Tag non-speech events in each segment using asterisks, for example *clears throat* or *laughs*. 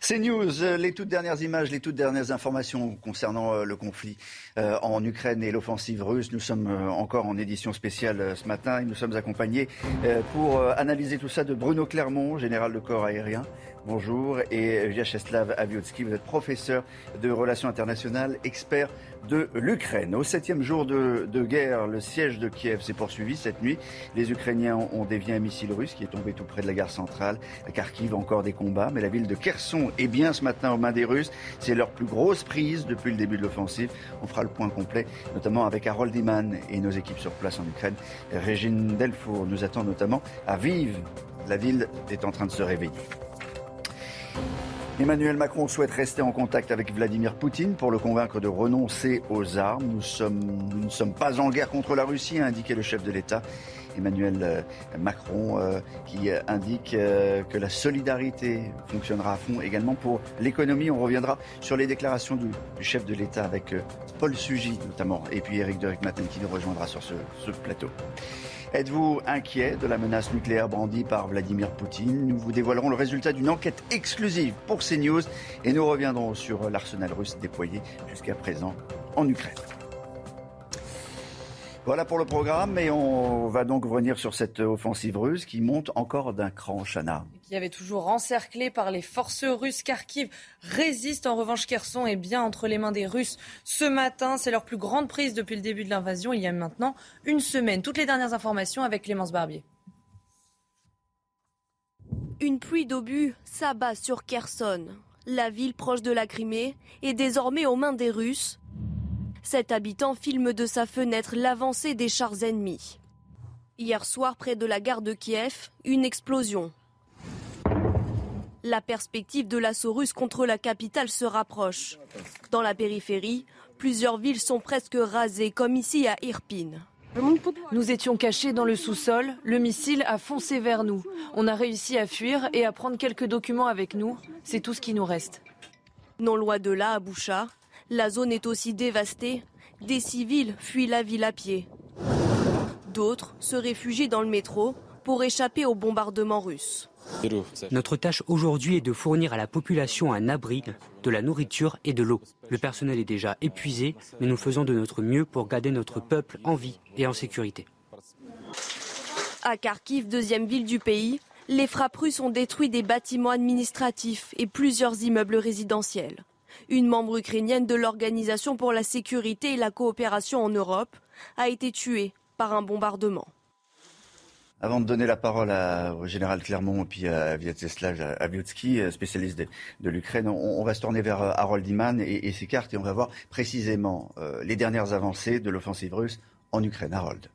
C'est News, euh, les toutes dernières images, les toutes dernières informations concernant euh, le conflit euh, en Ukraine et l'offensive russe. Nous sommes encore en édition spéciale ce matin et nous sommes accompagnés pour analyser tout ça de Bruno Clermont, général de corps aérien, Bonjour. Et Vyacheslav Aviotsky, vous êtes professeur de relations internationales, expert de l'Ukraine. Au septième jour de, guerre, le siège de Kiev s'est poursuivi cette nuit. Les Ukrainiens ont dévié un missile russe qui est tombé tout près de la gare centrale. À Kharkiv, encore des combats. Mais la ville de Kherson est bien ce matin aux mains des Russes. C'est leur plus grosse prise depuis le début de l'offensive. On fera le point complet, notamment avec Harold Iman et nos équipes sur place en Ukraine. Régine Delfour nous attend notamment à Vive. La ville est en train de se réveiller. Emmanuel Macron souhaite rester en contact avec Vladimir Poutine pour le convaincre de renoncer aux armes. Nous, ne sommes pas en guerre contre la Russie, a indiqué le chef de l'État. Emmanuel euh, Macron euh, qui euh, indique que la solidarité fonctionnera à fond également pour l'économie. On reviendra sur les déclarations du, chef de l'État avec Paul Sugy notamment et puis Eric Derick Matin qui nous rejoindra sur ce plateau. Êtes-vous inquiet de la menace nucléaire brandie par Vladimir Poutine? Nous vous dévoilerons le résultat d'une enquête exclusive pour CNews et nous reviendrons sur l'arsenal russe déployé jusqu'à présent en Ukraine. Voilà pour le programme, et on va donc revenir sur cette offensive russe qui monte encore d'un cran, Chana. Qui avait toujours encerclé par les forces russes. Kharkiv résiste. En revanche, Kherson est bien entre les mains des Russes. Ce matin, c'est leur plus grande prise depuis le début de l'invasion, il y a maintenant une semaine. Toutes les dernières informations avec Clémence Barbier. Une pluie d'obus s'abat sur Kherson. La ville proche de la Crimée est désormais aux mains des Russes cet habitant filme de sa fenêtre l'avancée des chars ennemis. Hier soir, près de la gare de Kiev, une explosion. La perspective de l'assaut russe contre la capitale se rapproche. Dans la périphérie, plusieurs villes sont presque rasées, comme ici à Irpin. Nous étions cachés dans le sous-sol, le missile a foncé vers nous. On a réussi à fuir et à prendre quelques documents avec nous. C'est tout ce qui nous reste. Non loin de là, à Boucha, la zone est aussi dévastée. Des civils fuient la ville à pied. D'autres se réfugient dans le métro pour échapper aux bombardements russes. Notre tâche aujourd'hui est de fournir à la population un abri, de la nourriture et de l'eau. Le personnel est déjà épuisé, mais nous faisons de notre mieux pour garder notre peuple en vie et en sécurité. À Kharkiv, deuxième ville du pays, les frappes russes ont détruit des bâtiments administratifs et plusieurs immeubles résidentiels. Une membre ukrainienne de l'Organisation pour la sécurité et la coopération en Europe a été tuée par un bombardement. Avant de donner la parole au général Clermont et puis à Vyacheslav Aviotsky, spécialiste de, l'Ukraine, on, va se tourner vers euh, Harold Iman et, ses cartes et on va voir précisément euh, les dernières avancées de l'offensive russe en Ukraine. Harold.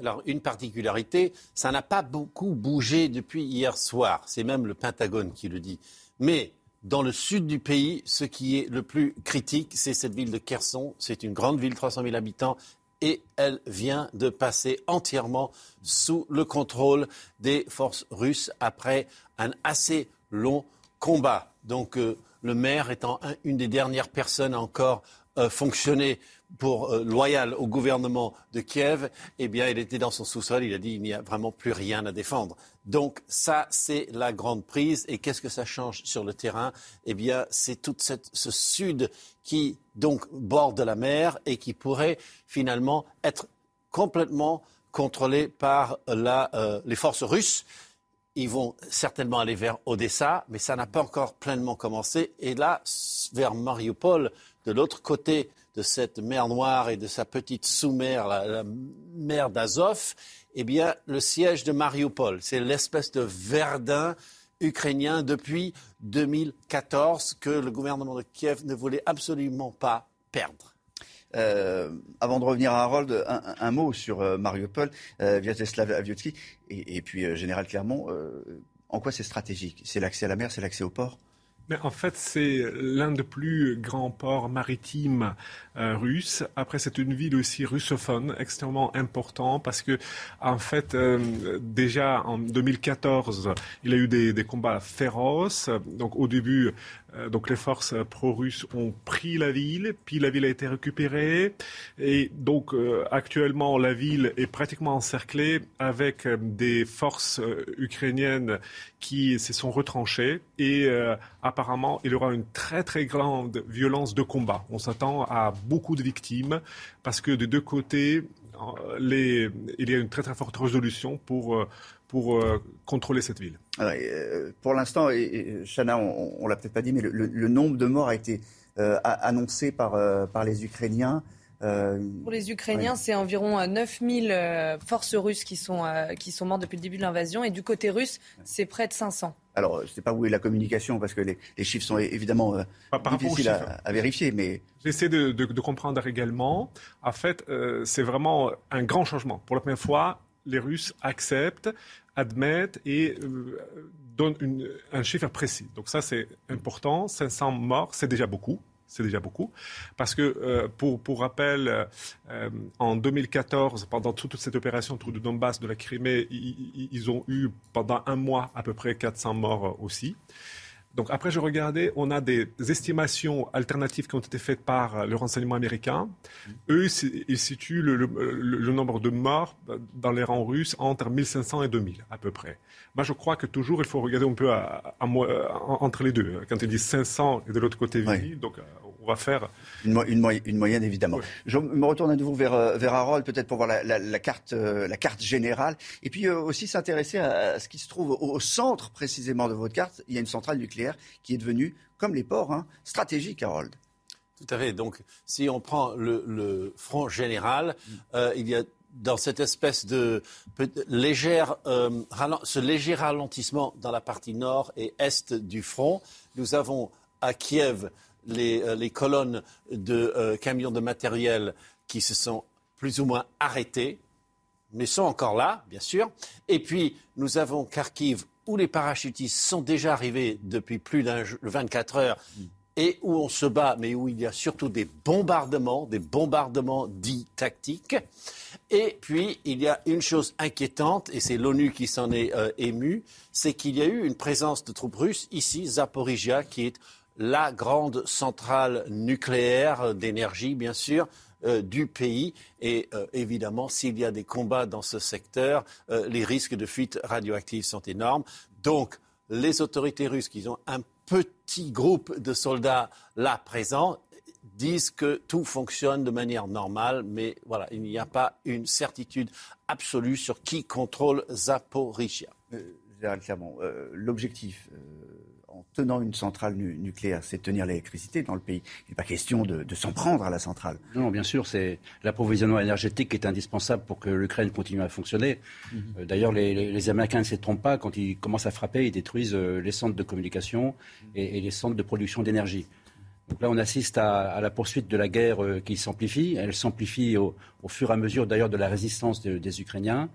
Alors, une particularité, ça n'a pas beaucoup bougé depuis hier soir. C'est même le Pentagone qui le dit. Mais dans le sud du pays, ce qui est le plus critique, c'est cette ville de Kherson. C'est une grande ville, 300 000 habitants, et elle vient de passer entièrement sous le contrôle des forces russes après un assez long combat. Donc euh, le maire étant une des dernières personnes encore euh, fonctionner pour euh, loyal au gouvernement de Kiev, eh bien, il était dans son sous-sol. Il a dit il n'y a vraiment plus rien à défendre. Donc ça, c'est la grande prise. Et qu'est-ce que ça change sur le terrain? Eh bien, c'est tout ce sud qui donc borde la mer et qui pourrait finalement être complètement contrôlé par euh, les forces russes. Ils vont certainement aller vers Odessa, mais ça n'a pas encore pleinement commencé. Et là, vers Mariupol, de l'autre côté de cette mer Noire et de sa petite sous-mer, la, mer d'Azov, eh bien, le siège de Mariupol, c'est l'espèce de Verdun ukrainien depuis 2014 que le gouvernement de Kiev ne voulait absolument pas perdre. avant de revenir à Harold, un, mot sur Mariupol, Vyacheslav Aviotsky et, et, puis Général Clermont. en quoi c'est stratégique? C'est l'accès à la mer, c'est l'accès au port? Mais en fait, c'est l'un des plus grands ports maritimes euh, russes. Après, c'est une ville aussi russophone, extrêmement important parce que, en fait, euh, déjà en 2014, il y a eu des, combats féroces. Donc, au début, donc les forces pro-russes ont pris la ville, puis la ville a été récupérée. Et donc euh, actuellement, la ville est pratiquement encerclée avec euh, des forces ukrainiennes qui se sont retranchées. Et apparemment, il y aura une très très grande violence de combat. On s'attend à beaucoup de victimes parce que de deux côtés, il y a une très très forte résolution pour pour euh, contrôler cette ville euh, Pour l'instant, et, Chana, on, ne l'a peut-être pas dit, mais le, nombre de morts a été euh, annoncé par, par les Ukrainiens. Pour les Ukrainiens, c'est environ 9000 forces russes qui sont, qui sont mortes depuis le début de l'invasion. Et du côté russe, c'est près de 500. Alors, je ne sais pas où est la communication, parce que les, chiffres sont évidemment difficiles à, vérifier. Mais... J'essaie de, de, comprendre également. En fait, c'est vraiment un grand changement. Pour la première fois, les Russes acceptent, admettent et euh, donnent un chiffre précis. Donc ça, c'est important. 500 morts, c'est déjà beaucoup. C'est déjà beaucoup. Parce que, euh, pour, pour rappel, euh, en 2014, pendant toute, cette opération autour du Donbass, de la Crimée, ils, ont eu pendant un mois à peu près 400 morts aussi. Donc après, je regardais, on a des estimations alternatives qui ont été faites par le renseignement américain. Eux, ils situent le, nombre de morts dans les rangs russes entre 1500 et 2000 à peu près. Moi, je crois que toujours, il faut regarder un peu à, entre les deux. Quand ils disent 500 et de l'autre côté 1000, donc va faire. Une, une, moyenne, évidemment. Je me retourne à nouveau vers, euh, vers Harold, peut-être pour voir la, carte, euh, la carte générale. Et puis euh, aussi s'intéresser à, ce qui se trouve au, centre précisément de votre carte. Il y a une centrale nucléaire qui est devenue, comme les ports, hein, stratégique, Harold. Tout à fait. Donc, si on prend le, front général, il y a dans cette espèce de légère, ce léger ralentissement dans la partie nord et est du front, nous avons à Kiev euh, les, colonnes de euh, camions de matériel qui se sont plus ou moins arrêtées, mais sont encore là, bien sûr. Et puis, nous avons Kharkiv, où les parachutistes sont déjà arrivés depuis plus de 24 heures et où on se bat, mais où il y a surtout des bombardements, des bombardements dits tactiques. Et puis, il y a une chose inquiétante, et c'est l'ONU qui s'en est euh, émue, c'est qu'il y a eu une présence de troupes russes ici, Zaporizhia, qui est la grande centrale nucléaire d'énergie, bien sûr, euh, du pays. Et euh, évidemment, s'il y a des combats dans ce secteur, euh, les risques de fuite radioactive sont énormes. Donc, les autorités russes, qui ont un petit groupe de soldats là présents, disent que tout fonctionne de manière normale, mais voilà, il n'y a pas une certitude absolue sur qui contrôle Zaporizhia. l'objectif en tenant une centrale nucléaire, c'est tenir l'électricité dans le pays. Il n'est pas question de, s'en prendre à la centrale. Non, bien sûr, c'est l'approvisionnement énergétique qui est indispensable pour que l'Ukraine continue à fonctionner. Mhm. Euh, d'ailleurs, les, Américains ne s'y trompent pas. Quand ils commencent à frapper, ils détruisent euh, les centres de communication et, les centres de production d'énergie. Donc là, on assiste à, la poursuite de la guerre euh, qui s'amplifie. Elle s'amplifie au, fur et à mesure, d'ailleurs, de la résistance des Ukrainiens.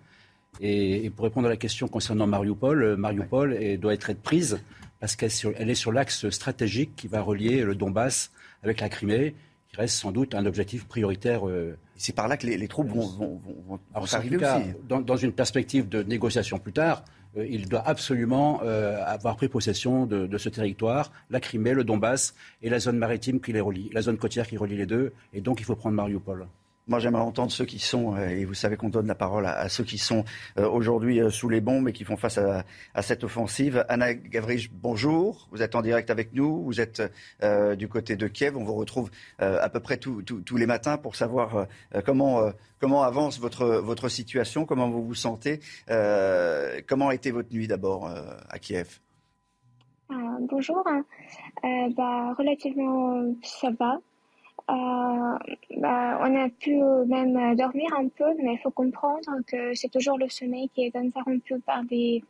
Et, pour répondre à la question concernant Mariupol, Mariupol doit être prise parce qu'elle est sur l'axe stratégique qui va relier le Donbass avec la Crimée, qui reste sans doute un objectif prioritaire. Euh, c'est par là que les, troupes vont, vont, vont, arriver aussi. Dans, une perspective de négociation plus tard, euh, il doit absolument euh, avoir pris possession de, de, ce territoire, la Crimée, le Donbass et la zone maritime qui les relie, la zone côtière qui relie les deux. Et donc il faut prendre Mariupol. Moi, j'aimerais entendre ceux qui sont, euh, et vous savez qu'on donne la parole à, ceux qui sont euh, aujourd'hui euh, sous les bombes et qui font face à, cette offensive. Anna Gavrich, bonjour. Vous êtes en direct avec nous. Vous êtes du côté de Kiev. On vous retrouve à peu près tous les matins pour savoir comment, comment avance votre, votre situation, comment vous vous sentez. comment a été votre nuit d'abord à Kiev? Bonjour. bah, relativement, ça va. Euh, bah, on a pu même dormir un peu, mais il faut comprendre que c'est toujours le sommeil qui est interrompu par des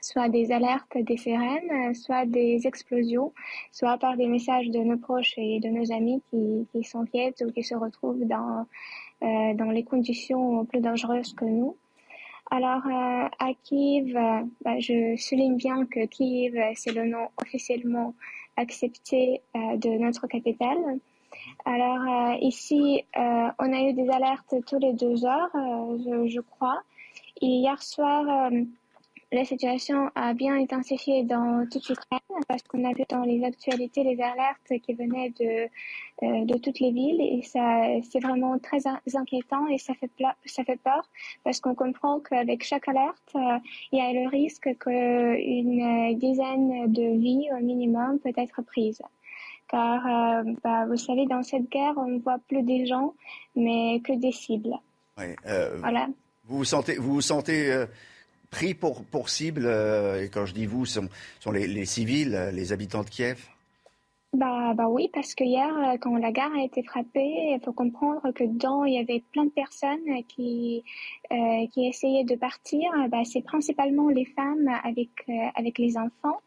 soit des alertes des sirènes, soit des explosions, soit par des messages de nos proches et de nos amis qui, qui s'inquiètent ou qui se retrouvent dans, euh, dans les conditions plus dangereuses que nous. Alors, euh, à Kiev, euh, bah, je souligne bien que Kiev, c'est le nom officiellement accepté euh, de notre capitale. Alors, ici, on a eu des alertes tous les deux heures, je, je, crois. Et hier soir, la situation a bien intensifié dans toute l'Ukraine parce qu'on a vu dans les actualités les alertes qui venaient de, euh, de toutes les villes et ça c'est vraiment très inquiétant et ça fait, ça fait peur parce qu'on comprend qu'avec chaque alerte, euh, il y a le risque qu'une dizaine de vies au minimum peut être prise. Car euh, bah, vous savez, dans cette guerre, on ne voit plus des gens, mais que des cibles. voilà. Vous vous sentez, vous vous sentez pris pour, pour cible, euh, et quand je dis vous, sont, sont les, les, civils, les habitants de Kiev? Bah, bah oui, parce que hier, euh, quand la gare a été frappée, il faut comprendre que dedans, il y avait plein de personnes qui, euh, qui essayaient de partir. Bah, c'est principalement les femmes avec, euh, avec les enfants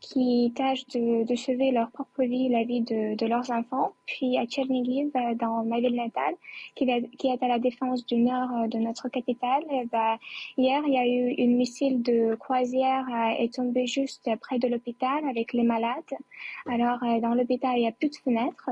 qui tâchent de, de, sauver leur propre vie, la vie de, de leurs enfants. Puis à Tchernigiv, euh, dans ma ville natale, qui, qui, est à la défense du nord euh, de notre capitale, bah, hier, il y a eu une missile de croisière euh, est tombée juste près de l'hôpital avec les malades. Alors, dans l'hôpital, il n'y a plus de fenêtres.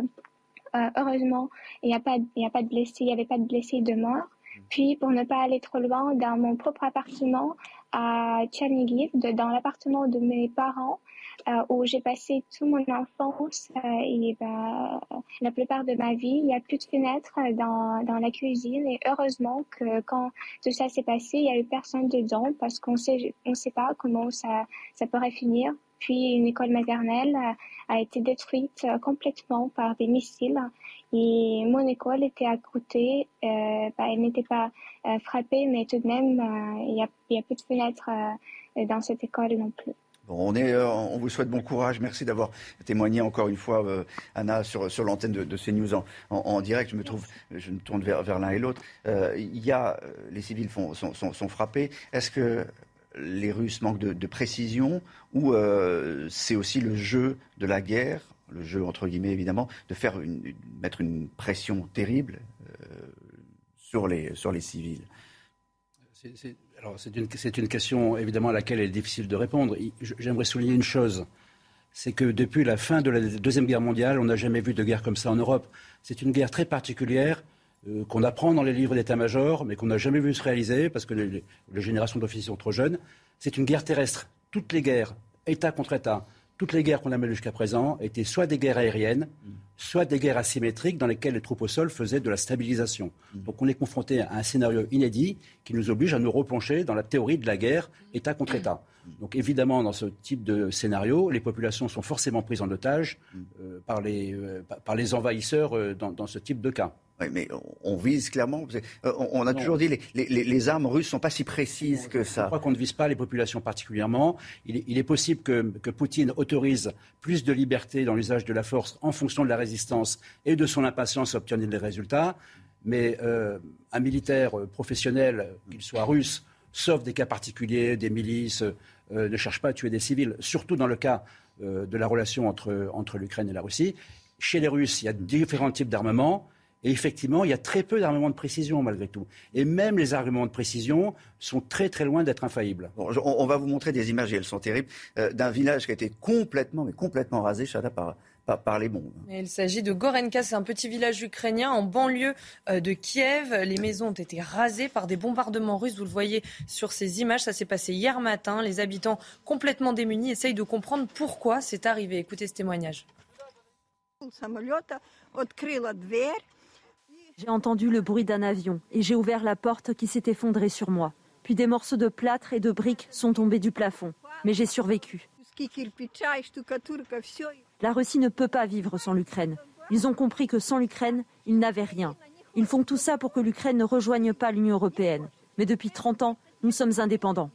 heureusement, il n'y a, pas, il y a pas de blessés, il n'y avait pas de blessés de mort. Puis, pour ne pas aller trop loin, dans mon propre appartement, à Tchernigiv, dans l'appartement de mes parents, euh, où j'ai passé toute mon enfance euh, et bah, la plupart de ma vie. Il n'y a plus de fenêtres dans, dans la cuisine et heureusement que quand tout ça s'est passé, il n'y a eu personne dedans parce qu'on sait, on sait pas comment ça, ça pourrait finir. Puis une école maternelle a, été détruite complètement par des missiles et mon école était à côté. Euh, bah, elle n'était pas euh, frappée, mais tout de même, euh, il n'y a, a, plus de fenêtres euh, dans cette école non plus. Bon, on, est, on vous souhaite bon courage. Merci d'avoir témoigné encore une fois, Anna, sur, sur l'antenne de, de, CNews en, en, direct. Je me, trouve, je me tourne vers, vers l'un et l'autre. il les civils sont, sont, sont frappés. Est-ce que les Russes manquent de, précision ou c'est aussi le jeu de la guerre le jeu entre guillemets évidemment, de faire une, mettre une pression terrible euh, sur, les, sur les civils c'est, alors c'est une, une, question évidemment à laquelle il est difficile de répondre. J'aimerais souligner une chose, c'est que depuis la fin de la Deuxième Guerre mondiale, on n'a jamais vu de guerre comme ça en Europe. C'est une guerre très particulière euh, qu'on apprend dans les livres d'état-major, mais qu'on n'a jamais vu se réaliser parce que les, les générations d'officiers sont trop jeunes. C'est une guerre terrestre. Toutes les guerres, État contre État, toutes les guerres qu'on a menées jusqu'à présent étaient soit des guerres aériennes, soit des guerres asymétriques dans lesquelles les troupes au sol faisaient de la stabilisation. Donc on est confronté à un scénario inédit qui nous oblige à nous replonger dans la théorie de la guerre État contre État. Donc évidemment, dans ce type de scénario, les populations sont forcément prises en otage euh, par, les, euh, par, les, envahisseurs euh, dans, dans, ce type de cas. Oui, mais on vise clairement. On a toujours dit les, les, les armes russes ne sont pas si précises que ça. Je crois qu'on ne vise pas les populations particulièrement. Il est, il est possible que, que, Poutine autorise plus de liberté dans l'usage de la force en fonction de la résistance et de son impatience à obtenir des résultats. Mais un militaire professionnel, qu'il soit russe, sauf des cas particuliers, des milices, euh, ne cherche pas à tuer des civils, surtout dans le cas euh, de la relation entre, entre l'Ukraine et la Russie. Chez les Russes, il y a différents types d'armements. Et effectivement, il y a très peu d'armements de précision malgré tout. Et même les arguments de précision sont très très loin d'être infaillibles. on, va vous montrer des images, et elles sont terribles, euh, d'un village qui a été complètement, mais complètement rasé, Chada, par, par, les bombes. Il s'agit de Gorenka, c'est un petit village ukrainien en banlieue euh, de Kiev. Les maisons ont été rasées par des bombardements russes. Vous le voyez sur ces images. Ça s'est passé hier matin. Les habitants complètement démunis essayent de comprendre pourquoi c'est arrivé. Écoutez ce témoignage. J'ai entendu le bruit d'un avion et j'ai ouvert la porte qui s'est effondrée sur moi. Puis des morceaux de plâtre et de briques sont tombés du plafond. Mais j'ai survécu. La Russie ne peut pas vivre sans l'Ukraine. Ils ont compris que sans l'Ukraine, ils n'avaient rien. Ils font tout ça pour que l'Ukraine ne rejoigne pas l'Union européenne. Mais depuis 30 ans, nous sommes indépendants.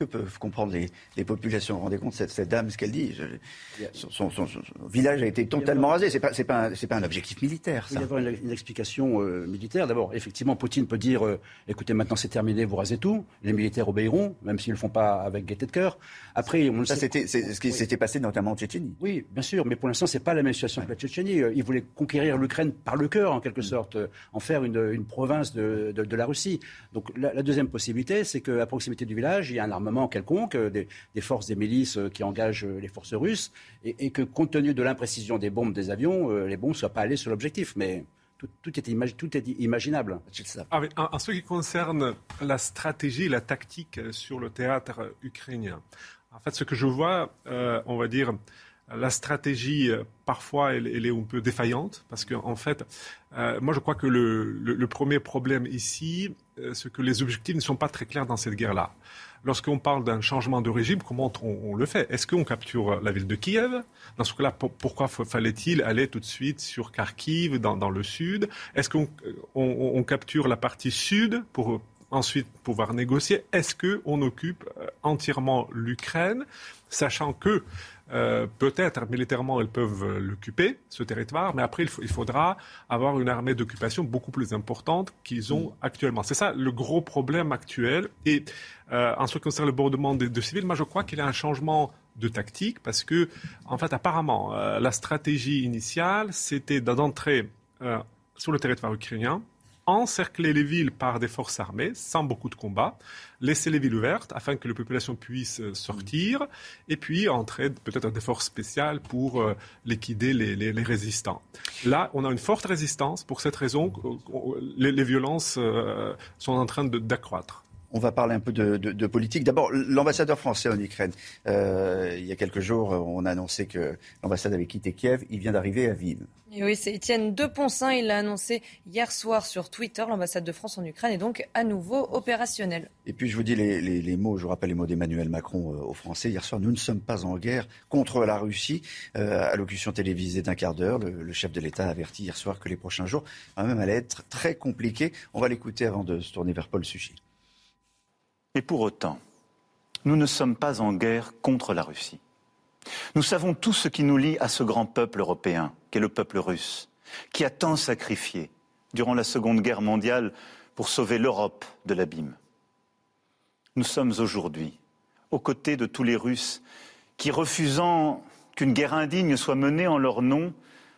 Que peuvent comprendre les, les populations Vous vous rendez compte, cette, cette dame, ce qu'elle dit je- son, son- son- son village a été totalement rasé. Pas, c'est pas, un- c'est pas un objectif militaire, Il ça. y avoir une, une explication euh, militaire. D'abord, effectivement, Poutine peut dire euh, écoutez, maintenant c'est terminé, vous rasez tout. Les militaires obéiront, même s'ils ne le font pas avec gaieté de cœur. Après, on le Ça, sait- c'était ce qui Oui. s'était passé notamment en Tchétchénie. Oui, bien sûr, mais pour l'instant, c'est pas la même situation que la Tchétchénie. Euh, Ils voulaient conquérir l'Ukraine par le cœur, en quelque sorte, euh, en faire une, une province de, de- de la Russie. Donc la, la deuxième possibilité, c'est qu'à proximité du village, il y a un armement quelconque, euh, des, des forces des milices euh, qui engagent euh, les forces russes, et, et que compte tenu de l'imprécision des bombes des avions, les bombes ne soient pas allées sur l'objectif. Mais tout, tout est, imagi- tout est imaginable. Ah en, ce qui concerne la stratégie, la tactique sur le théâtre ukrainien, en fait, ce que je vois, euh, on va dire, la stratégie, parfois, elle, elle est un peu défaillante, parce qu'en en fait, euh, moi, je crois que le, le- le premier problème ici, c'est que les objectifs ne sont pas très clairs dans cette guerre-là. Lorsqu'on parle d'un changement de régime, comment on, le fait? Est-ce qu'on capture la ville de Kiev? Dans ce cas-là, pour- pourquoi fa- fallait-il aller tout de suite sur Kharkiv, dans, le sud? Est-ce qu'on on, on- on capture la partie sud pour ensuite pouvoir négocier? Est-ce qu'on occupe euh, entièrement l'Ukraine, sachant que euh, peut-être militairement elles peuvent euh, l'occuper, ce territoire, mais après il, faudra avoir une armée d'occupation beaucoup plus importante qu'ils ont actuellement. C'est ça le gros problème actuel. Et euh, en ce qui concerne le bombardement de, de civils, moi je crois qu'il y a un changement de tactique parce que, en fait, apparemment, euh, la stratégie initiale, c'était d'entrer euh, sur le territoire ukrainien, encercler les villes par des forces armées, sans beaucoup de combats, laisser les villes ouvertes afin que la population puisse euh, sortir, et puis entrer peut-être des forces spéciales pour euh, liquider les, les- les résistants. Là, on a une forte résistance. Pour cette raison, euh, les, les violences sont en train d'accroître. On va parler un peu de, de- de politique. D'abord, l'ambassadeur français en Ukraine. Euh, il y a quelques jours, on a annoncé que l'ambassade avait quitté Kiev. Il vient d'arriver à Lviv. Et oui, c'est Étienne Deponcin. Il l'a annoncé hier soir sur Twitter. L'ambassade de France en Ukraine est donc à nouveau opérationnelle. Et puis je vous dis les, les- les mots, je vous rappelle les mots d'Emmanuel Macron euh, aux Français. Hier soir, nous ne sommes pas en guerre contre la Russie. Euh, allocution télévisée d'un quart d'heure, le, le chef de l'État a averti hier soir que les prochains jours, quand même, allaient être très compliqués. On va l'écouter avant de se tourner vers Paul Suchy. Et pour autant, nous ne sommes pas en guerre contre la Russie. Nous savons tout ce qui nous lie à ce grand peuple européen, qu'est le peuple russe, qui a tant sacrifié durant la Seconde Guerre mondiale pour sauver l'Europe de l'abîme. Nous sommes aujourd'hui aux côtés de tous les Russes qui, refusant qu'une guerre indigne soit menée en leur nom,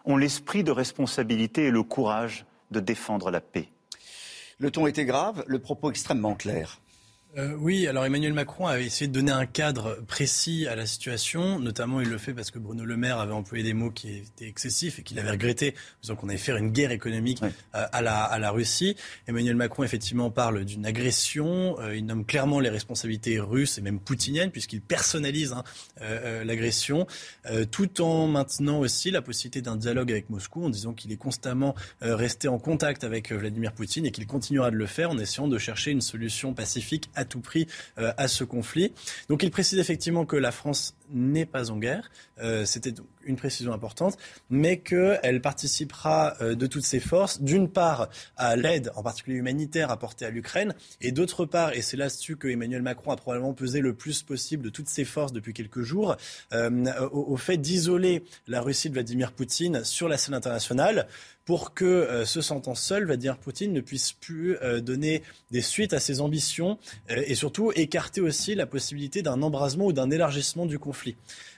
ont l'esprit de responsabilité et le courage de défendre la paix. Le ton était grave, le propos extrêmement clair. Euh, oui, alors Emmanuel Macron a essayé de donner un cadre précis à la situation. Notamment, il le fait parce que Bruno Le Maire avait employé des mots qui étaient excessifs et qu'il avait regretté, disant qu'on avait fait une guerre économique euh, à, la, à la Russie. Emmanuel Macron, effectivement, parle d'une agression. Euh, il nomme clairement les responsabilités russes et même poutiniennes, puisqu'il personnalise hein, l'agression, tout en maintenant aussi la possibilité d'un dialogue avec Moscou, en disant qu'il est constamment resté en contact avec Vladimir Poutine et qu'il continuera de le faire en essayant de chercher une solution pacifique à tout prix euh, à ce conflit. Donc il précise effectivement que la France n'est pas en guerre, euh, c'était donc une précision importante, mais qu'elle participera euh, de toutes ses forces, d'une part à l'aide, en particulier humanitaire, apportée à l'Ukraine, et d'autre part, et c'est là-dessus que Emmanuel Macron a probablement pesé le plus possible de toutes ses forces depuis quelques jours, euh, au, fait d'isoler la Russie de Vladimir Poutine sur la scène internationale pour que, euh, se sentant seul, Vladimir Poutine ne puisse plus donner des suites à ses ambitions et surtout écarter aussi la possibilité d'un embrasement ou d'un élargissement du conflit.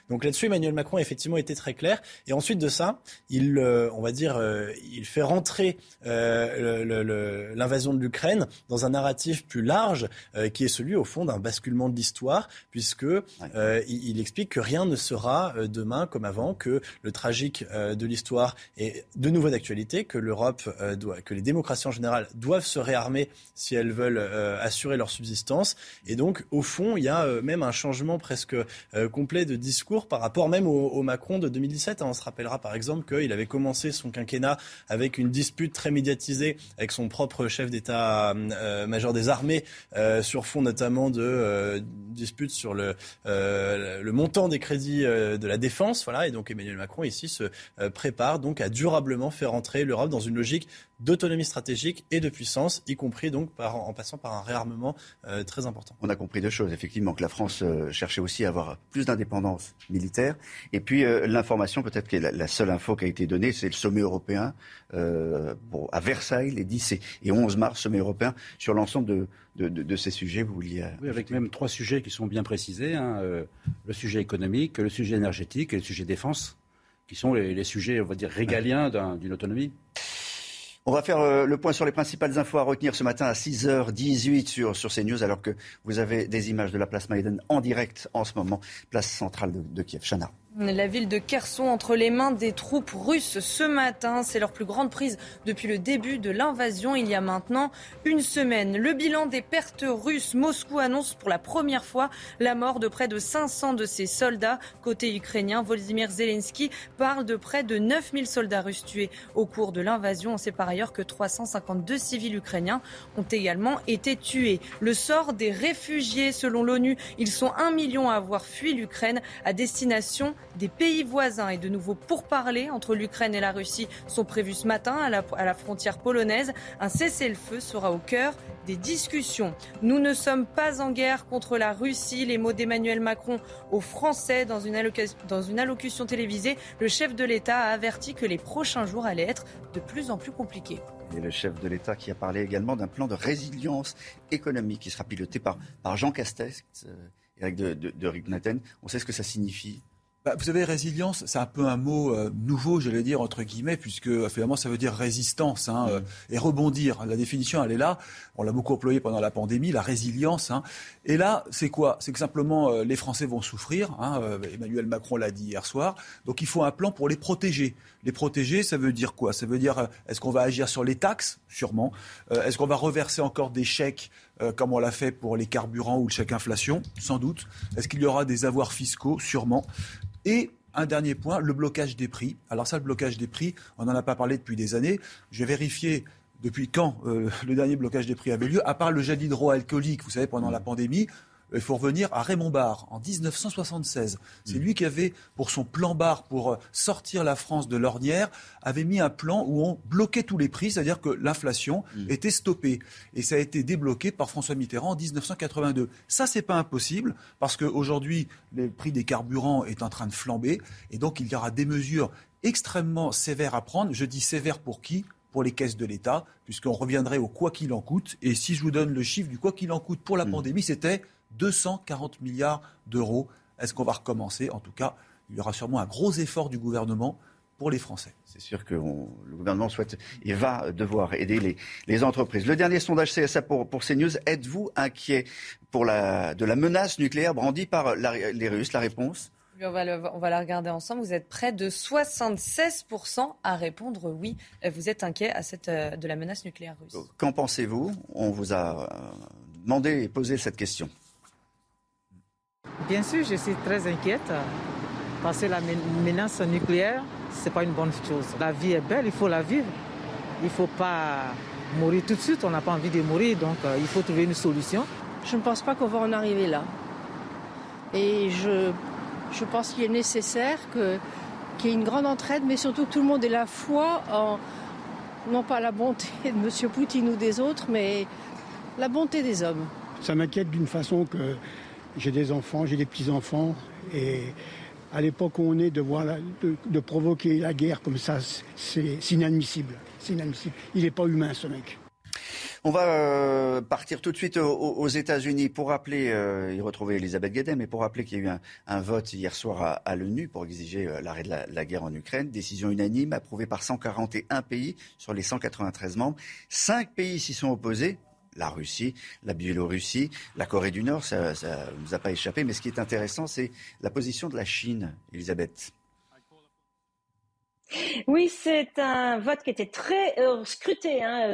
Donc là-dessus, Emmanuel Macron a effectivement été très clair. Et ensuite de ça, il, euh, on va dire, euh, il fait rentrer euh, l'invasion de l'Ukraine dans un narratif plus large, qui est celui, au fond, d'un basculement de l'histoire, puisque il, il explique que rien ne sera demain comme avant, que le tragique de l'histoire est de nouveau d'actualité, que l'Europe doit, que les démocraties en général doivent se réarmer si elles veulent assurer leur subsistance. Et donc, au fond, il y a même un changement presque complet de discours par rapport même au, Macron de 2017. hein. On se rappellera par exemple qu'il avait commencé son quinquennat avec une dispute très médiatisée avec son propre chef d'état-major des armées euh, sur fond notamment de, euh, dispute sur le, montant des crédits de la défense. Voilà, et donc Emmanuel Macron ici se prépare donc à durablement faire entrer l'Europe dans une logique d'autonomie stratégique et de puissance, y compris donc en passant par un réarmement euh, très important. On a compris deux choses, effectivement, que la France euh, cherchait aussi à avoir plus d'indépendance militaire. Et puis euh, l'information, peut-être que la, la, seule info qui a été donnée, c'est le sommet européen bon, à Versailles, les 10 et, et 11 mars, sommet européen, sur l'ensemble de, de, de, de, ces sujets. Vous vouliez... Oui, avec même trois sujets qui sont bien précisés. Hein, le sujet économique, le sujet énergétique et le sujet défense, qui sont les, les sujets, on va dire, régaliens d'une autonomie. On va faire euh, le point sur les principales infos à retenir ce matin à 6h18 sur, sur CNews, alors que vous avez des images de la place Maïden en direct en ce moment, place centrale de, de Kiev. Chana. La ville de Kherson entre les mains des troupes russes ce matin. C'est leur plus grande prise depuis le début de l'invasion il y a maintenant une semaine. Le bilan des pertes russes. Moscou annonce pour la première fois la mort de près de 500 de ses soldats. Côté ukrainien, Volodymyr Zelensky parle de près de 9000 soldats russes tués au cours de l'invasion. On sait par ailleurs que 352 civils ukrainiens ont également été tués. Le sort des réfugiés, selon l'ONU, ils sont un million à avoir fui l'Ukraine à destination des pays voisins et de nouveaux pourparlers entre l'Ukraine et la Russie sont prévus ce matin à la, frontière polonaise. Un cessez-le-feu sera au cœur des discussions. Nous ne sommes pas en guerre contre la Russie. Les mots d'Emmanuel Macron aux Français dans une, allocution télévisée. Le chef de l'État a averti que les prochains jours allaient être de plus en plus compliqués. Et le chef de l'État qui a parlé également d'un plan de résilience économique qui sera piloté par, Jean Castex, euh, Eric de, de, de Rignaten. On sait ce que ça signifie bah, vous savez, résilience, c'est un peu un mot euh, nouveau, je vais dire, entre guillemets, puisque finalement, ça veut dire résistance hein, euh, et rebondir. La définition, elle est là. On l'a beaucoup employée pendant la pandémie, la résilience. Hein. Et là, c'est quoi? C'est que simplement, euh, les Français vont souffrir. Hein, Emmanuel Macron l'a dit hier soir. Donc, il faut un plan pour les protéger. Les protéger, ça veut dire quoi? Ça veut dire, est-ce qu'on va agir sur les taxes? Sûrement. est-ce qu'on va reverser encore des chèques comme on l'a fait pour les carburants ou le chèque inflation? Sans doute. Est-ce qu'il y aura des avoirs fiscaux? Sûrement. Et un dernier point, le blocage des prix. Alors ça, le blocage des prix, on n'en a pas parlé depuis des années. J'ai vérifié depuis quand euh, le dernier blocage des prix avait lieu, à part le gel hydroalcoolique, vous savez, pendant la pandémie, il faut revenir à Raymond Barre en 1976. C'est mm. lui qui avait, pour son plan Barre, pour euh, sortir la France de l'ornière, avait mis un plan où on bloquait tous les prix, c'est-à-dire que l'inflation mm. était stoppée. Et ça a été débloqué par François Mitterrand en 1982. Ça, c'est pas impossible parce qu'aujourd'hui, le prix des carburants est en train de flamber et donc il y aura des mesures extrêmement sévères à prendre. Je dis sévères pour qui? Pour les caisses de l'État, puisqu'on reviendrait au quoi qu'il en coûte. Et si je vous donne le chiffre du quoi qu'il en coûte pour la mm. pandémie, c'était 240 milliards d'euros. Est-ce qu'on va recommencer? En tout cas, il y aura sûrement un gros effort du gouvernement pour les Français. C'est sûr que le gouvernement souhaite et va devoir aider les, les entreprises. Le dernier sondage CSA pour, pour CNews, êtes-vous inquiet pour la, de la menace nucléaire brandie par les Russes? La réponse? On va, le, on va, la regarder ensemble. Vous êtes près de 76% à répondre oui. Vous êtes inquiet à cette, euh, de la menace nucléaire russe? Qu'en pensez-vous? On vous a euh, demandé et posé cette question. Bien sûr, je suis très inquiète parce que la menace nucléaire, ce n'est pas une bonne chose. La vie est belle, il faut la vivre. Il ne faut pas mourir tout de suite, on n'a pas envie de mourir, donc euh, il faut trouver une solution. Je ne pense pas qu'on va en arriver là. Et je, je pense qu'il est nécessaire qu'il y ait une grande entraide, mais surtout que tout le monde ait la foi en, non pas la bonté *laughs* de M. Poutine ou des autres, mais la bonté des hommes. Ça m'inquiète d'une façon que j'ai des enfants, j'ai des petits-enfants. Et à l'époque où on est, de, voir de, provoquer la guerre comme ça, c'est inadmissible. Inadmissible. Il n'est pas humain, ce mec. On va euh, partir tout de suite aux, États-Unis pour rappeler, euh, y retrouver Elisabeth Guedem, mais pour rappeler qu'il y a eu un, vote hier soir à, l'ONU pour exiger euh, l'arrêt de la, la, guerre en Ukraine. Décision unanime approuvée par 141 pays sur les 193 membres. Cinq pays s'y sont opposés la Russie, la Biélorussie, la Corée du Nord, ça ne nous a pas échappé. Mais ce qui est intéressant, c'est la position de la Chine, Elisabeth. Oui, c'est un vote qui était très euh, scruté. Hein.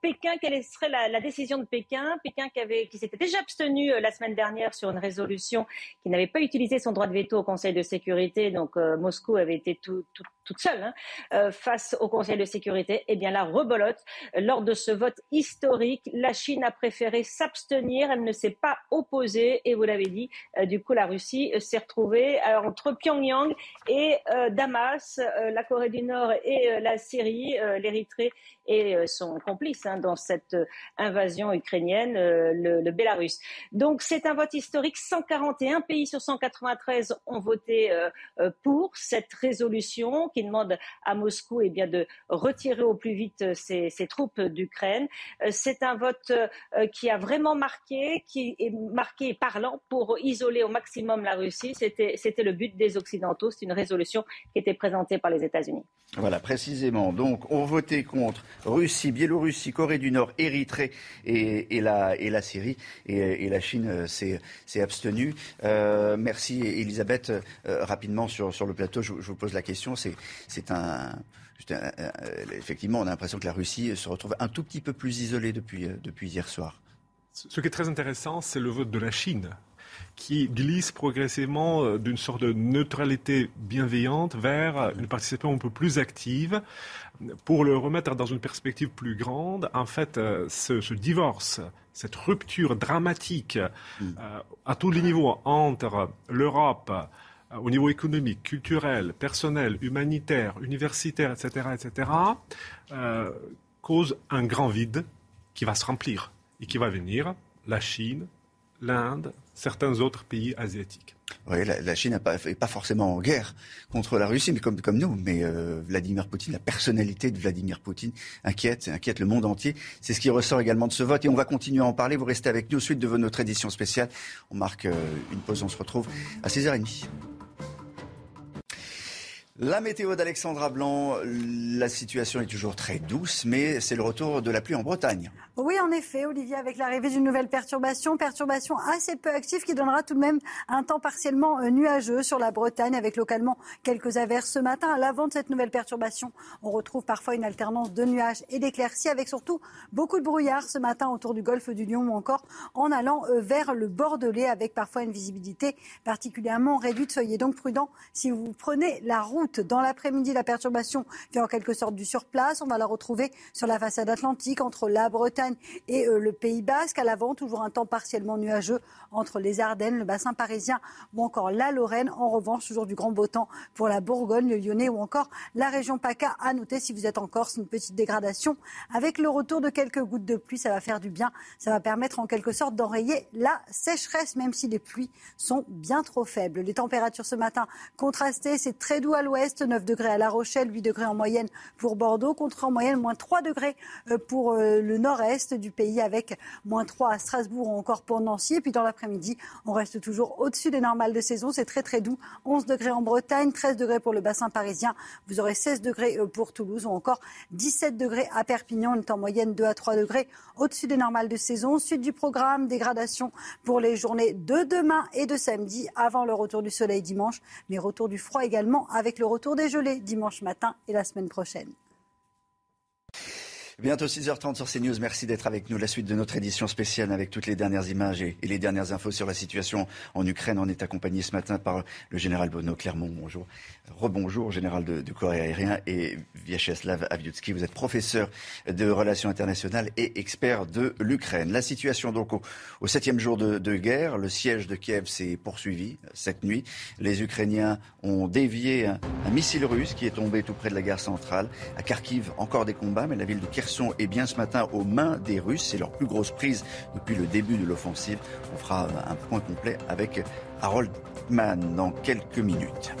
Pékin, quelle serait la, décision de Pékin? Pékin qui, s'était déjà abstenu euh, la semaine dernière sur une résolution qui n'avait pas utilisé son droit de veto au Conseil de sécurité. Donc euh, Moscou avait été tout, toute seule hein, euh, face au Conseil de sécurité. Eh bien, la rebolote. Lors de ce vote historique, la Chine a préféré s'abstenir. Elle ne s'est pas opposée. Et vous l'avez dit, euh, du coup, la Russie s'est retrouvée entre Pyongyang et Damas, la Corée du Nord et la Syrie, l'Érythrée et son complice hein, dans cette invasion ukrainienne, le, le Bélarus. Donc, c'est un vote historique. 141 pays sur 193 ont voté pour cette résolution demande à Moscou eh bien, de retirer au plus vite ses, troupes d'Ukraine. Euh, c'est un vote euh, qui a vraiment marqué, qui est marqué parlant pour isoler au maximum la Russie. C'était, le but des Occidentaux. C'est une résolution qui était présentée par les États-Unis. Voilà, précisément. Donc, on votait contre Russie, Biélorussie, Corée du Nord, Érythrée et, la, et la Syrie. Et, la Chine euh, s'est, abstenue. merci, Elisabeth. rapidement sur, sur le plateau, je, vous pose la question. C'est, c'est un, effectivement, on a l'impression que la Russie se retrouve un tout petit peu plus isolée depuis, euh, depuis hier soir. Ce qui est très intéressant, c'est le vote de la Chine qui glisse progressivement euh, d'une sorte de neutralité bienveillante vers une participation un peu plus active. Pour le remettre dans une perspective plus grande, en fait, euh, ce, divorce, cette rupture dramatique mm. à tous les niveaux entre l'Europe, euh, au niveau économique, culturel, personnel, humanitaire, universitaire, etc., etc., euh, cause un grand vide qui va se remplir et qui va venir la Chine, l'Inde, certains autres pays asiatiques. Oui, la, Chine n'est pas, forcément en guerre contre la Russie, mais comme, nous. Mais euh, Vladimir Poutine, la personnalité de Vladimir Poutine inquiète, inquiète le monde entier. C'est ce qui ressort également de ce vote. Et on va continuer à en parler. Vous restez avec nous. Suite de notre édition spéciale. On marque une pause. On se retrouve à 6h30. La météo d'Alexandra Blanc, la situation est toujours très douce, mais c'est le retour de la pluie en Bretagne. Oui, en effet, Olivier, avec l'arrivée d'une nouvelle perturbation, perturbation assez peu active qui donnera tout de même un temps partiellement euh, nuageux sur la Bretagne, avec localement quelques averses ce matin. À l'avant de cette nouvelle perturbation, on retrouve parfois une alternance de nuages et d'éclaircies, avec surtout beaucoup de brouillard ce matin autour du golfe du Lion ou encore en allant euh, vers le Bordelais, avec parfois une visibilité particulièrement réduite. Soyez donc prudents si vous prenez la route. Dans l'après-midi, la perturbation vient en quelque sorte du surplace. On va la retrouver sur la façade atlantique entre la Bretagne et euh, le Pays Basque. À l'avant, toujours un temps partiellement nuageux entre les Ardennes, le bassin parisien ou encore la Lorraine. En revanche, toujours du grand beau temps pour la Bourgogne, le Lyonnais ou encore la région PACA. À noter, si vous êtes en Corse, une petite dégradation avec le retour de quelques gouttes de pluie. Ça va faire du bien. Ça va permettre en quelque sorte d'enrayer la sécheresse, même si les pluies sont bien trop faibles. Les températures ce matin contrastées, c'est très doux à l'ouest, 9 degrés à La Rochelle, 8 degrés en moyenne pour Bordeaux, contre en moyenne moins 3 degrés euh, pour euh, le nord-est du pays avec moins 3 à Strasbourg ou encore pour Nancy. Et puis dans l'après-midi, on reste toujours au-dessus des normales de saison. C'est très très doux. 11 degrés en Bretagne, 13 degrés pour le bassin parisien. Vous aurez 16 degrés euh, pour Toulouse ou encore 17 degrés à Perpignan. On est en moyenne 2 à 3 degrés au-dessus des normales de saison. Suite du programme, dégradation pour les journées de demain et de samedi avant le retour du soleil dimanche, mais retour du froid également avec le retour des gelées dimanche matin et la semaine prochaine. Bientôt 6h30 sur CNews. Merci d'être avec nous. La suite de notre édition spéciale avec toutes les dernières images et, les dernières infos sur la situation en Ukraine. On est accompagné ce matin par le général Bono Clermont. Bonjour. Rebonjour, général de Corée aérien. Et Vyacheslav Aviutsky, vous êtes professeur de relations internationales et expert de l'Ukraine. La situation donc au, septième jour de, guerre. Le siège de Kiev s'est poursuivi cette nuit. Les Ukrainiens ont dévié un, un, missile russe qui est tombé tout près de la gare centrale. À Kharkiv, encore des combats, mais la ville de Kherson est bien ce matin aux mains des Russes. C'est leur plus grosse prise depuis le début de l'offensive. On fera un point complet avec Harold Mann dans quelques minutes.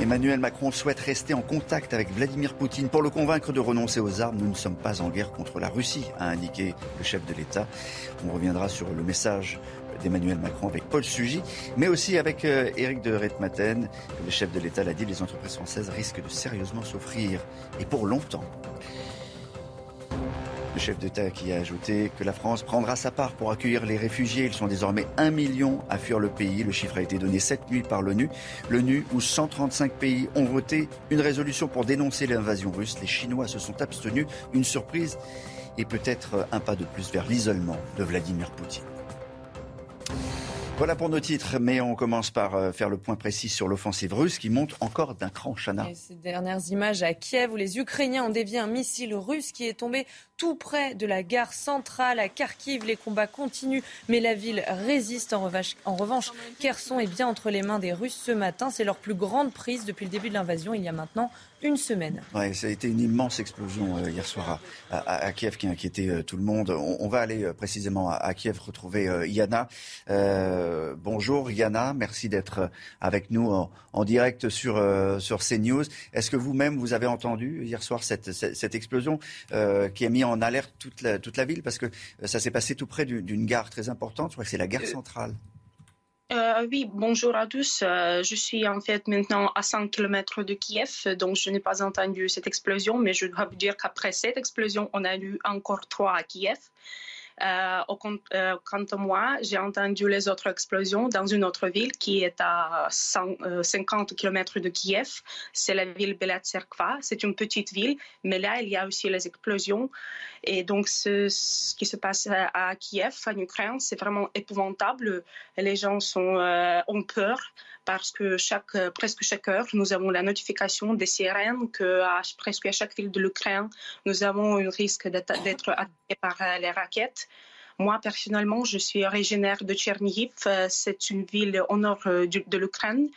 Emmanuel Macron souhaite rester en contact avec Vladimir Poutine pour le convaincre de renoncer aux armes. Nous ne sommes pas en guerre contre la Russie, a indiqué le chef de l'État. On reviendra sur le message d'Emmanuel Macron avec Paul Sugy, mais aussi avec euh, Éric de Retmaten. Le chef de l'État l'a dit, les entreprises françaises risquent de sérieusement souffrir, et pour longtemps. Le chef d'État qui a ajouté que la France prendra sa part pour accueillir les réfugiés. Ils sont désormais un million à fuir le pays. Le chiffre a été donné cette nuit par l'ONU. L'ONU où 135 pays ont voté une résolution pour dénoncer l'invasion russe. Les Chinois se sont abstenus. Une surprise et peut-être un pas de plus vers l'isolement de Vladimir Poutine. Voilà pour nos titres, mais on commence par euh, faire le point précis sur l'offensive russe qui monte encore d'un cran, Chana. Et ces dernières images à Kiev où les Ukrainiens ont dévié un missile russe qui est tombé tout près de la gare centrale à Kharkiv. Les combats continuent, mais la ville résiste. En revanche, en revanche, Kherson est bien entre les mains des Russes ce matin. C'est leur plus grande prise depuis le début de l'invasion, il y a maintenant une semaine. Ouais, ça a été une immense explosion euh, hier soir à, à, à, Kiev qui a inquiété euh, tout le monde. On, on va aller euh, précisément à, à, Kiev retrouver euh, Yana. bonjour Yana, merci d'être avec nous en, en direct sur, sur CNews. Est-ce que vous-même vous avez entendu hier soir cette, cette, cette explosion qui a mis en alerte toute la, toute la ville? Parce que ça s'est passé tout près d'une gare très importante, je crois que c'est la gare centrale. Euh, oui, bonjour à tous. Euh, je suis en fait maintenant à 100 km de Kiev, donc je n'ai pas entendu cette explosion, mais je dois vous dire qu'après cette explosion, on a eu encore trois à Kiev. Euh, quant à moi, j'ai entendu les autres explosions dans une autre ville qui est à 100, 50 km de Kiev. C'est la ville Belatserkva. C'est une petite ville, mais là, il y a aussi les explosions. Et donc, ce, qui se passe à, Kiev, en Ukraine, c'est vraiment épouvantable. Les gens euh, ont peur parce que chaque, presque chaque heure, nous avons la notification des sirènes que presque à chaque ville de l'Ukraine, nous avons un risque d'être attaqué par les raquettes. Moi, personnellement, je suis originaire de Tchernihiv. C'est une ville au nord de l'Ukraine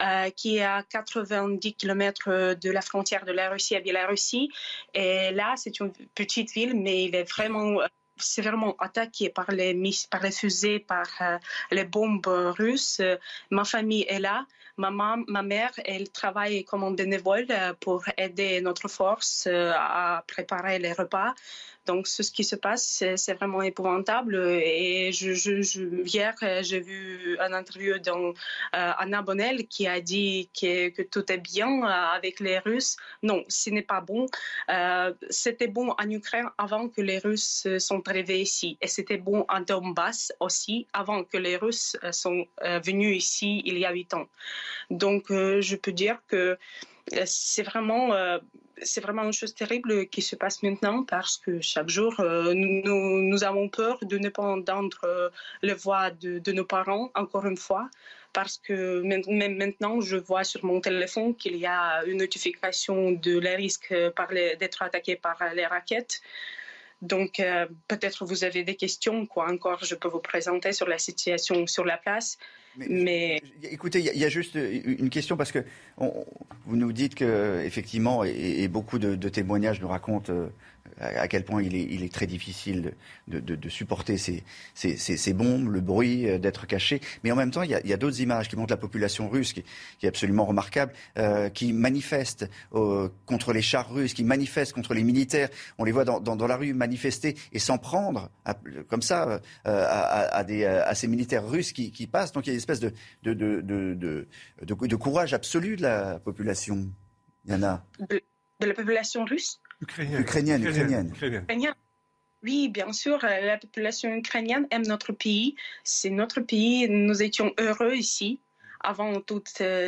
euh, qui est à 90 km de la frontière de la Russie à Biélorussie. Et là, c'est une petite ville, mais il est vraiment c'est vraiment attaqué par les, par les fusées, par euh, les bombes russes. ma famille est là. Ma, ma mère, elle travaille comme bénévole euh, pour aider notre force euh, à préparer les repas. Donc, ce qui se passe, c'est vraiment épouvantable. Et hier, j'ai vu une interview d'Anna euh, Bonnel qui a dit que, tout est bien avec les Russes. Non, ce n'est pas bon. Euh, c'était bon en Ukraine avant que les Russes sont arrivés ici. Et c'était bon en Donbass aussi avant que les Russes sont euh, venus ici il y a huit ans. Donc, euh, je peux dire que euh, c'est vraiment euh, vraiment une chose terrible qui se passe maintenant parce que chaque jour, euh, nous, avons peur de ne pas entendre euh, les voix de, nos parents, encore une fois, parce que même maintenant, je vois sur mon téléphone qu'il y a une notification de les risques d'être attaqué par les raquettes. Donc, euh, peut-être vous avez des questions, quoi. Encore, je peux vous présenter sur la situation sur la place. Mais, mais... écoutez, il y, y, a juste une question parce que on, vous nous dites que effectivement, et, et beaucoup de, de, témoignages nous racontent euh, à quel point il est, il très difficile de, supporter ces, bombes, le bruit, euh, d'être caché. Mais en même temps, il y a, a d'autres images qui montrent la population russe, qui, est absolument remarquable, euh, qui manifeste euh, contre les chars russes, qui manifeste contre les militaires. On les voit dans, la rue manifester et s'en prendre comme ça à, ces militaires russes qui, passent. Donc il y a une espèce de, courage absolu de la population. Yana. De, de la population russe? Ukrainienne. Ukrainienne, ukrainienne. ukrainienne. Oui, bien sûr, la population ukrainienne aime notre pays. C'est notre pays. Nous étions heureux ici avant tous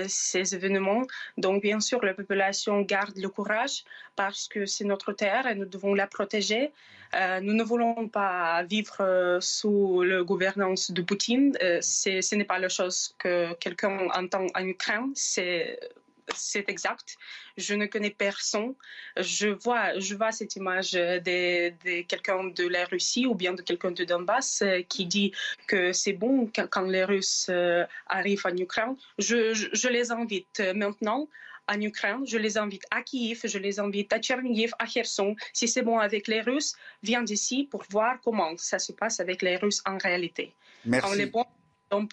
ces événements. Donc, bien sûr, la population garde le courage parce que c'est notre terre et nous devons la protéger. Euh, nous ne voulons pas vivre euh, sous la gouvernance de Poutine. Euh, ce n'est pas la chose que quelqu'un entend en Ukraine. C'est c'est exact. Je ne connais personne. Je vois, je vois cette image de, de quelqu'un de la Russie ou bien de quelqu'un de Donbass qui dit que c'est bon quand, les Russes euh, arrivent en Ukraine. Je, je, je les invite maintenant en Ukraine, je les invite à Kiev, je les invite à Tchernihiv, à Kherson. Si c'est bon avec les Russes, viens d'ici pour voir comment ça se passe avec les Russes en réalité. Merci. Quand les bons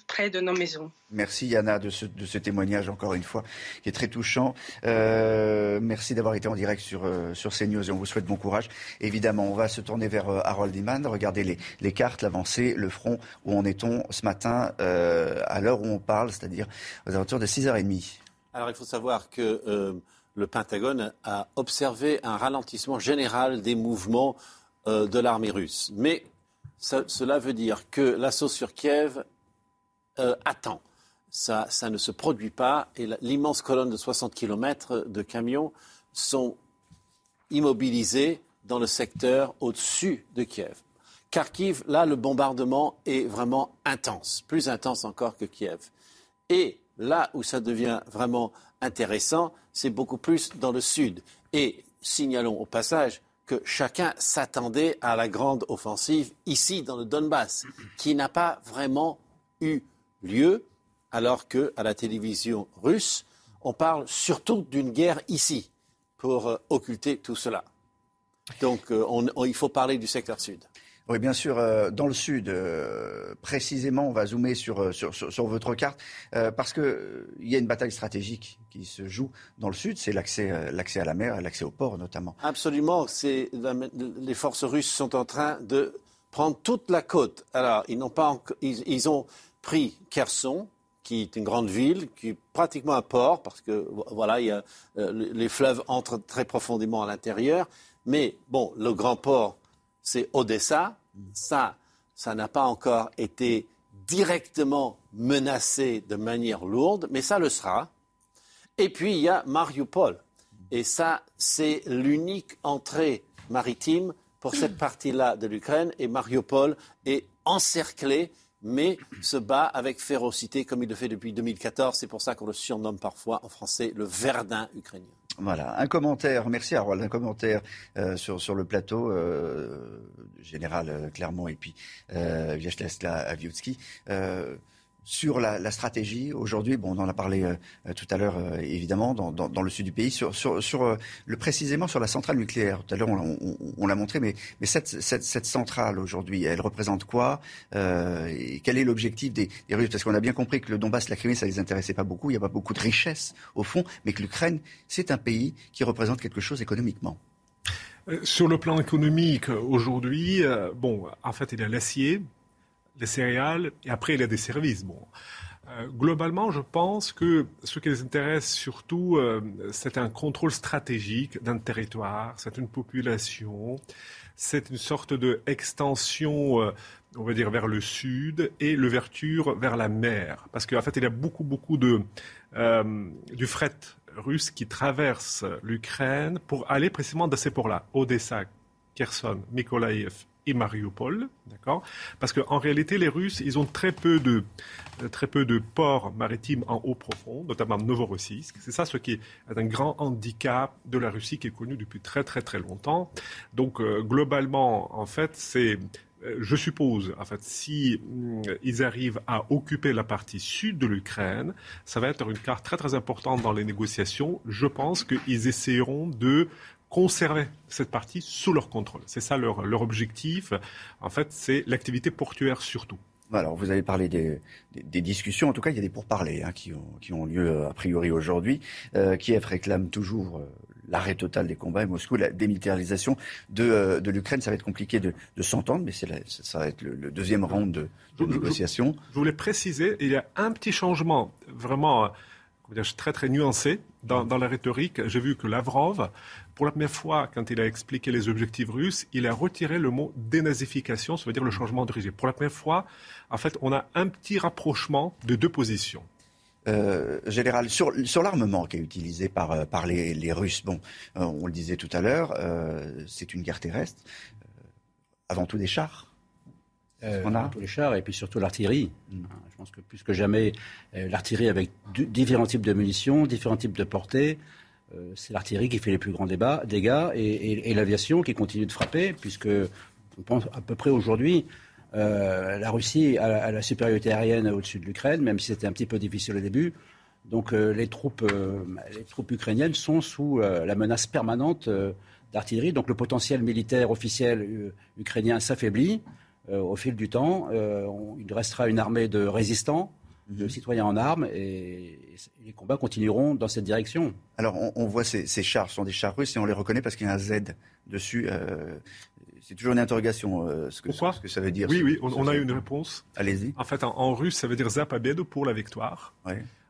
près de nos maisons. Merci Yana de ce, de ce, témoignage encore une fois qui est très touchant. Euh, merci d'avoir été en direct sur, euh, sur CNews et on vous souhaite bon courage. Évidemment, on va se tourner vers euh, Harold Iman, regarder les, les cartes, l'avancée, le front, où en est-on ce matin euh, à l'heure où on parle, c'est-à-dire aux alentours de 6h30. Alors il faut savoir que euh, le Pentagone a observé un ralentissement général des mouvements euh, de l'armée russe. Mais ça, cela veut dire que l'assaut sur Kiev euh, attend. Ça, ça, ne se produit pas et l'immense colonne de 60 km de camions sont immobilisés dans le secteur au-dessus de Kiev. Kharkiv, là, le bombardement est vraiment intense, plus intense encore que Kiev. Et là où ça devient vraiment intéressant, c'est beaucoup plus dans le sud. Et signalons au passage que chacun s'attendait à la grande offensive ici dans le Donbass, qui n'a pas vraiment eu lieu, alors que à la télévision russe, on parle surtout d'une guerre ici pour euh, occulter tout cela. Donc euh, il faut parler du secteur sud. Oui, bien sûr, euh, dans le sud, euh, précisément, on va zoomer sur, euh, sur, sur, votre carte, parce qu'il il y a une bataille stratégique qui se joue dans le sud, c'est l'accès, à la mer et l'accès au port notamment. Absolument, c'est, les forces russes sont en train de prendre toute la côte. Alors, ils, n'ont pas ils, ils, ont pris Kherson, qui est une grande ville, qui est pratiquement un port, parce que voilà, a, les fleuves entrent très profondément à l'intérieur. Mais bon, le grand port c'est Odessa. Ça, ça n'a pas encore été directement menacé de manière lourde, mais ça le sera. Et puis il y a Mariupol. Et ça, c'est l'unique entrée maritime pour cette partie-là de l'Ukraine. Et Mariupol est encerclé, mais se bat avec férocité comme il le fait depuis 2014. C'est pour ça qu'on le surnomme parfois en français le Verdun ukrainien. Voilà, un commentaire, merci Harold, un commentaire euh, sur, sur le plateau, euh, général euh, Clermont et puis euh, Vyacheslav Aviutsky. Euh, sur la, stratégie aujourd'hui. Bon, on en a parlé euh, tout à l'heure, euh, évidemment, dans, le sud du pays, sur, euh, précisément sur la centrale nucléaire. Tout à l'heure, on, l'a montré, mais, cette, centrale aujourd'hui, elle représente quoi et Quel est l'objectif des, Russes? Parce qu'on a bien compris que le Donbass, la Crimée, ça les intéressait pas beaucoup. Il n'y a pas beaucoup de richesses au fond, mais que l'Ukraine, c'est un pays qui représente quelque chose économiquement. Sur le plan économique, aujourd'hui, bon, en fait, il y a l'acier, les céréales, et après il y a des services. Bon. Euh, globalement, je pense que ce qui les intéresse surtout, euh, c'est un contrôle stratégique d'un territoire, c'est une population, c'est une sorte d'extension, euh, on va dire, vers le sud et l'ouverture vers la mer. Parce qu'en fait, il y a beaucoup, beaucoup de, du fret russe qui traverse l'Ukraine pour aller précisément de ces ports-là, Odessa, Kherson, Mykolaiv et Mariupol, d'accord? Parce qu'en réalité, les Russes, ils ont très peu de euh, très peu de ports maritimes en eau profonde, notamment Novorossiysk. C'est ça ce qui est un grand handicap de la Russie qui est connu depuis très très très longtemps. Donc euh, globalement, en fait, c'est euh, je suppose, en fait, si ils arrivent à occuper la partie sud de l'Ukraine, ça va être une carte très très importante dans les négociations. Je pense qu'ils essaieront de conserver cette partie sous leur contrôle. C'est ça leur, leur objectif. En fait, c'est l'activité portuaire surtout. Alors, vous avez parlé des, des, discussions, en tout cas, il y a des pourparlers hein, qui, ont, qui, ont, lieu euh, a priori aujourd'hui. Euh, Kiev réclame toujours euh, l'arrêt total des combats et Moscou, la démilitarisation de, euh, de l'Ukraine. Ça va être compliqué de, de s'entendre, mais ça va être le, deuxième round de, de négociations. Je, je, voulais préciser, il y a un petit changement vraiment très très nuancé dans, dans la rhétorique. J'ai vu que Lavrov pour la première fois, quand il a expliqué les objectifs russes, il a retiré le mot dénazification, ça veut dire le changement de régime. Pour la première fois, en fait, on a un petit rapprochement de deux positions. Euh, général, sur, sur l'armement qui est utilisé par, euh, par les, les Russes, bon, euh, on le disait tout à l'heure, c'est une guerre terrestre, avant tout des chars. on a avant tout les chars et puis surtout l'artillerie. Mm. Je pense que plus que jamais, l'artillerie avec différents types de munitions, différents types de portées, euh, c'est l'artillerie qui fait les plus grands débats, dégâts et, l'aviation qui continue de frapper, puisque on pense à peu près aujourd'hui, euh, la Russie a, la supériorité aérienne au-dessus de l'Ukraine, même si c'était un petit peu difficile au début. Donc euh, troupes, les troupes ukrainiennes sont sous la menace permanente d'artillerie. Donc le potentiel militaire officiel ukrainien s'affaiblit au fil du temps. il restera une armée de résistants de citoyens en armes et, les combats continueront dans cette direction. Alors on, voit ces, chars, ce sont des chars russes et on les reconnaît parce qu'il y a un Z dessus. Euh, c'est toujours une interrogation, euh, ce, que, ce, que, ça veut dire. Oui, oui, on, a une réponse. Allez-y. En fait, en, russe, ça veut dire Zapabedo pour la victoire.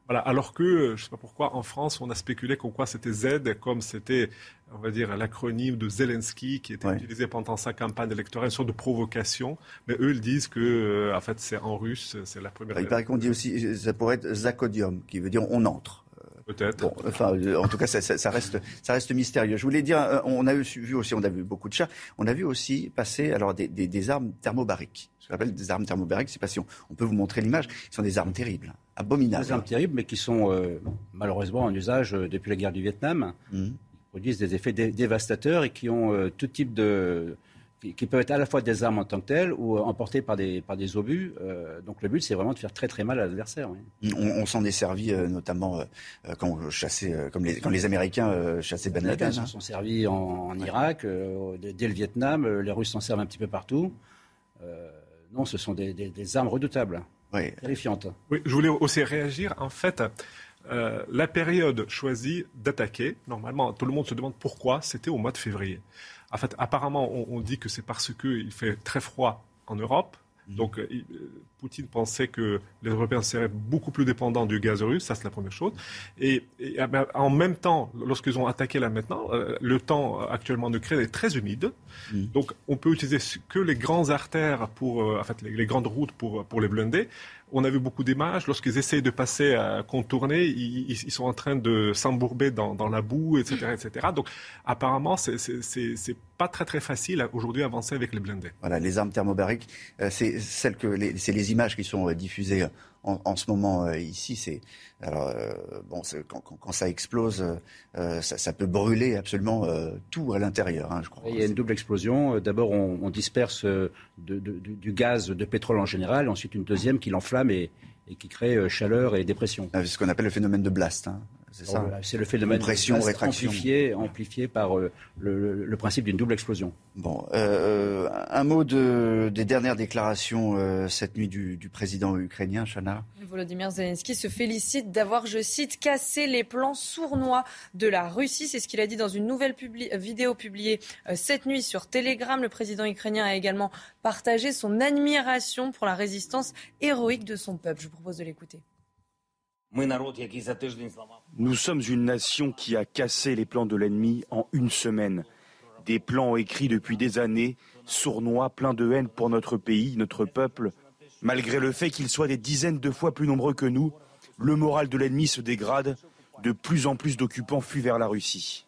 Voilà, alors que, euh, je ne sais pas pourquoi, en France, on a spéculé comme quoi c'était Z, comme c'était, on va dire, l'acronyme de Zelensky qui était utilisé pendant sa campagne électorale, une sorte de provocation. Mais eux, ils disent que, euh, en fait, c'est en russe, c'est la première. Il paraît qu'on dit aussi, ça pourrait être Zakodium, qui veut dire on entre. Peut-être. enfin, euh, en tout cas, ça, reste, ça reste mystérieux. Je voulais dire, euh, on a vu aussi, on a vu beaucoup de chats. On a vu aussi passer alors des, des- des armes thermobariques. Qu'on appelle des armes thermobariques. Je sais pas si on, on peut vous montrer l'image. Ce sont des armes terribles, abominables. Des armes terribles, mais qui sont euh, malheureusement en usage euh, depuis la guerre du Vietnam. Mhm. Ils produisent des effets dé- dévastateurs et qui ont euh, tout type de. Qui, qui peuvent être à la fois des armes en tant que telles ou emportées par des, par des obus. Euh, donc le but, c'est vraiment de faire très très mal à l'adversaire. oui. On, on s'en est servi euh, notamment euh, quand chassait, comme les, quand les Américains chassaient Ben Les Laden. Américains hein. s'en sont servis en, en Irak, dès le Vietnam. Les Russes s'en servent un petit peu partout. Non, ce sont des, des- des armes redoutables, terrifiantes. Oui, je voulais aussi réagir. En fait, euh, la période choisie d'attaquer, normalement, tout le monde se demande pourquoi, c'était au mois de février. En fait, apparemment, on, on dit que c'est parce qu'il fait très froid en Europe. Donc, euh, euh, Poutine pensait que les Européens seraient beaucoup plus dépendants du gaz russe, ça c'est la première chose. Et, et, ah ben, en même temps, lorsqu'ils ont attaqué là maintenant, euh, le temps euh, actuellement en Ukraine est très humide. Donc, on peut utiliser que les grandes artères pour, euh, en fait, les, les grandes routes pour, pour les blinder. On a vu beaucoup d'images. Lorsqu'ils essayent de passer à contourner, ils, sont en train de s'embourber dans, dans la boue, etc., etc. Donc, apparemment, c'est- pas très très facile aujourd'hui d'avancer avec les blindés. Voilà, les armes thermobariques, c'est celles que les, les images qui sont euh, diffusées en, en ce moment euh, ici. C'est alors euh, bon, quand, quand- quand ça explose, euh, ça, ça peut brûler absolument tout à l'intérieur. hein, je crois. Il y a une double explosion. D'abord, on, on disperse de- de- du, du gaz de pétrole en général. Ensuite, une deuxième qui l'enflamme et, et qui crée chaleur et dépression. C'est ce qu'on appelle le phénomène de blast. hein, C'est ça. Voilà, C'est le phénomène blast rétraction. amplifié, amplifié par euh, le, principe d'une double explosion. Bon, euh, un mot de, des dernières déclarations euh, cette nuit du, du président ukrainien, Chana. Volodymyr Zelensky se félicite d'avoir, je cite, cassé les plans sournois de la Russie. C'est ce qu'il a dit dans une nouvelle publi- euh, vidéo publiée euh, cette nuit sur Telegram. Le président ukrainien a également partagé son admiration pour la résistance héroïque de son peuple. Je vous propose de l'écouter. Nous sommes une nation qui a cassé les plans de l'ennemi en une semaine. Des plans écrits depuis des années, sournois, pleins de haine pour notre pays, notre peuple. Malgré le fait qu'ils soient des dizaines de fois plus nombreux que nous, le moral de l'ennemi se dégrade. De plus en plus d'occupants fuient vers la Russie.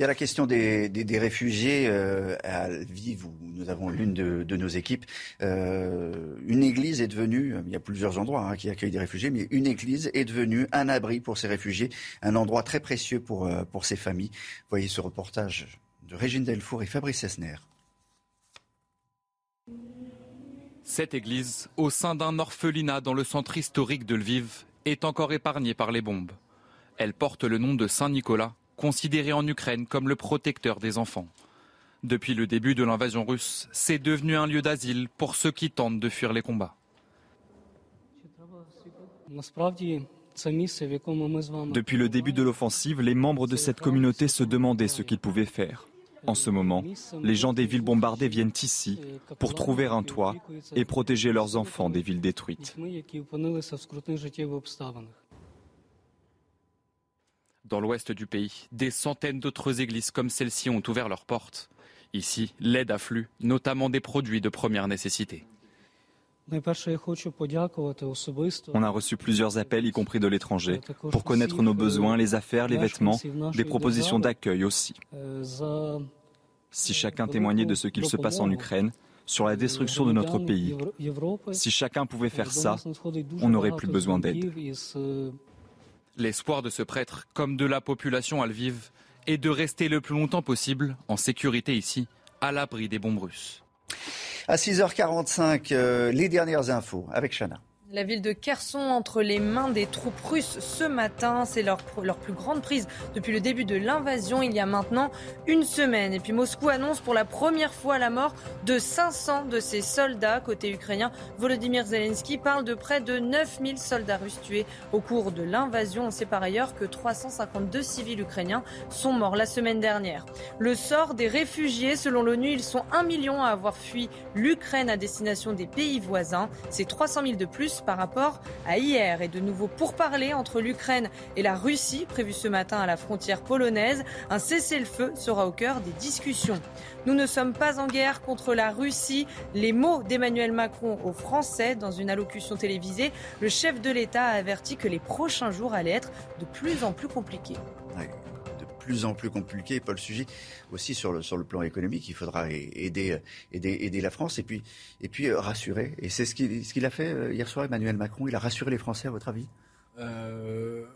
Il y a la question des, réfugiés euh, à Lviv, où nous avons l'une de, nos équipes. Euh, une église est devenue, il y a plusieurs endroits hein, qui accueillent des réfugiés, mais une église est devenue un abri pour ces réfugiés, un endroit très précieux pour, euh, pour ces familles. Voyez ce reportage de Régine Delfour et Fabrice Esner. Cette église, au sein d'un orphelinat dans le centre historique de Lviv, est encore épargnée par les bombes. Elle porte le nom de Saint-Nicolas, considéré en Ukraine comme le protecteur des enfants. Depuis le début de l'invasion russe, c'est devenu un lieu d'asile pour ceux qui tentent de fuir les combats. Depuis le début de l'offensive, les membres de cette communauté se demandaient ce qu'ils pouvaient faire. En ce moment, les gens des villes bombardées viennent ici pour trouver un toit et protéger leurs enfants des villes détruites. Dans l'ouest du pays, des centaines d'autres églises comme celle-ci ont ouvert leurs portes. Ici, l'aide afflue, notamment des produits de première nécessité. On a reçu plusieurs appels, y compris de l'étranger, pour connaître nos besoins, les affaires, les vêtements, des propositions d'accueil aussi. Si chacun témoignait de ce qu'il se passe en Ukraine, sur la destruction de notre pays, si chacun pouvait faire ça, on n'aurait plus besoin d'aide. L'espoir de ce prêtre, comme de la population à est de rester le plus longtemps possible en sécurité ici, à l'abri des bombes russes. À 6h45, euh, les dernières infos avec Chana. La ville de Kherson entre les mains des troupes russes ce matin. C'est leur, leur plus grande prise depuis le début de l'invasion il y a maintenant une semaine. Et puis Moscou annonce pour la première fois la mort de 500 de ses soldats. Côté ukrainien, Volodymyr Zelensky parle de près de 9000 soldats russes tués au cours de l'invasion. On sait par ailleurs que 352 civils ukrainiens sont morts la semaine dernière. Le sort des réfugiés, selon l'ONU, ils sont 1 million à avoir fui l'Ukraine à destination des pays voisins. C'est 300 000 de plus par rapport à hier. Et de nouveaux pourparlers entre l'Ukraine et la Russie, prévus ce matin à la frontière polonaise. Un cessez-le-feu sera au cœur des discussions. Nous ne sommes pas en guerre contre la Russie. Les mots d'Emmanuel Macron aux Français dans une allocution télévisée. Le chef de l'État a averti que les prochains jours allaient être de plus en plus compliqués plus en plus compliqué, Paul Sugy, aussi sur le, sur le plan économique. Il faudra aider, aider, aider la France et puis, et puis euh, rassurer. Et c'est ce qu'il ce qu'il a fait euh, hier soir, Emmanuel Macron. Il a rassuré les Français, à votre avis? Euh,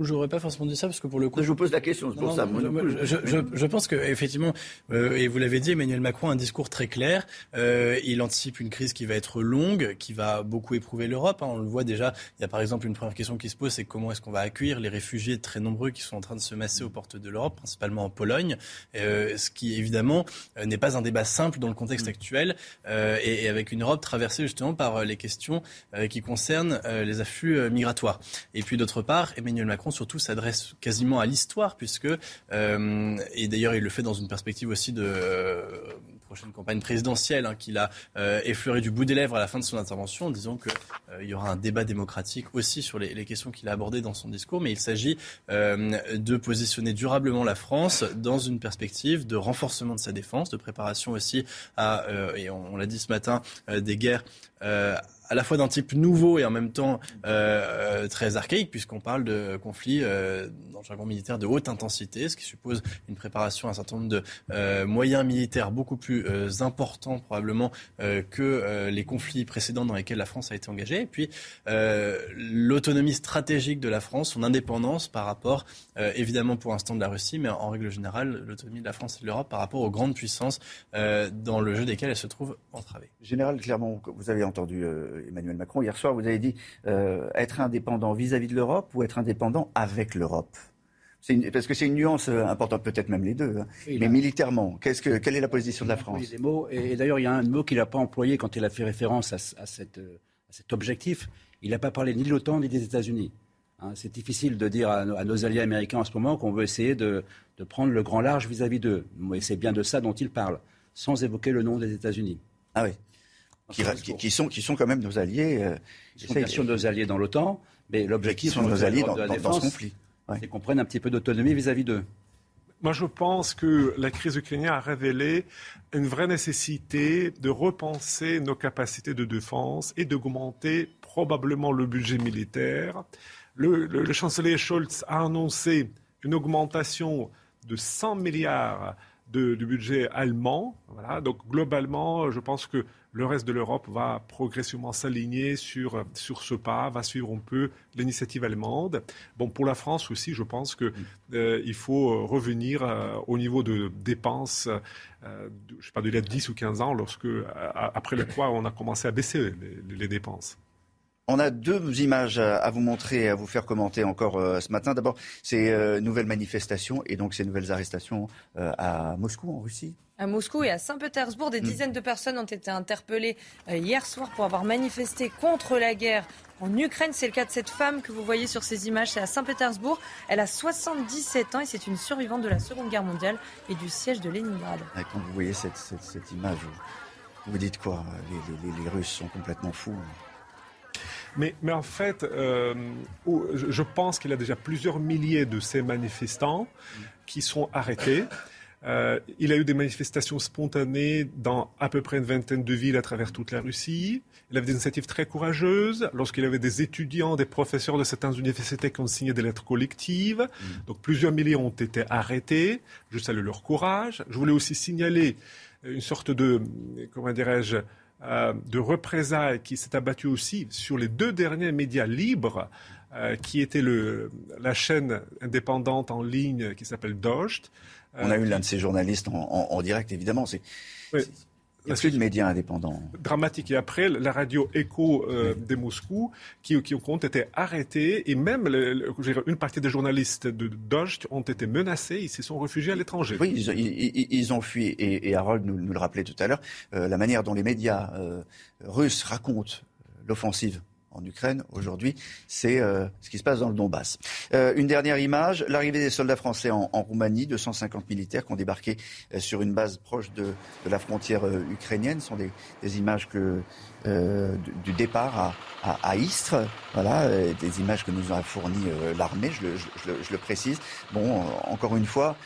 J'aurais pas forcément dit ça parce que pour le coup. Je vous pose la question, c'est pour ça. je, je, je, pense que effectivement, euh, et vous l'avez dit, Emmanuel Macron a un discours très clair. Euh, il anticipe une crise qui va être longue, qui va beaucoup éprouver l'Europe. Hein. On le voit déjà. Il y a par exemple une première question qui se pose, c'est comment est-ce qu'on va accueillir les réfugiés très nombreux qui sont en train de se masser aux portes de l'Europe, principalement en Pologne. Euh, ce qui évidemment euh, n'est pas un débat simple dans le contexte actuel euh, et, et, avec une Europe traversée justement par les questions qui concernent les afflux migratoires. Et puis d'autre part, Emmanuel Macron surtout s'adresse quasiment à l'histoire, puisque, euh, et d'ailleurs il le fait dans une perspective aussi de euh, prochaine campagne présidentielle, hein, qu'il a euh, effleuré du bout des lèvres à la fin de son intervention, en disant qu'il il y aura un débat démocratique aussi sur les, questions qu'il a abordées dans son discours, mais il s'agit de positionner durablement la France dans une perspective de renforcement de sa défense, de préparation aussi à, et on l'a dit ce matin, des guerres à la fois d'un type nouveau et en même temps euh, très archaïque, puisqu'on parle de conflits euh, dans le jargon militaire de haute intensité, ce qui suppose une préparation à un certain nombre de euh, moyens militaires beaucoup plus importants probablement que les conflits précédents dans lesquels la France a été engagée. Et puis l'autonomie stratégique de la France, son indépendance par rapport, évidemment pour l'instant de la Russie, mais en règle générale, l'autonomie de la France et de l'Europe par rapport aux grandes puissances dans le jeu desquelles elle se trouve entravée. Général, clairement, vous avez entendu Emmanuel Macron hier soir, vous avez dit être indépendant vis-à-vis de l'Europe ou être indépendant avec l'Europe? Parce que c'est une nuance euh, importante, peut-être même les deux. Hein. Mais militairement, que, quelle est la position de la France? des mots, Et, d'ailleurs, il y a un mot qu'il n'a pas employé quand il a fait référence à, cette, à cet objectif. Il n'a pas parlé ni de l'OTAN ni des États-Unis. Hein. c'est difficile de dire à, nos alliés américains en ce moment qu'on veut essayer de, de, prendre le grand large vis-à-vis d'eux. Et c'est bien de ça dont il parle, sans évoquer le nom des États-Unis. Ah oui. Qui, qui, sont, qui sont quand même nos alliés. Euh, ils sont bien sûr nos alliés dans l'OTAN, mais l'objectif sont nos alliés dans, dans, dans ce conflit et qu'on prenne un petit peu d'autonomie vis-à-vis d'eux. Moi, je pense que la crise ukrainienne a révélé une vraie nécessité de repenser nos capacités de défense et d'augmenter probablement le budget militaire. Le, chancelier Scholz a annoncé une augmentation de 100 milliards de, du budget allemand. Voilà. Donc globalement, je pense que le reste de l'Europe va progressivement s'aligner sur, sur ce pas, va suivre un peu l'initiative allemande. Bon, pour la France aussi, je pense qu'il euh, faut revenir euh, au niveau de dépenses, euh, je sais pas, de 10 ou 15 ans, lorsque, après le quoi on a commencé à baisser les, dépenses. On a deux images à vous montrer, à vous faire commenter encore ce matin. D'abord, ces nouvelles manifestations et donc ces nouvelles arrestations à Moscou, en Russie. À Moscou et à Saint-Pétersbourg, des hmm. dizaines de personnes ont été interpellées euh, hier soir pour avoir manifesté contre la guerre en Ukraine. C'est le cas de cette femme que vous voyez sur ces images. C'est à Saint-Pétersbourg. Elle a 77 ans et c'est une survivante de la Seconde Guerre mondiale et du siège de Leningrad. quand vous voyez cette, image, vous, vous dites quoi? Les, Russes sont complètement fous. Mais, mais, en fait, euh, je pense qu'il y a déjà plusieurs milliers de ces manifestants qui sont arrêtés. Euh, il a eu des manifestations spontanées dans à peu près une vingtaine de villes à travers toute la Russie. Il avait des initiatives très courageuses. Lorsqu'il avait des étudiants, des professeurs de certaines universités qui ont signé des lettres collectives. Mm. Donc plusieurs milliers ont été arrêtés. Je salue leur courage. Je voulais aussi signaler une sorte de, comment dirais-je, euh, de représailles qui s'est abattue aussi sur les deux derniers médias libres, euh, qui étaient le, la chaîne indépendante en ligne qui s'appelle Dost, on a eu l'un de ces journalistes en, direct, évidemment. C'est, il n'y a plus de médias indépendants. Dramatique. Et après, la radio Echo euh, de Moscou, qui, qui ont été arrêtés, et même une partie des journalistes de Dost ont été menacés, ils se sont réfugiés à l'étranger. Oui, ils, ont fui. Et, Harold nous, le rappelait tout à l'heure, euh, la manière dont les médias euh, russes racontent l'offensive en Ukraine aujourd'hui, c'est euh, ce qui se passe dans le Donbass. Euh, une dernière image, l'arrivée des soldats français en, en, Roumanie, 250 militaires qui ont débarqué euh, sur une base proche de, de la frontière ukrainienne, ce sont des, des images que, du, départ à, à, Istres. Voilà, des images que nous a fournies l'armée, je le, précise. Bon, encore une fois,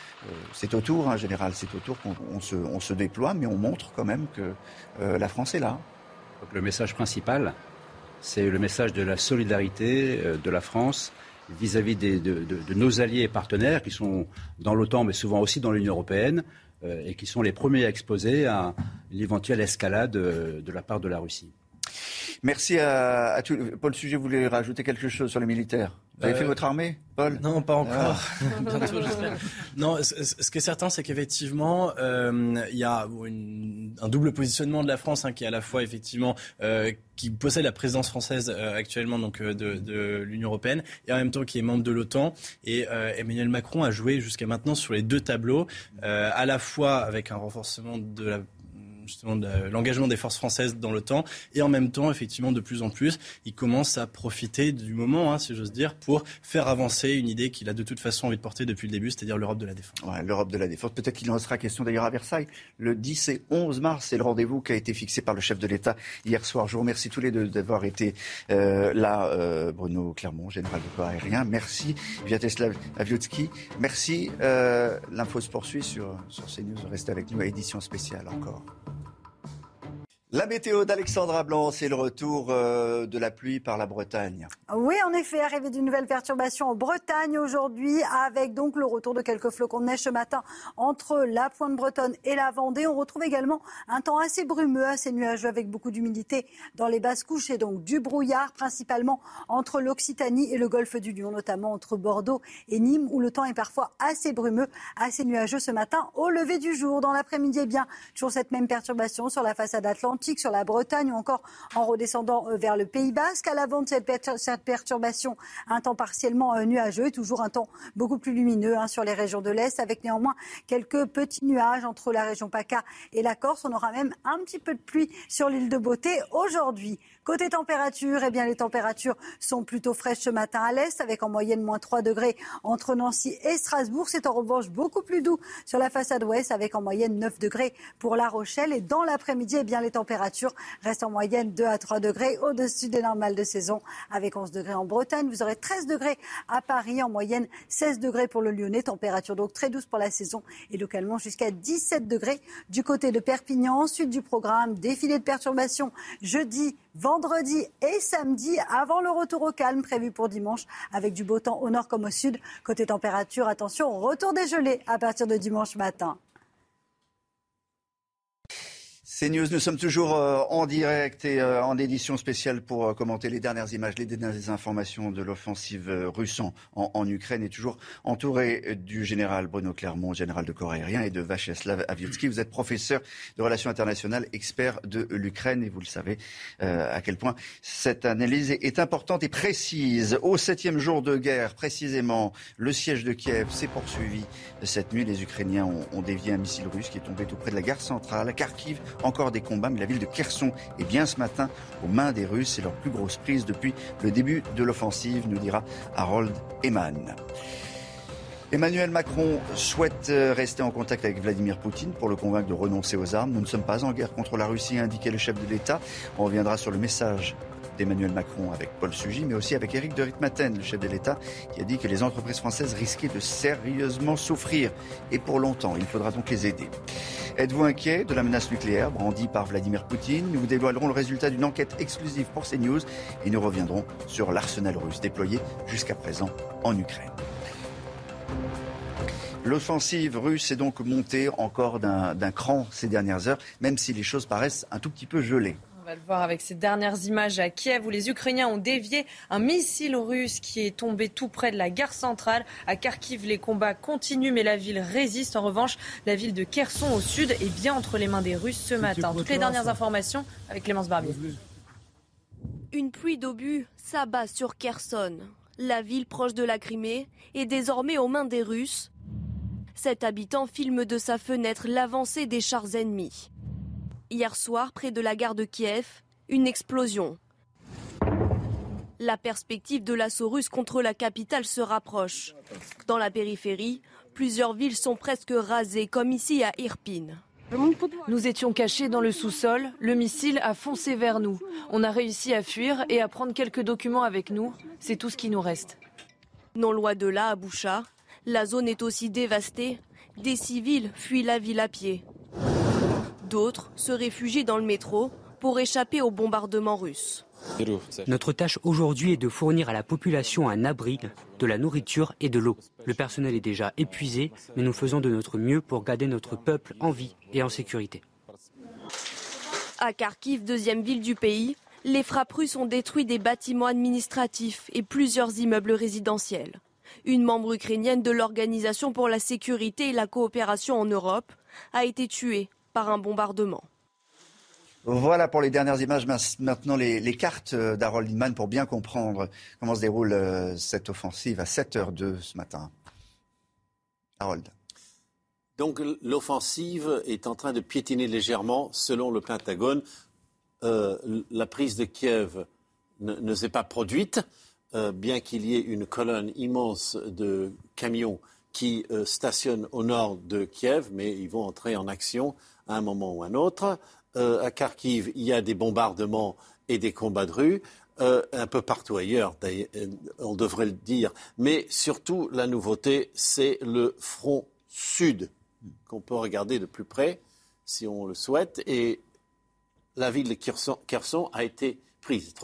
c'est au tour, hein, général, c'est au tour qu'on se, on se déploie, mais on montre quand même que la France est là. le message principal, c'est le message de la solidarité de la France vis-à-vis de, nos alliés et partenaires qui sont dans l'OTAN, mais souvent aussi dans l'Union européenne, euh, et qui sont les premiers à exposer à l'éventuelle escalade euh, de la part de la Russie. Merci à, à tous. Paul Sujet, vous voulez rajouter quelque chose sur les militaires vous avez fait euh, votre armée, Paul? Non, pas encore. Ah. *laughs* Bientôt. Non, ce, qui est certain, c'est qu'effectivement, euh, il y a un double positionnement de la France, hein, qui est à la fois effectivement euh, qui possède la présidence française actuellement donc de, l'Union européenne, et en même temps qui est membre de l'OTAN. Et Emmanuel Macron a joué jusqu'à maintenant sur les deux tableaux, à la fois avec un renforcement de la justement de l'engagement des forces françaises dans l'OTAN. Et en même temps, effectivement, de plus en plus, il commence à profiter du moment, hein, si j'ose dire, pour faire avancer une idée qu'il a de toute façon envie de porter depuis le début, c'est-à-dire l'Europe de la défense. Ouais, L'Europe de la défense. Peut-être qu'il en sera question d'ailleurs à Versailles. Le 10 et 11 mars, c'est le rendez-vous qui a été fixé par le chef de l'État hier soir. Je vous remercie tous les deux d'avoir été euh, là. Euh, Bruno Clermont, général de corps aérien. Merci Vyacheslav Aviotsky. Merci. Euh, L'info se poursuit sur, sur CNews. Restez avec nous à édition spéciale encore. La météo d'Alexandra Blanc, c'est le retour euh, de la pluie par la Bretagne. Oui, en effet, arrivée d'une nouvelle perturbation en Bretagne aujourd'hui, avec donc le retour de quelques flocons de neige ce matin entre la pointe bretonne et la Vendée. On retrouve également un temps assez brumeux, assez nuageux, avec beaucoup d'humidité dans les basses couches et donc du brouillard, principalement entre l'Occitanie et le golfe du Lion, notamment entre Bordeaux et Nîmes, où le temps est parfois assez brumeux, assez nuageux ce matin au lever du jour. Dans l'après-midi, eh bien, toujours cette même perturbation sur la façade atlantique sur la Bretagne ou encore en redescendant euh, vers le Pays Basque. À l'avant de cette, perturbation, un temps partiellement euh, nuageux et toujours un temps beaucoup plus lumineux hein, sur les régions de l'Est avec néanmoins quelques petits nuages entre la région PACA et la Corse. On aura même un petit peu de pluie sur l'île de Beauté aujourd'hui. Côté température, eh bien, les températures sont plutôt fraîches ce matin à l'est, avec en moyenne moins 3 degrés entre Nancy et Strasbourg. C'est en revanche beaucoup plus doux sur la façade ouest, avec en moyenne 9 degrés pour La Rochelle. Et dans l'après-midi, eh bien, les températures restent en moyenne 2 à 3 degrés au-dessus des normales de saison, avec 11 degrés en Bretagne. Vous aurez 13 degrés à Paris, en moyenne 16 degrés pour le Lyonnais. Température donc très douce pour la saison et localement jusqu'à 17 degrés du côté de Perpignan. Ensuite du programme, défilé de perturbations jeudi, vendredi et samedi avant le retour au calme prévu pour dimanche avec du beau temps au nord comme au sud. Côté température, attention, retour des gelées à partir de dimanche matin. C'est News, nous sommes toujours euh, en direct et euh, en édition spéciale pour euh, commenter les dernières images, les dernières informations de l'offensive russe en, Ukraine et toujours entouré du général Bruno Clermont, général de corps aérien, et de Vacheslav Aviotsky. Vous êtes professeur de relations internationales, expert de l'Ukraine et vous le savez à quel point cette analyse est importante et précise. Au septième jour de guerre, précisément, le siège de Kiev s'est poursuivi cette nuit. Les Ukrainiens ont, ont dévié un missile russe qui est tombé tout près de la gare centrale, Kharkiv encore des combats, mais la ville de Kherson est bien ce matin aux mains des Russes. C'est leur plus grosse prise depuis le début de l'offensive, nous dira Harold Eman. Emmanuel Macron souhaite euh, rester en contact avec Vladimir Poutine pour le convaincre de renoncer aux armes. Nous ne sommes pas en guerre contre la Russie, a indiqué le chef de l'État. On reviendra sur le message d'Emmanuel Macron avec Paul Sugy, mais aussi avec Éric de Ritmaten, le chef de l'État, qui a dit que les entreprises françaises risquaient de sérieusement souffrir, et pour longtemps. Il faudra donc les aider. Êtes-vous inquiet de la menace nucléaire brandie par Vladimir Poutine? Nous vous dévoilerons le résultat d'une enquête exclusive pour CNews, et nous reviendrons sur l'arsenal russe déployé jusqu'à présent en Ukraine. L'offensive russe est donc montée encore d'un cran ces dernières heures, même si les choses paraissent un tout petit peu gelées. On va le voir avec ces dernières images à Kiev où les Ukrainiens ont dévié un missile russe qui est tombé tout près de la gare centrale. À Kharkiv, les combats continuent, mais la ville résiste. En revanche, la ville de Kherson au sud est bien entre les mains des Russes ce matin. Toutes les dernières informations avec Clémence Barbier. Une pluie d'obus s'abat sur Kherson. La ville proche de la Crimée est désormais aux mains des Russes. Cet habitant filme de sa fenêtre l'avancée des chars ennemis. Hier soir, près de la gare de Kiev, une explosion. La perspective de l'assaut russe contre la capitale se rapproche. Dans la périphérie, plusieurs villes sont presque rasées, comme ici à Irpin. Nous étions cachés dans le sous-sol, le missile a foncé vers nous. On a réussi à fuir et à prendre quelques documents avec nous. C'est tout ce qui nous reste. Non loin de là, à Boucha, la zone est aussi dévastée. Des civils fuient la ville à pied. D'autres se réfugient dans le métro pour échapper aux bombardements russes. Notre tâche aujourd'hui est de fournir à la population un abri, de la nourriture et de l'eau. Le personnel est déjà épuisé, mais nous faisons de notre mieux pour garder notre peuple en vie et en sécurité. À Kharkiv, deuxième ville du pays, les frappes russes ont détruit des bâtiments administratifs et plusieurs immeubles résidentiels. Une membre ukrainienne de l'Organisation pour la sécurité et la coopération en Europe a été tuée par un bombardement. Voilà pour les dernières images. Maintenant, les, cartes euh, d'Harold Lindman pour bien comprendre comment se déroule euh, cette offensive à 7h02 ce matin. Harold. Donc l'offensive est en train de piétiner légèrement selon le Pentagone. Euh, la prise de Kiev ne, s'est pas produite, bien qu'il y ait une colonne immense de camions qui stationnent au nord de Kiev, mais ils vont entrer en action à un moment ou à un autre. Euh, à Kharkiv, il y a des bombardements et des combats de rue. Euh, un peu partout ailleurs, euh, on devrait le dire. Mais surtout, la nouveauté, c'est le front sud, qu'on peut regarder de plus près, si on le souhaite. Et la ville de Kherson, a été prise.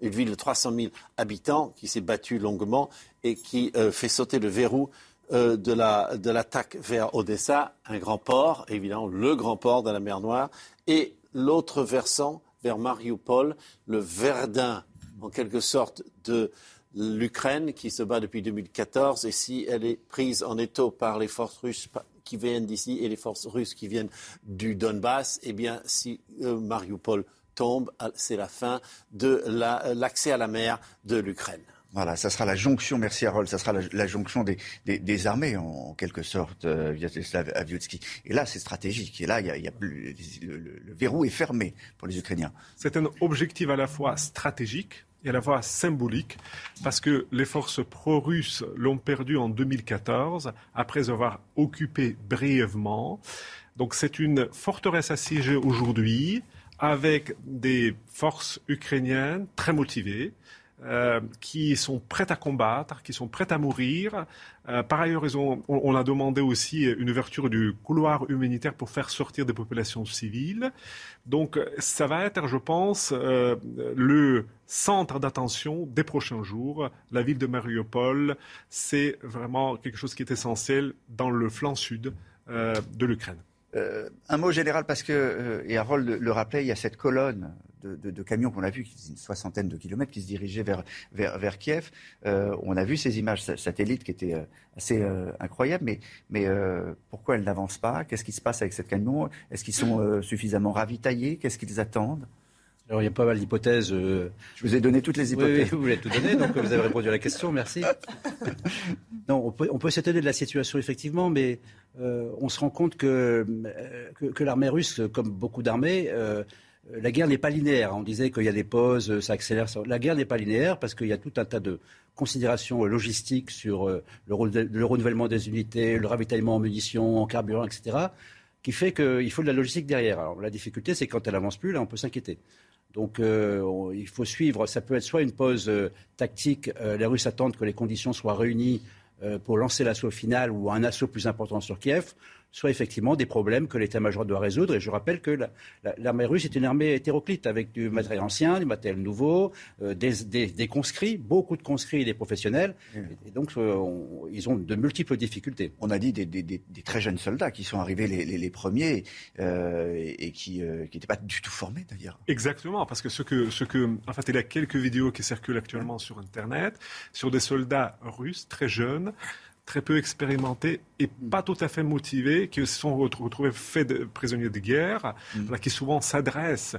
Une ville de 300 000 habitants qui s'est battue longuement et qui fait sauter le verrou de l'attaque vers Odessa, un grand port, évidemment le grand port de la mer Noire, et l'autre versant vers Mariupol, le Verdun, en quelque sorte, de l'Ukraine qui se bat depuis 2014. Et si elle est prise en étau par les forces russes qui viennent d'ici et les forces russes qui viennent du Donbass, eh bien, si euh, Mariupol tombe, c'est la fin de l'accès à la mer de l'Ukraine. Voilà, ça sera la jonction, merci Harold, ça sera la, jonction des, armées en, quelque sorte, euh, Vyacheslav Aviotsky. Et là, c'est stratégique. Et là, plus, le, verrou est fermé pour les Ukrainiens. C'est un objectif à la fois stratégique et à la fois symbolique, parce que les forces pro-russes l'ont perdu en 2014, après avoir occupé brièvement. Donc c'est une forteresse assiégée aujourd'hui, avec des forces ukrainiennes très motivées euh, qui sont prêtes à combattre, qui sont prêtes à mourir. Euh, par ailleurs, on, a demandé aussi une ouverture du couloir humanitaire pour faire sortir des populations civiles. Donc, ça va être, je pense, euh, le centre d'attention des prochains jours. La ville de Mariupol, c'est vraiment quelque chose qui est essentiel dans le flanc sud de l'Ukraine. un mot général, parce que, et Harold le rappelait, il y a cette colonne de, camions qu'on a vu, une soixantaine de kilomètres, qui se dirigeaient vers, vers, Kiev. Euh, on a vu ces images satellites qui étaient euh, assez euh, incroyables, mais, mais pourquoi elles n'avancent pas? Qu'est-ce qui se passe avec ces camions Est-ce qu'ils sont suffisamment ravitaillés? Qu'est-ce qu'ils attendent? Alors il y a pas mal d'hypothèses. Je vous ai donné toutes les hypothèses. Oui, vous l'avez tout donné, donc vous avez répondu à la question, merci. *laughs* non, on peut, on peut s'étonner de la situation effectivement, mais on se rend compte que, que, l'armée russe, comme beaucoup d'armées, euh, la guerre n'est pas linéaire. On disait qu'il y a des pauses, ça accélère. La guerre n'est pas linéaire parce qu'il y a tout un tas de considérations logistiques sur euh, le, renouvellement des unités, le ravitaillement en munitions, en carburant, etc., qui fait qu'il faut de la logistique derrière. La difficulté, c'est quand elle avance plus, là, on peut s'inquiéter. Donc euh, il faut suivre. Ça peut être soit une pause tactique. les Russes attendent que les conditions soient réunies pour lancer l'assaut final ou un assaut plus important sur Kiev soit effectivement des problèmes que l'état-major doit résoudre. Et je rappelle que l'armée russe est une armée hétéroclite avec du matériel ancien, du matériel nouveau, euh, des, conscrits, beaucoup de conscrits et des professionnels. Et, donc, euh, ils ont de multiples difficultés. On a dit des, très jeunes soldats qui sont arrivés les, premiers euh, et qui n'étaient pas du tout formés d'ailleurs. Exactement, parce que ce que, ce que, en fait, il y a quelques vidéos qui circulent actuellement sur Internet sur des soldats russes très jeunes très peu expérimentés et pas tout à fait motivés, qui se sont retrouvés faits de prisonniers de guerre, mm. qui souvent s'adressent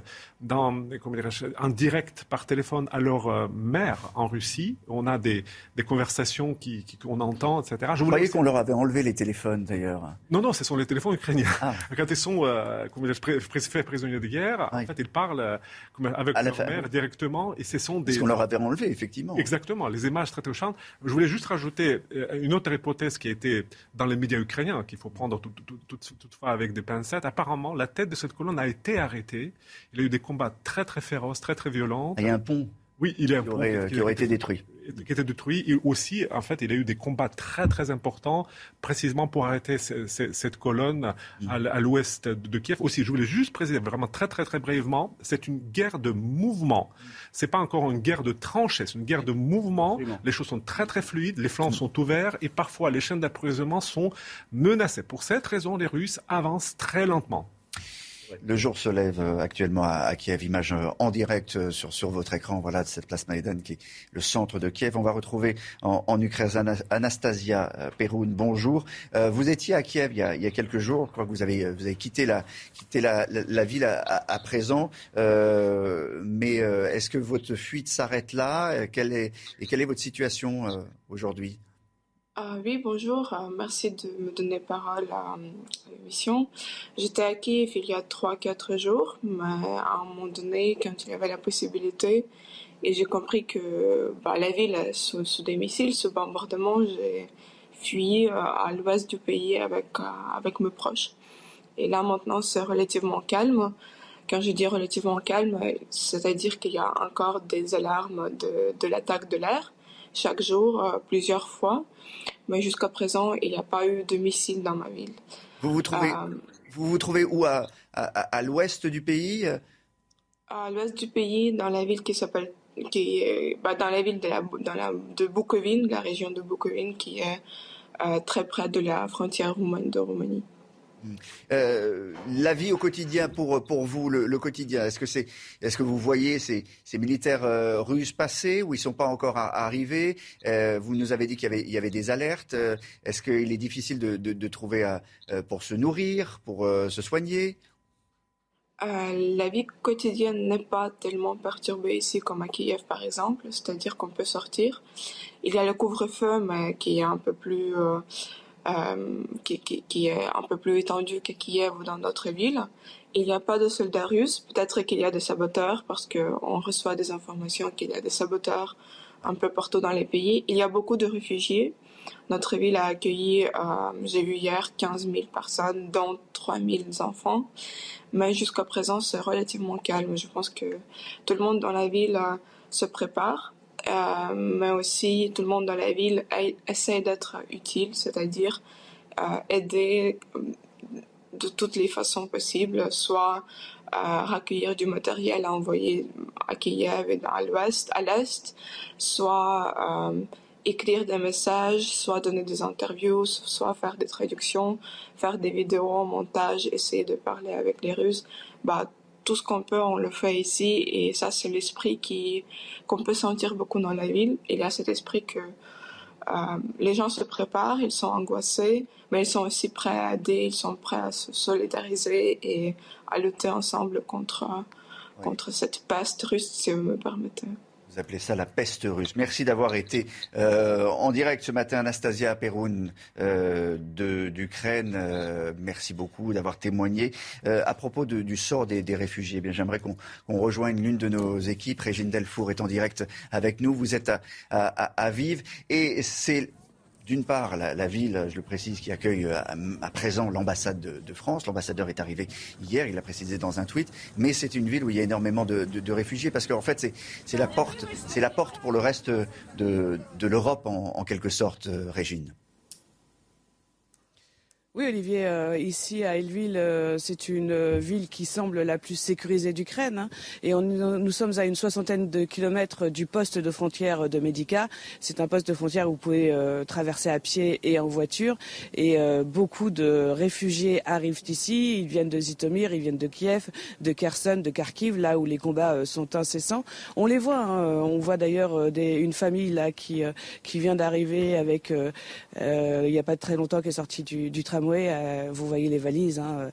en direct par téléphone à leur euh, mère en Russie. On a des, des conversations qu'on qui, qu'on entend, etc. Je Vous croyez qu'on leur avait enlevé les téléphones d'ailleurs? Non, non, ce sont les téléphones ukrainiens. Ah. *laughs* Quand ils sont euh, faits prisonniers de guerre, en fait, ils parlent euh, avec leur mère directement et ce sont des... Qu'on leur avait enlevé, effectivement. Exactement, les images très touchantes. Je voulais juste rajouter une autre hypothèse qui a été dans les médias ukrainiens, qu'il faut prendre toutefois avec des pincettes, apparemment, la tête de cette colonne a été arrêtée. Il y a eu des combats très très féroces, très très violents. Il y a un pont oui, il est qui aurait, qui aurait été détruit. Qui était détruit. Et aussi, en fait, il a eu des combats très très importants, précisément pour arrêter cette colonne mm. à, l'ouest de Kiev. Aussi, je voulais juste préciser vraiment très très très brièvement, c'est une guerre de mouvement. C'est pas encore une guerre de tranchées, c'est une guerre de mouvement. Les choses sont très très fluides, les flancs sont ouverts et parfois les chaînes d'approvisionnement sont menacées. Pour cette raison, les Russes avancent très lentement. Le jour se lève euh, actuellement à, Kiev, image euh, en direct euh, sur, sur votre écran, voilà, de cette place Maïdan qui est le centre de Kiev. On va retrouver en, Ukraine Anastasia Peroun. Bonjour. vous étiez à Kiev il y, a, quelques jours. Je crois que vous avez, vous avez quitté la, quitté la, la, ville à, présent. mais est-ce que votre fuite s'arrête là? Quelle est, Et quelle est votre situation aujourd'hui? Ah oui, bonjour. Euh, merci de me donner parole à, l'émission. J'étais à Kiev il y a 3-4 jours, mais à un moment donné, quand il y avait la possibilité, et j'ai compris que bah, la ville sous, des missiles, sous bombardement, j'ai fui euh, à l'ouest du pays avec, euh, avec mes proches. Et là, maintenant, c'est relativement calme. Quand je dis relativement calme, c'est-à-dire qu'il y a encore des alarmes de, de l'attaque de l'air chaque jour, euh, plusieurs fois. Mais jusqu'à présent, il n'y a pas eu de missiles dans ma ville. Vous vous trouvez, euh, vous, vous trouvez où? À, à, l'ouest du pays? À l'ouest du pays, dans la ville qui s'appelle qui est bah, dans la ville de, la, dans la, de Bukovine, la région de Bukovine, qui est euh, très près de la frontière roumaine de Roumanie. Euh, la vie au quotidien pour, pour vous, le, quotidien, est-ce que, est-ce que vous voyez ces, ces militaires euh, russes passer ou ils ne sont pas encore arrivés? Euh, Vous nous avez dit qu'il y avait, y avait des alertes. est-ce qu'il est difficile de, de, trouver pour se nourrir, pour se soigner? La vie quotidienne n'est pas tellement perturbée ici comme à Kiev par exemple, c'est-à-dire qu'on peut sortir. Il y a le couvre-feu mais qui est un peu plus qui, qui, qui, est un peu plus étendu que Kiev ou dans d'autres villes. Il n'y a pas de soldats russes. Peut-être qu'il y a des saboteurs parce qu'on reçoit des informations qu'il y a des saboteurs un peu partout dans les pays. Il y a beaucoup de réfugiés. Notre ville a accueilli, euh, j'ai vu hier, 15 000 personnes, dont 3 000 enfants. Mais jusqu'à présent, c'est relativement calme. Je pense que tout le monde dans la ville euh, se prépare. Euh, mais aussi tout le monde dans la ville essaie d'être utile, c'est-à-dire euh, aider euh, de toutes les façons possibles, soit à du matériel à envoyer à Kiev et à l'ouest, à l'est, soit écrire des messages, soit donner des interviews, soit faire des traductions, faire des vidéos, montage, essayer de parler avec les Russes. Bah, tout ce qu'on peut, on le fait ici. Et ça, c'est l'esprit qui qu'on peut sentir beaucoup dans la ville. Il y a cet esprit que euh, les gens se préparent, ils sont angoissés, mais ils sont aussi prêts à aider, ils sont prêts à se solidariser et à lutter ensemble contre, contre cette peste russe, si vous me permettez. Vous appelez ça la peste russe. Merci d'avoir été euh, en direct ce matin, Anastasia Peroun euh, d'Ukraine. Euh, merci beaucoup d'avoir témoigné. Euh, à propos de, du sort des, des réfugiés, eh j'aimerais qu'on rejoigne l'une de nos équipes. Régine Delfour est en direct avec nous. Vous êtes à, à, à Vive et c'est d'une part, la, ville, je le précise, qui accueille euh, à, présent l'ambassade de, France. L'ambassadeur est arrivé hier, il l'a précisé dans un tweet. Mais c'est une ville où il y a énormément de, réfugiés parce qu'en fait, c'est la porte, la porte pour le reste de, l'Europe en, en, quelque sorte, euh, Régine. Oui, Olivier, euh, ici à Elville, euh, c'est une euh, ville qui semble la plus sécurisée d'Ukraine. Hein, et nous sommes à une soixantaine de kilomètres du poste de frontière de Medica. C'est un poste de frontière où vous pouvez traverser à pied et en voiture. Et beaucoup de réfugiés arrivent ici. Ils viennent de Zitomir, ils viennent de Kiev, de Kherson, de Kharkiv, là où les combats sont incessants. On les voit. Hein, on voit d'ailleurs une famille là qui, qui vient d'arriver avec, il n'y a pas très longtemps, qui est sortie du, du tram tramway, vous voyez les valises. Hein,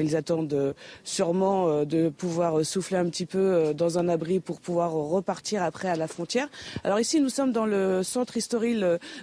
ils attendent sûrement de pouvoir souffler un petit peu dans un abri pour pouvoir repartir après à la frontière. Alors ici, nous sommes dans le centre historique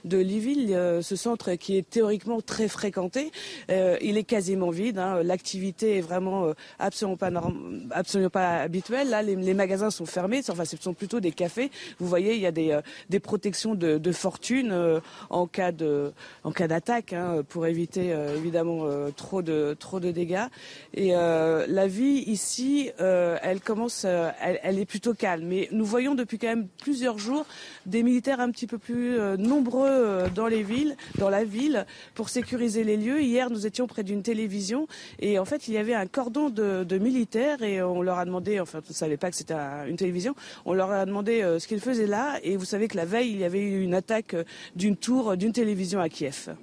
de Liville, ce centre qui est théoriquement très fréquenté. il est quasiment vide. Hein, l'activité est vraiment absolument pas habituelle. Là, les, magasins sont fermés. Enfin, ce sont plutôt des cafés. Vous voyez, il y a des, euh, protections de, fortune euh, en cas de en cas d'attaque hein, pour éviter euh, évidemment trop de trop de dégâts. Et la vie ici, elle commence, elle, elle, est plutôt calme. Mais nous voyons depuis quand même plusieurs jours des militaires un petit peu plus nombreux dans les villes, dans la ville, pour sécuriser les lieux. Hier, nous étions près d'une télévision et en fait, il y avait un cordon de, de militaires et on leur a demandé, enfin, on ne savait pas que c'était une télévision, on leur a demandé ce qu'ils faisaient là et vous savez que la veille, il y avait eu une attaque d'une tour d'une télévision à Kiev.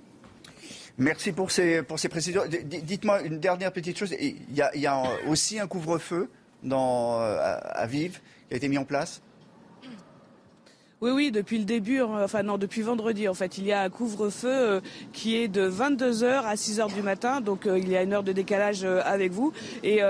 Merci pour ces, pour ces précisions. Dites-moi une dernière petite chose. Il y a, aussi un couvre-feu dans, à Vive qui a été mis en place? Oui, oui, depuis le début, enfin non, depuis vendredi en fait, il y a un couvre-feu euh, qui est de 22h à 6h du matin, donc euh, il y a une heure de décalage euh, avec vous. Et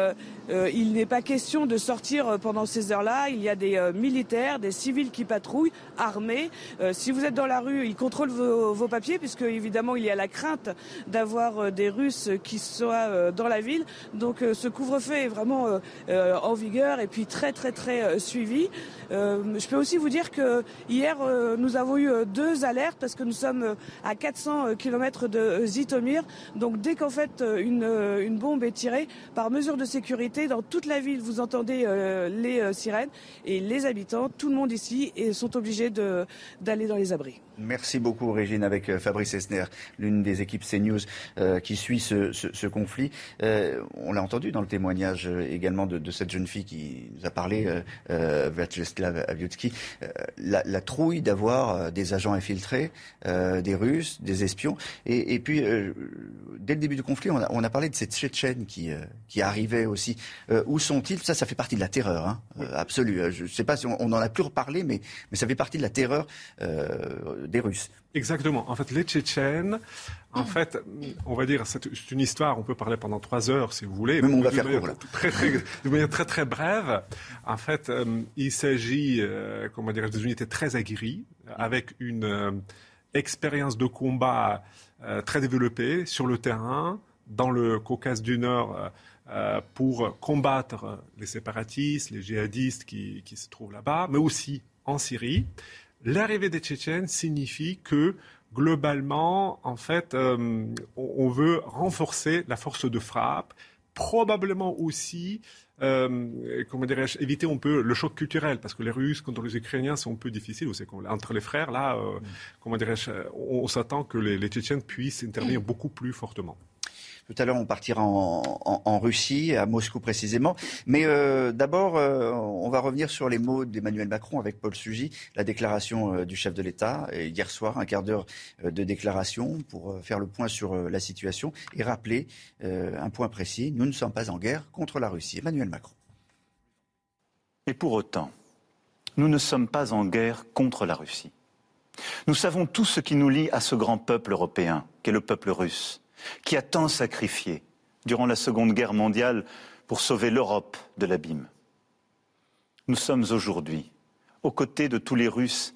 euh, il n'est pas question de sortir euh, pendant ces heures-là. Il y a des euh, militaires, des civils qui patrouillent, armés. si vous êtes dans la rue, ils contrôlent vos, papiers, puisque évidemment il y a la crainte d'avoir des Russes qui soient dans la ville. Donc ce couvre-feu est vraiment en vigueur et puis très très très suivi. je peux aussi vous dire que hier nous avons eu deux alertes parce que nous sommes à 400 km de Zitomir. Donc dès qu'en fait une, bombe est tirée, par mesure de sécurité, dans toute la ville, vous entendez euh, les euh, sirènes et les habitants, tout le monde ici, sont obligés d'aller dans les abris. Merci beaucoup, Régine, avec euh, Fabrice Esner, l'une des équipes CNews euh, qui suit ce, ce, ce conflit. Euh, on l'a entendu dans le témoignage également de, de, cette jeune fille qui nous a parlé, euh, Vyacheslav Aviutsky, la, la, trouille d'avoir des agents infiltrés, des Russes, des espions. Et, et puis, dès le début du conflit, on a, on a parlé de cette Tchétchène qui, qui arrivait aussi. où sont-ils? Ça, ça fait partie de la terreur hein, absolue. Je ne sais pas si on, on, en a plus reparlé, mais, mais ça fait partie de la terreur des Russes. Exactement. En fait, les Tchétchènes, en fait, on va dire, c'est une histoire, on peut parler pendant trois heures si vous voulez. Mais on va faire court, Très, très, de manière très, très brève. En fait, euh, il s'agit, euh, comment dire, des unités très aguerries, avec une euh, expérience de combat très développée sur le terrain, dans le Caucase du Nord, pour combattre les séparatistes, les djihadistes qui, qui se trouvent là-bas, mais aussi en Syrie. L'arrivée des Tchétchènes signifie que globalement, en fait, euh, on veut renforcer la force de frappe, probablement aussi, euh, comment dirais-je, éviter un peu le choc culturel, parce que les Russes contre les Ukrainiens sont un peu difficiles. Aussi, entre les frères, là, euh, comment dirais-je, on, s'attend que les, les Tchétchènes puissent intervenir beaucoup plus fortement. Tout à l'heure, on partira en, Russie, à Moscou précisément. Mais euh, d'abord, euh, on va revenir sur les mots d'Emmanuel Macron avec Paul Sugy, la déclaration euh, du chef de l'État hier soir, un quart d'heure de déclaration pour faire le point sur la situation et rappeler un point précis nous ne sommes pas en guerre contre la Russie. Emmanuel Macron. Et pour autant, nous ne sommes pas en guerre contre la Russie. Nous savons tout ce qui nous lie à ce grand peuple européen, qu'est le peuple russe qui a tant sacrifié durant la Seconde Guerre mondiale pour sauver l'Europe de l'abîme. Nous sommes aujourd'hui aux côtés de tous les Russes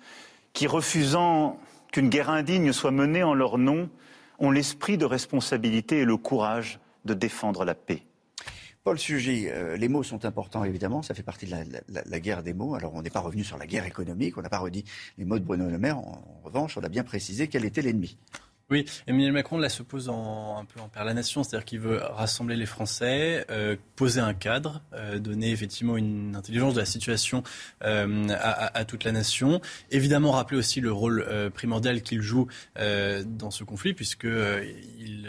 qui, refusant qu'une guerre indigne soit menée en leur nom, ont l'esprit de responsabilité et le courage de défendre la paix. Paul Sugy, euh, les mots sont importants évidemment, ça fait partie de la, guerre des mots. Alors on n'est pas revenu sur la guerre économique, on n'a pas redit les mots de Bruno Le Maire. en revanche, on a bien précisé quel était l'ennemi. Oui, Emmanuel Macron là se pose un peu en père la nation, c'est-à-dire qu'il veut rassembler les Français, euh, poser un cadre, euh, donner effectivement une intelligence de la situation euh, à, toute la nation. Évidemment, rappeler aussi le rôle primordial qu'il joue dans ce conflit, puisque il,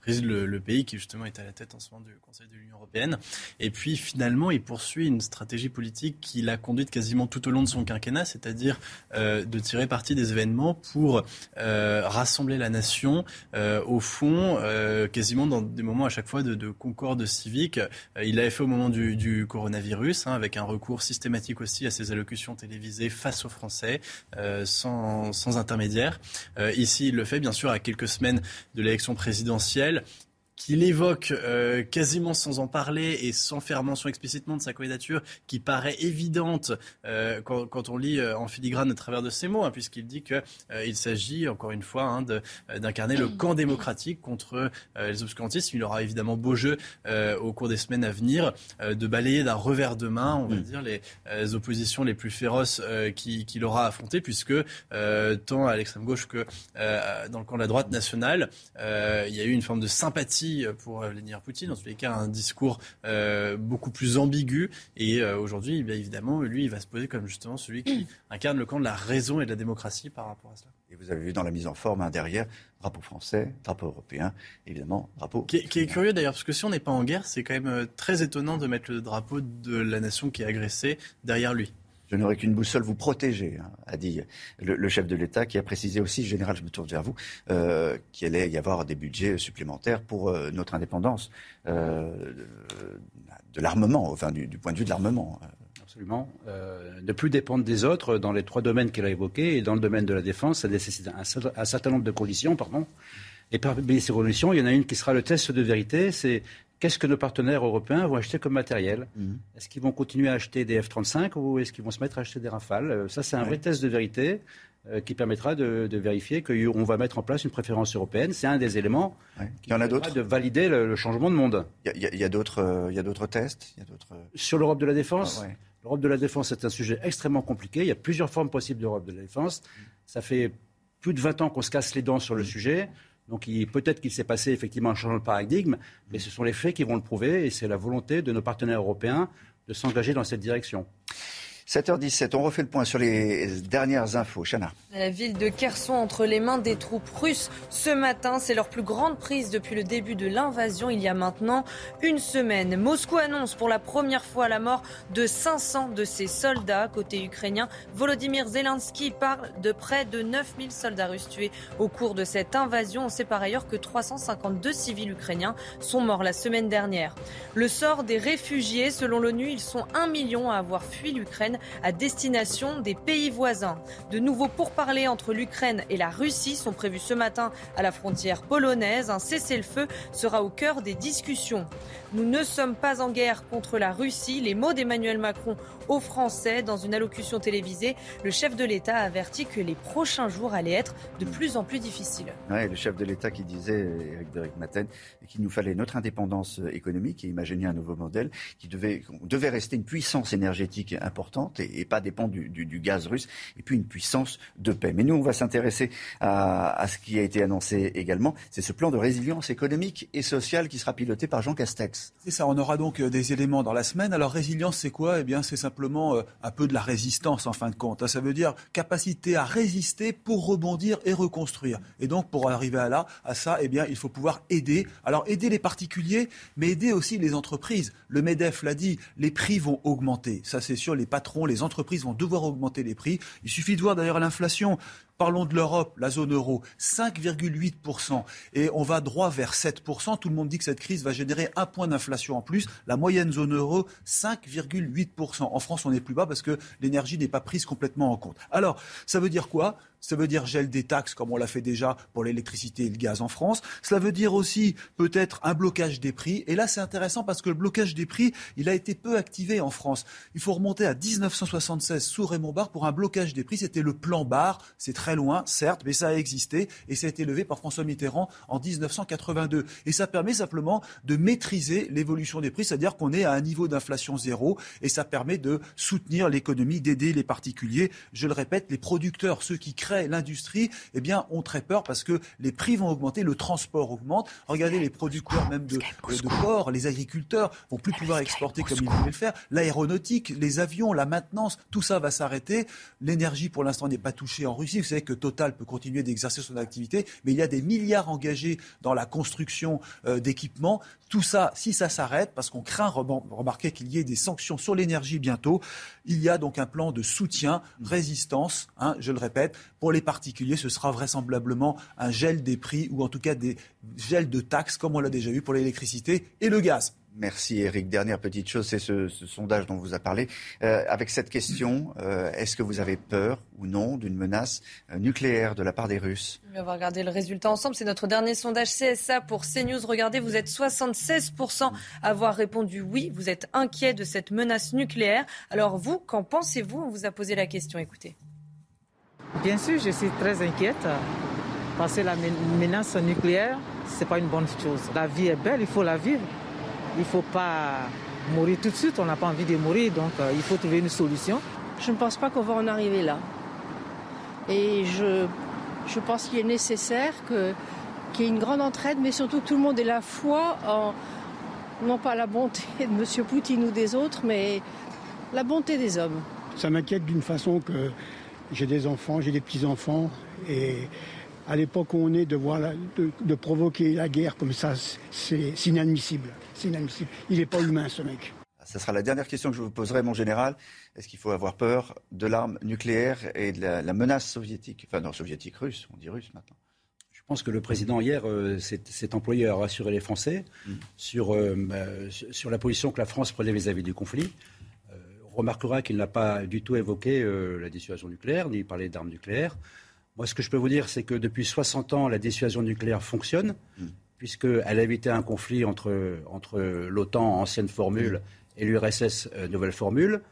préside le, le, pays qui justement est à la tête en ce moment du Conseil de l'Union européenne. Et puis finalement, il poursuit une stratégie politique qu'il a conduite quasiment tout au long de son quinquennat, c'est-à-dire de tirer parti des événements pour rassembler rassembler la nation au fond, quasiment dans des moments à chaque fois de, concorde civique. il l'avait fait au moment du, coronavirus, hein, avec un recours systématique aussi à ses allocutions télévisées face aux Français, sans, sans intermédiaire. ici, il le fait bien sûr à quelques semaines de l'élection présidentielle qu'il évoque euh, quasiment sans en parler et sans faire mention explicitement de sa candidature, qui paraît évidente euh, quand, on lit euh, en filigrane à travers de ses mots, hein, puisqu'il dit qu'il s'agit, encore une fois, hein, d'incarner le camp démocratique contre les obscurantistes. Il aura évidemment beau jeu au cours des semaines à venir de balayer d'un revers de main, on va mm. dire, les, oppositions les plus féroces qu'il aura affrontées, puisque tant à l'extrême gauche que dans le camp de la droite nationale, il y a eu une forme de sympathie pour Vladimir Poutine, en tous les cas un discours euh, beaucoup plus ambigu. Et euh, aujourd'hui, bien évidemment, lui, il va se poser comme justement celui qui *clears throat* incarne le camp de la raison et de la démocratie par rapport à cela. Et vous avez vu dans la mise en forme, un derrière, drapeau français, drapeau européen, évidemment, drapeau. Qui est, qui est curieux d'ailleurs, parce que si on n'est pas en guerre, c'est quand même euh, très étonnant de mettre le drapeau de la nation qui est agressée derrière lui. Je n'aurai qu'une boussole vous protéger, hein, a dit le, chef de l'État, qui a précisé aussi, général, je me tourne vers vous, euh, qu'il allait y avoir des budgets supplémentaires pour euh, notre indépendance euh, de l'armement, enfin du, point de vue de l'armement. Absolument. ne plus dépendre des autres dans les trois domaines qu'elle a évoqués. Et dans le domaine de la défense, ça nécessite un, certain nombre de conditions. Pardon. Et parmi ces conditions, il y en a une qui sera le test de vérité. C'est qu'est-ce que nos partenaires européens vont acheter comme matériel? Mhm. Est-ce qu'ils vont continuer à acheter des F-35 ou est-ce qu'ils vont se mettre à acheter des Rafales? Euh, Ça, c'est un vrai test de vérité euh, qui permettra de, vérifier qu'on va mettre en place une préférence européenne. C'est un des éléments qui y en a d'autres? de valider le, changement de monde. Il y a, d'autres, il y a d'autres tests? Sur l'Europe de la défense. Ah, L'Europe de la défense est un sujet extrêmement compliqué. Il y a plusieurs formes possibles d'Europe de la défense. Ça fait plus de 20 ans qu'on se casse les dents sur le mm. sujet. Donc peut-être qu'il s'est passé effectivement un changement de paradigme, mais ce sont les faits qui vont le prouver et c'est la volonté de nos partenaires européens de s'engager dans cette direction. 7h17, on refait le point sur les dernières infos. Chana. La ville de Kherson entre les mains des troupes russes ce matin, c'est leur plus grande prise depuis le début de l'invasion il y a maintenant une semaine. Moscou annonce pour la première fois la mort de 500 de ses soldats. Côté ukrainien, Volodymyr Zelensky parle de près de 9000 soldats russes tués au cours de cette invasion. On sait par ailleurs que 352 civils ukrainiens sont morts la semaine dernière. Le sort des réfugiés, selon l'ONU, ils sont un million à avoir fui l'Ukraine à destination des pays voisins. De nouveaux pourparlers entre l'Ukraine et la Russie sont prévus ce matin à la frontière polonaise. Un cessez-le-feu sera au cœur des discussions. Nous ne sommes pas en guerre contre la Russie. Les mots d'Emmanuel Macron aux Français. Dans une allocution télévisée, le chef de l'État a averti que les prochains jours allaient être de plus en plus difficiles. Oui, le chef de l'État qui disait, Eric Deric Maten, qu'il nous fallait notre indépendance économique et imaginer un nouveau modèle, qui devait, devait rester une puissance énergétique importante et, pas dépendre du, du, gaz russe, et puis une puissance de paix. Mais nous, on va s'intéresser à, à, ce qui a été annoncé également, c'est ce plan de résilience économique et sociale qui sera piloté par Jean Castex. C'est ça, on aura donc euh, des éléments dans la semaine. Alors résilience, c'est quoi? Eh bien, c'est simplement euh, un peu de la résistance en fin de compte. Hein. Ça veut dire capacité à résister pour rebondir et reconstruire. Et donc, pour arriver à là, à ça, eh bien, il faut pouvoir aider. Alors aider les particuliers, mais aider aussi les entreprises. Le Medef l'a dit, les prix vont augmenter. Ça, c'est sûr, les patrons, les entreprises vont devoir augmenter les prix. Il suffit de voir d'ailleurs l'inflation. Parlons de l'Europe, la zone euro, 5,8%. Et on va droit vers 7%. Tout le monde dit que cette crise va générer un point d'inflation en plus. La moyenne zone euro, 5,8%. En France, on est plus bas parce que l'énergie n'est pas prise complètement en compte. Alors, ça veut dire quoi? Ça veut dire gel des taxes, comme on l'a fait déjà pour l'électricité et le gaz en France. Cela veut dire aussi peut-être un blocage des prix. Et là, c'est intéressant parce que le blocage des prix, il a été peu activé en France. Il faut remonter à 1976 sous Raymond Barre pour un blocage des prix. C'était le plan Barre. C'est très loin, certes, mais ça a existé et ça a été levé par François Mitterrand en 1982. Et ça permet simplement de maîtriser l'évolution des prix, c'est-à-dire qu'on est à un niveau d'inflation zéro et ça permet de soutenir l'économie, d'aider les particuliers. Je le répète, les producteurs, ceux qui créent l'industrie, eh bien, ont très peur parce que les prix vont augmenter, le transport augmente. Regardez les producteurs même de, de porc, les agriculteurs vont plus pouvoir exporter comme ils voulaient le faire. L'aéronautique, les avions, la maintenance, tout ça va s'arrêter. L'énergie, pour l'instant, n'est pas touchée en Russie. Vous savez que Total peut continuer d'exercer son activité, mais il y a des milliards engagés dans la construction euh, d'équipements. Tout ça, si ça s'arrête, parce qu'on craint, remarquer qu'il y ait des sanctions sur l'énergie bientôt, il y a donc un plan de soutien, résistance, hein, je le répète, Pour les particuliers, ce sera vraisemblablement un gel des prix ou en tout cas des gels de taxes comme on l'a déjà vu pour l'électricité et le gaz. Merci Eric. Dernière petite chose, c'est ce, sondage dont vous a parlé. Euh, avec cette question, euh, est-ce que vous avez peur ou non d'une menace euh, nucléaire de la part des Russes? On va regarder le résultat ensemble. C'est notre dernier sondage CSA pour CNews. Regardez, vous êtes 76% à avoir répondu oui. Vous êtes inquiet de cette menace nucléaire. Alors vous, qu'en pensez-vous? On vous a posé la question. Écoutez. Bien sûr, je suis très inquiète parce que la menace nucléaire, ce n'est pas une bonne chose. La vie est belle, il faut la vivre. Il ne faut pas mourir tout de suite, on n'a pas envie de mourir, donc euh, il faut trouver une solution. Je ne pense pas qu'on va en arriver là. Et je, je pense qu'il est nécessaire qu'il y ait une grande entraide, mais surtout que tout le monde ait la foi en, non pas la bonté de M. Poutine ou des autres, mais la bonté des hommes. Ça m'inquiète d'une façon que j'ai des enfants, j'ai des petits-enfants, et à l'époque où on est, de, voir de provoquer la guerre comme ça, c'est inadmissible. C'est inadmissible. Il n'est pas humain, ce mec. Ce sera la dernière question que je vous poserai, mon général. Est-ce qu'il faut avoir peur de l'arme nucléaire et de la, menace soviétique? Enfin, non, soviétique russe, on dit russe maintenant. Je pense que le président, hier, euh, s'est employé à rassurer les Français sur, euh, bah, sur la position que la France prenait vis-à-vis du conflit. Euh, remarquera qu'il n'a pas du tout évoqué la dissuasion nucléaire, ni parlé d'armes nucléaires. Moi, ce que je peux vous dire, c'est que depuis 60 ans, la dissuasion nucléaire fonctionne. Mm puisqu'elle a évité un conflit entre, entre l'OTAN, ancienne formule, et l'URSS, euh, nouvelle formule.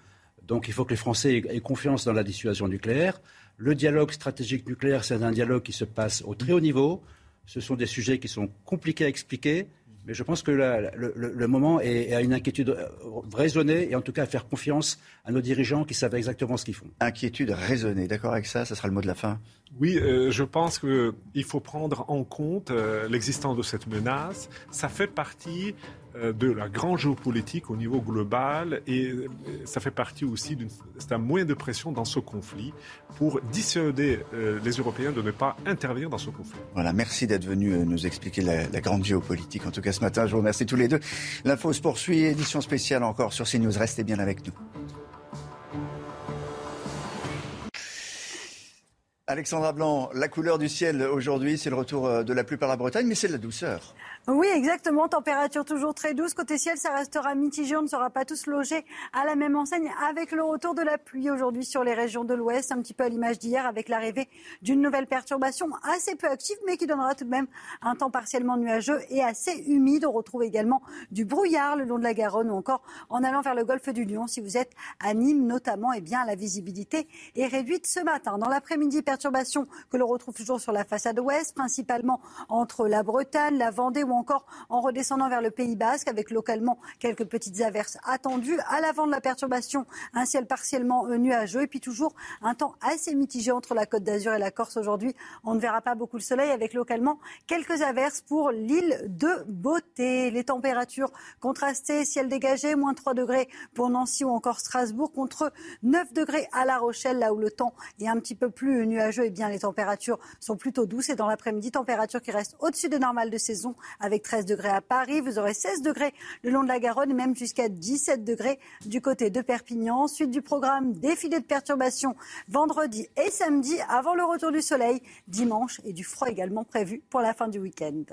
Donc il faut que les Français aient confiance dans la dissuasion nucléaire. Le dialogue stratégique nucléaire, c'est un dialogue qui se passe au très haut niveau. Ce sont des sujets qui sont compliqués à expliquer. Mais je pense que le, moment est, à une inquiétude euh, raisonnée et en tout cas à faire confiance à nos dirigeants qui savent exactement ce qu'ils font. Inquiétude raisonnée, d'accord avec ça Ça sera le mot de la fin Oui, euh, je pense qu'il faut prendre en compte euh, l'existence de cette menace. Ça fait partie de la grande géopolitique au niveau global et euh, ça fait partie aussi d'un moyen de pression dans ce conflit pour dissuader euh, les Européens de ne pas intervenir dans ce conflit. Voilà, merci d'être venu nous expliquer la, grande géopolitique. En tout cas, ce matin, je vous remercie tous les deux. L'info se poursuit, édition spéciale encore sur CNews. Restez bien avec nous. Alexandra Blanc, la couleur du ciel aujourd'hui, c'est le retour de la pluie par la Bretagne, mais c'est de la douceur. Oui, exactement. Température toujours très douce. Côté ciel, ça restera mitigé. On ne sera pas tous logés à la même enseigne avec le retour de la pluie aujourd'hui sur les régions de l'ouest, un petit peu à l'image d'hier avec l'arrivée d'une nouvelle perturbation assez peu active, mais qui donnera tout de même un temps partiellement nuageux et assez humide. On retrouve également du brouillard le long de la Garonne ou encore en allant vers le golfe du Lion. Si vous êtes à Nîmes notamment, eh bien, la visibilité est réduite ce matin. Dans l'après-midi, perturbation que l'on retrouve toujours sur la façade ouest, principalement entre la Bretagne, la Vendée encore en redescendant vers le Pays Basque, avec localement quelques petites averses attendues. À l'avant de la perturbation, un ciel partiellement euh, nuageux et puis toujours un temps assez mitigé entre la Côte d'Azur et la Corse aujourd'hui. On ne verra pas beaucoup le soleil avec localement quelques averses pour l'île de Beauté. Les températures contrastées, ciel dégagé, moins 3 degrés pour Nancy ou encore Strasbourg, contre 9 degrés à La Rochelle, là où le temps est un petit peu plus nuageux. Et eh bien, les températures sont plutôt douces et dans l'après-midi, température qui reste au-dessus des normales de saison avec 13 degrés à Paris. Vous aurez 16 degrés le long de la Garonne et même jusqu'à 17 degrés du côté de Perpignan. Suite du programme défilé de perturbations vendredi et samedi avant le retour du soleil dimanche et du froid également prévu pour la fin du week-end.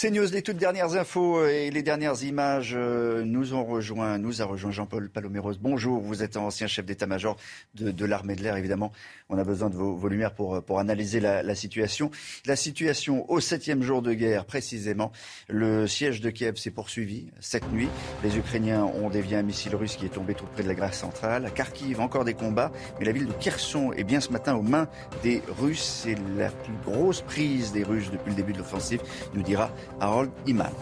C'est News, les toutes dernières infos et les dernières images euh, nous ont rejoint, nous a rejoint Jean-Paul Paloméros. Bonjour, vous êtes ancien chef d'état-major de, l'armée de l'air, évidemment. On a besoin de vos, lumières pour, pour analyser la, situation. La situation au septième jour de guerre, précisément. Le siège de Kiev s'est poursuivi cette nuit. Les Ukrainiens ont dévié un missile russe qui est tombé tout près de la Grèce centrale. À Kharkiv, encore des combats. Mais la ville de Kherson est bien ce matin aux mains des Russes. C'est la plus grosse prise des Russes depuis le début de l'offensive, nous dira Harold Iman.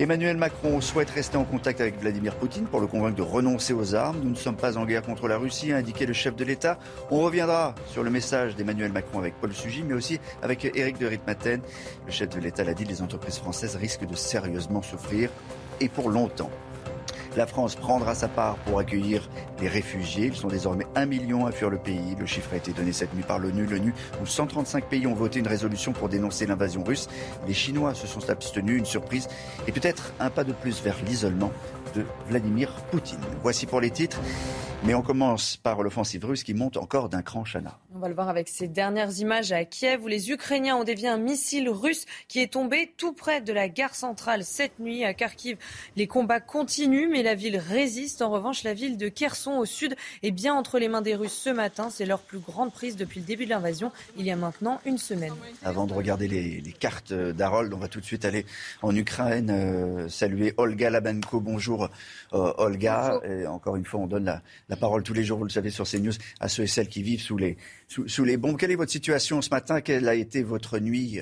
Emmanuel Macron souhaite rester en contact avec Vladimir Poutine pour le convaincre de renoncer aux armes. Nous ne sommes pas en guerre contre la Russie, a indiqué le chef de l'État. On reviendra sur le message d'Emmanuel Macron avec Paul Sugy, mais aussi avec Éric de Ritmaten. Le chef de l'État l'a dit, les entreprises françaises risquent de sérieusement souffrir et pour longtemps. La France prendra sa part pour accueillir les réfugiés. Ils sont désormais un million à fuir le pays. Le chiffre a été donné cette nuit par l'ONU. L'ONU, où 135 pays ont voté une résolution pour dénoncer l'invasion russe. Les Chinois se sont abstenus, une surprise et peut-être un pas de plus vers l'isolement de Vladimir Poutine. Voici pour les titres. Mais on commence par l'offensive russe qui monte encore d'un cran, Chana. On va le voir avec ces dernières images à Kiev où les Ukrainiens ont dévié un missile russe qui est tombé tout près de la gare centrale cette nuit à Kharkiv. Les combats continuent, mais la ville résiste. En revanche, la ville de Kherson au sud est bien entre les mains des Russes ce matin. C'est leur plus grande prise depuis le début de l'invasion, il y a maintenant une semaine. Avant de regarder les, cartes d'Harold, on va tout de suite aller en Ukraine, euh, saluer Olga Labenko. Bonjour euh, Olga. Et encore une fois, on donne la, la parole tous les jours, vous le savez, sur CNews, à ceux et celles qui vivent sous les, sous, les bombes. Quelle est votre situation ce matin? Quelle a été votre nuit?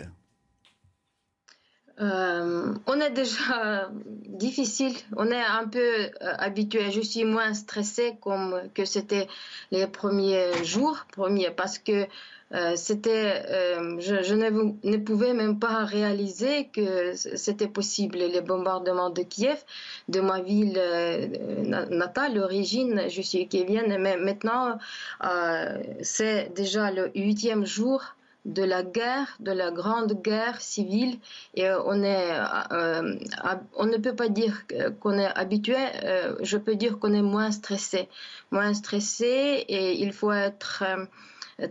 Euh, on est déjà *laughs* difficile, on est un peu euh, habitué. Je suis moins stressée comme que c'était les premiers jours, premiers, parce que euh, c'était, euh, je, ne, pouvais même pas réaliser que c'était possible. Les bombardements de Kiev, de ma ville euh, natale, l'origine, je suis kievienne, mais maintenant, c'est déjà le huitième jour de la guerre, de la grande guerre civile, et on est, on ne peut pas dire qu'on est habitué. je peux dire qu'on est moins stressé, moins stressé, et il faut être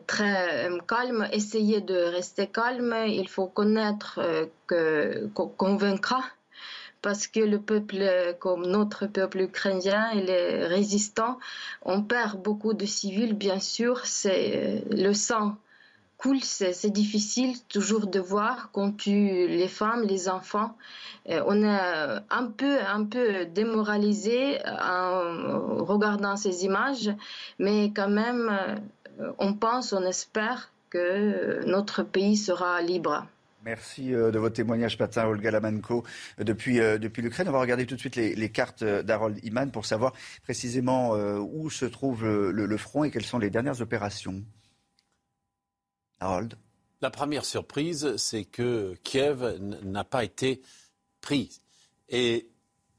très euh, calme, essayer de rester calme. Il faut connaître euh, que qu'on vaincra parce que le peuple, comme notre peuple ukrainien, il est résistant. On perd beaucoup de civils, bien sûr. C'est euh, le sang coule, c'est difficile toujours de voir qu'on tue les femmes, les enfants. on est un peu, un peu démoralisé en regardant ces images, mais quand même, on pense, on espère que notre pays sera libre. Merci euh, de votre témoignage, Patin Olga Lamanko, depuis, euh, depuis l'Ukraine. On va regarder tout de suite les, cartes d'Harold Iman pour savoir précisément où se trouve le, front et quelles sont les dernières opérations. Harold La première surprise, c'est que Kiev n'a pas été prise. Et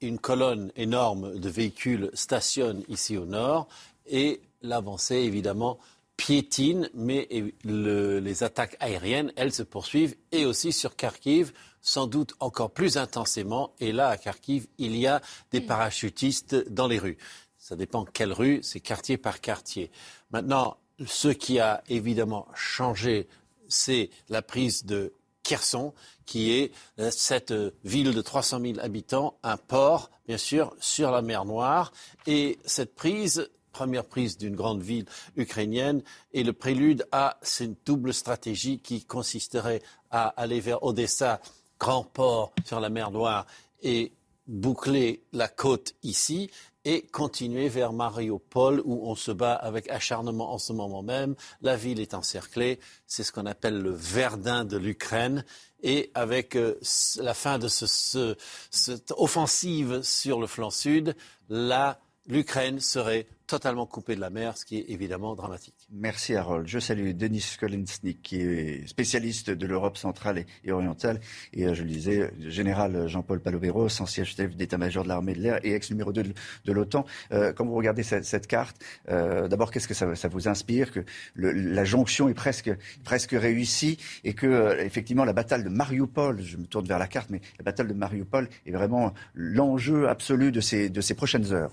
une colonne énorme de véhicules stationne ici au nord et l'avancée, évidemment, piétine, mais les attaques aériennes, elles se poursuivent, et aussi sur Kharkiv, sans doute encore plus intensément. Et là, à Kharkiv, il y a des parachutistes dans les rues. Ça dépend quelle rue, c'est quartier par quartier. Maintenant, ce qui a évidemment changé, c'est la prise de Kherson, qui est cette ville de 300 000 habitants, un port, bien sûr, sur la mer Noire. Et cette prise première prise d'une grande ville ukrainienne et le prélude à cette double stratégie qui consisterait à aller vers Odessa, grand port sur la mer Noire, et boucler la côte ici et continuer vers Mariupol où on se bat avec acharnement en ce moment même. La ville est encerclée, c'est ce qu'on appelle le Verdun de l'Ukraine. Et avec euh, la fin de cette offensive sur le flanc sud, l'Ukraine serait totalement coupé de la mer, ce qui est évidemment dramatique. Merci Harold. Je salue Denis Kolensnik, qui est spécialiste de l'Europe centrale et orientale. Et euh, je le disais, général Jean-Paul Palovéros, ancien chef d'état-major de l'armée de l'air et ex-numéro 2 de, l'OTAN. Euh, quand vous regardez cette, carte, euh, d'abord, qu'est-ce que ça, vous inspire? Que la jonction est presque, presque réussie et que, effectivement, la bataille de Mariupol, je me tourne vers la carte, mais la bataille de Mariupol est vraiment l'enjeu absolu de ces, de ces prochaines heures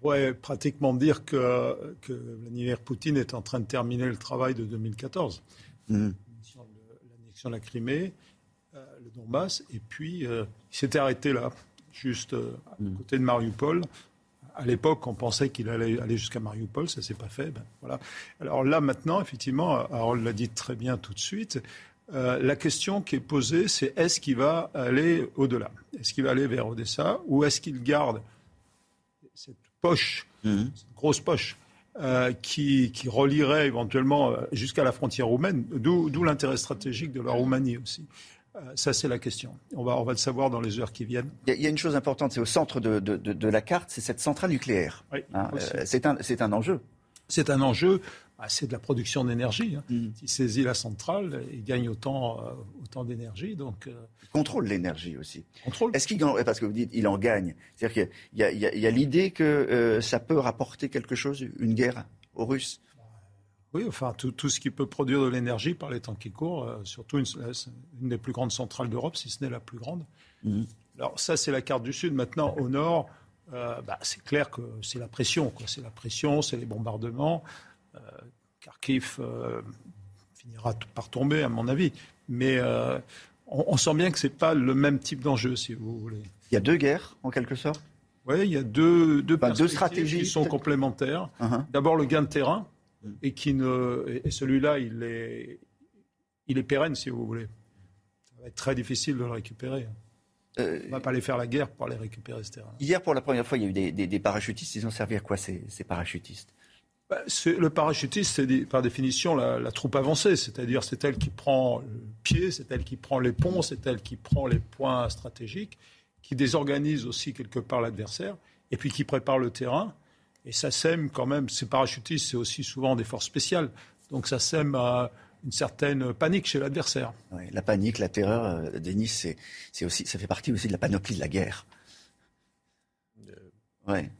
pourrait pratiquement dire que, que, Vladimir Poutine est en train de terminer le travail de 2014. Mmh. L'annexion de la Crimée, euh, le Donbass, et puis euh, il s'était arrêté là, juste euh, à mmh. côté de Mariupol. À l'époque, on pensait qu'il allait aller jusqu'à Mariupol, ça s'est pas fait. Ben, voilà. Alors là, maintenant, effectivement, Harold l'a dit très bien tout de suite. la question qui est posée, c'est est-ce qu'il va aller au-delà? Est-ce qu'il va aller vers Odessa ou est-ce qu'il garde cette poche, une grosse poche, euh, qui, qui, relierait éventuellement euh, jusqu'à la frontière roumaine, d'où l'intérêt stratégique de la Roumanie aussi. Euh, ça, c'est la question. On va, on va le savoir dans les heures qui viennent. Il y, a une chose importante, c'est au centre de, de, de, la carte, c'est cette centrale nucléaire. Hein, c'est un, un enjeu. C'est un enjeu. Bah, c'est de la production d'énergie. Hein. Mm. S'il saisit la centrale, il gagne autant, autant d'énergie. Donc, contrôle l'énergie aussi. Est-ce qu'il parce que vous dites il en gagne, c'est-à-dire qu'il y a, l'idée que euh, ça peut rapporter quelque chose, une guerre aux Russes? Oui, enfin tout, ce qui peut produire de l'énergie par les temps qui courent, euh, surtout une, des plus grandes centrales d'Europe, si ce n'est la plus grande. Mhm. Alors ça c'est la carte du Sud. Maintenant au nord, bah, c'est clair que c'est la pression. C'est la pression, c'est les bombardements. Kharkiv finira par tomber, à mon avis. Mais on, sent bien que ce n'est pas le même type d'enjeu, si vous voulez. Il y a deux guerres, en quelque sorte? Oui, il y a deux, deux, deux stratégies qui sont complémentaires. Uh-huh. D'abord, le gain de terrain, mm. et, qui ne, et celui-là, il est, il est pérenne, si vous voulez. Ça va être très difficile de le récupérer. Euh, on ne va pas aller faire la guerre pour aller récupérer ce terrain. Hier, pour la première fois, il y a eu des, des parachutistes. Ils ont servi à quoi, ces, ces parachutistes? Le parachutiste, c'est par définition la, troupe avancée, c'est-à-dire c'est elle qui prend le pied, c'est elle qui prend les ponts, c'est elle qui prend les points stratégiques, qui désorganise aussi quelque part l'adversaire, et puis qui prépare le terrain. Et ça sème quand même, ces parachutistes, c'est aussi souvent des forces spéciales, donc ça sème une certaine panique chez l'adversaire. la panique, la terreur, euh, Denis, c'est aussi, ça fait partie aussi de la panoplie de la guerre.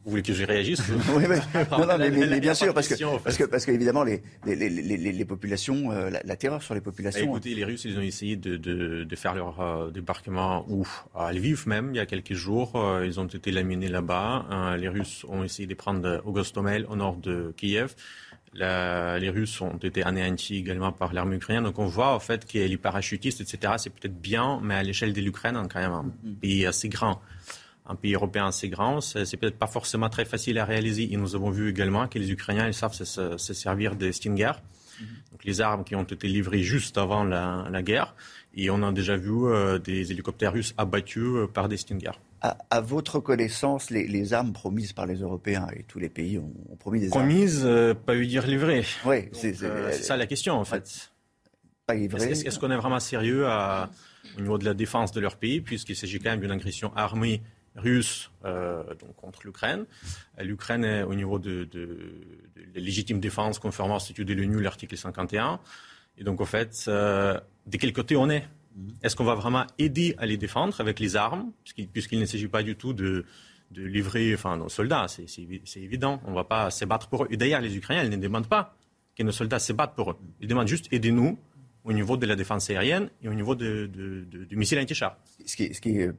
Vous voulez que je réagisse Oui, mais, bien sûr, parce que, parce que, parce qu'évidemment, les, les, les, populations, euh, la, terreur sur les populations. Bah, écoutez, les Russes, ils ont essayé de, de, de faire leur euh, débarquement où? À Lviv même, il y a quelques jours, euh, ils ont été laminés là-bas. les Russes ont essayé de prendre Augostomel au nord de Kiev. les Russes ont été anéantis également par l'armée ukrainienne. Donc on voit en fait que les parachutistes, etc., c'est peut-être bien, mais à l'échelle de l'Ukraine, quand même un mm-hmm. pays assez grand un pays européen assez grand, c'est peut-être pas forcément très facile à réaliser. Et nous avons vu également que les Ukrainiens ils savent se, servir des Stinger, mhm. donc les armes qui ont été livrées juste avant la, guerre. Et on a déjà vu euh, des hélicoptères russes abattus euh, par des Stinger. À, votre connaissance, les, armes promises par les Européens et tous les pays ont, promis des armes Promises, euh, pas eu dire livrées. *laughs* Oui, c'est ça la question en fait. Pas Est-ce qu'on est vraiment sérieux au niveau de la défense de leur pays, puisqu'il s'agit quand même d'une agression armée russe euh, donc contre l'Ukraine. L'Ukraine est au niveau de, de, de, légitime défense conformément au statut de l'ONU, l'article 51. Et donc, en fait, euh, de quel côté on est? Mhm. Est-ce qu'on va vraiment aider à les défendre avec les armes, puisqu'il ne s'agit pas du tout de, de livrer enfin, nos soldats, c'est évident. On ne va pas se battre pour eux. Et d'ailleurs, les Ukrainiens, ils ne demandent pas que nos soldats se battent pour eux. Ils demandent juste aidez-nous au niveau de la défense aérienne et au niveau de, du missile anti-char. Ce qui, ce qui est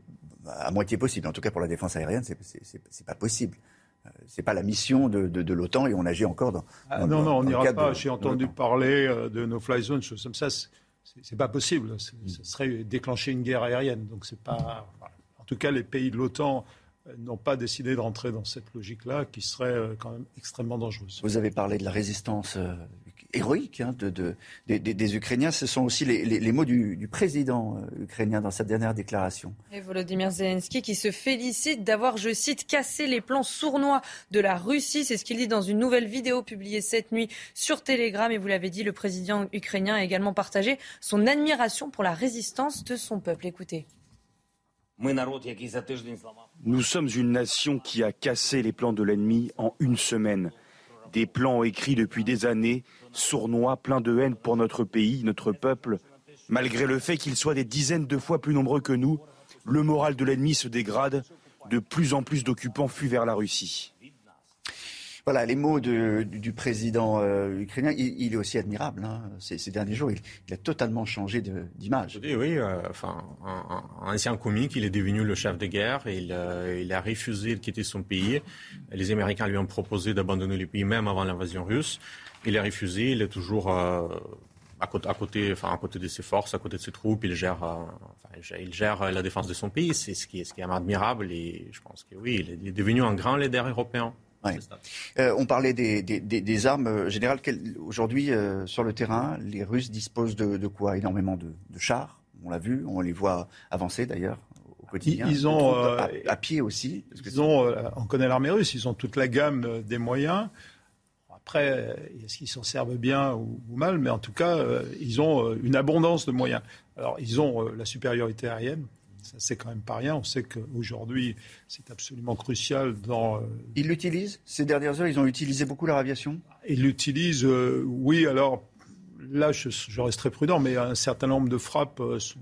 à moitié possible. En tout cas, pour la défense aérienne, c'est n'est pas possible. Euh, c'est pas la mission de, de, l'OTAN et on agit encore dans. Ah, non, non, on n'ira pas. J'ai entendu parler euh, de nos fly zones, choses comme ça. C'est pas possible. Ce serait déclencher une guerre aérienne. Donc c'est pas. En tout cas, les pays de l'OTAN euh, n'ont pas décidé de rentrer dans cette logique-là, qui serait quand même extrêmement dangereuse. Vous avez parlé de la résistance héroïque hein, de, des, Ukrainiens. Ce sont aussi les, mots du, président euh, ukrainien dans sa dernière déclaration. Et Volodymyr Zelensky qui se félicite d'avoir, je cite, cassé les plans sournois de la Russie. C'est ce qu'il dit dans une nouvelle vidéo publiée cette nuit sur Telegram. Et vous l'avez dit, le président ukrainien a également partagé son admiration pour la résistance de son peuple. Écoutez. Nous sommes une nation qui a cassé les plans de l'ennemi en une semaine. Des plans écrits depuis des années, sournois, pleins de haine pour notre pays, notre peuple. Malgré le fait qu'ils soient des dizaines de fois plus nombreux que nous, le moral de l'ennemi se dégrade. De plus en plus d'occupants fuient vers la Russie. Voilà, les mots du, président euh, ukrainien, il, est aussi admirable. Hein. Ces, derniers jours, il, a totalement changé d'image. Oui, euh, enfin, un, ancien comique, il est devenu le chef de guerre. Euh, il, a refusé de quitter son pays. Les Américains lui ont proposé d'abandonner le pays même avant l'invasion russe. Il a refusé. Il est toujours à côté, enfin, à côté de ses forces, à côté de ses troupes, il gère, la défense de son pays. C'est ce qui ce qui est admirable. Et je pense que oui, il est devenu un grand leader européen. Euh, on parlait des, armes. Euh, générales. Aujourd'hui, euh, sur le terrain, les Russes disposent de, quoi? Énormément de, chars. On l'a vu, on les voit avancer d'ailleurs au quotidien. Ils, ont à, pied aussi. Ils ont, on connaît l'armée russe. Ils ont toute la gamme des moyens. Après, est-ce qu'ils s'en servent bien ou, mal? Mais en tout cas, ils ont une abondance de moyens. Alors, ils ont la supériorité aérienne c'est quand même pas rien. On sait qu'aujourd'hui, c'est absolument crucial dans. Euh, ils l'utilisent? Ces dernières heures, ils ont utilisé beaucoup leur aviation? Ils l'utilisent, euh, oui. Alors là, je, reste très prudent, mais un certain nombre de frappes euh, sont,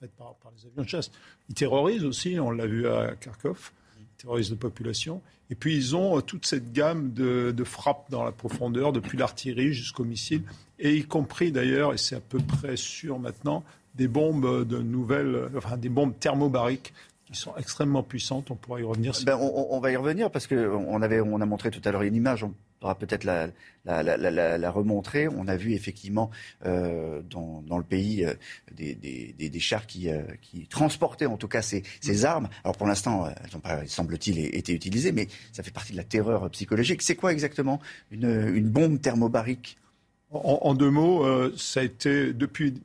faites par, les avions de chasse. Ils terrorisent aussi, on l'a vu à Kharkov, ils terrorisent la population. Et puis, ils ont toute cette gamme de, de frappes dans la profondeur, depuis l'artillerie jusqu'aux missiles, et y compris d'ailleurs, et c'est à peu près sûr maintenant, des bombes de nouvelles, enfin des bombes thermobariques qui sont extrêmement puissantes. On pourra y revenir. Ben, on, va y revenir parce qu'on avait, on a montré tout à l'heure une image. On pourra peut-être la, la, remontrer. On a vu effectivement euh, dans, le pays euh, des, chars qui, euh, qui, transportaient en tout cas ces, armes. Alors pour l'instant, elles n'ont pas, semble-t-il, été utilisées, mais ça fait partie de la terreur psychologique. C'est quoi exactement une, bombe thermobarique? En, en, deux mots, ça a été depuis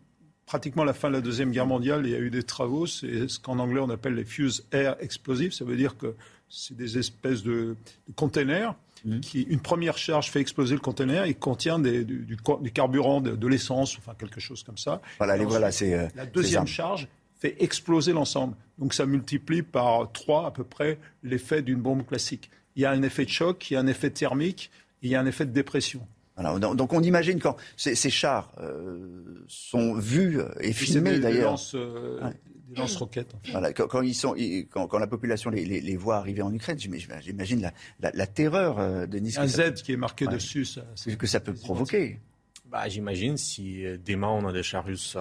pratiquement la fin de la Deuxième Guerre mondiale, il y a eu des travaux, c'est ce qu'en anglais on appelle les fuse air explosives, ça veut dire que c'est des espèces de, containers mmh. qui, une première charge fait exploser le container et contient du, carburant, de, l'essence, enfin quelque chose comme ça. Voilà, voilà, c'est. Euh, la deuxième charge fait exploser l'ensemble. Donc ça multiplie par trois à peu près l'effet d'une bombe classique. Il y a un effet de choc, il y a un effet thermique, il y a un effet de dépression donc on imagine quand ces, chars euh, sont vus et filmés d'ailleurs. Euh, des lance-roquettes. quand, ils sont, quand, la population les, voit arriver en Ukraine, j'imagine la, terreur euh, de Nice. Un Z qui est marqué dessus, ça, que ça peut provoquer. Bah, j'imagine si demain on a des chars russes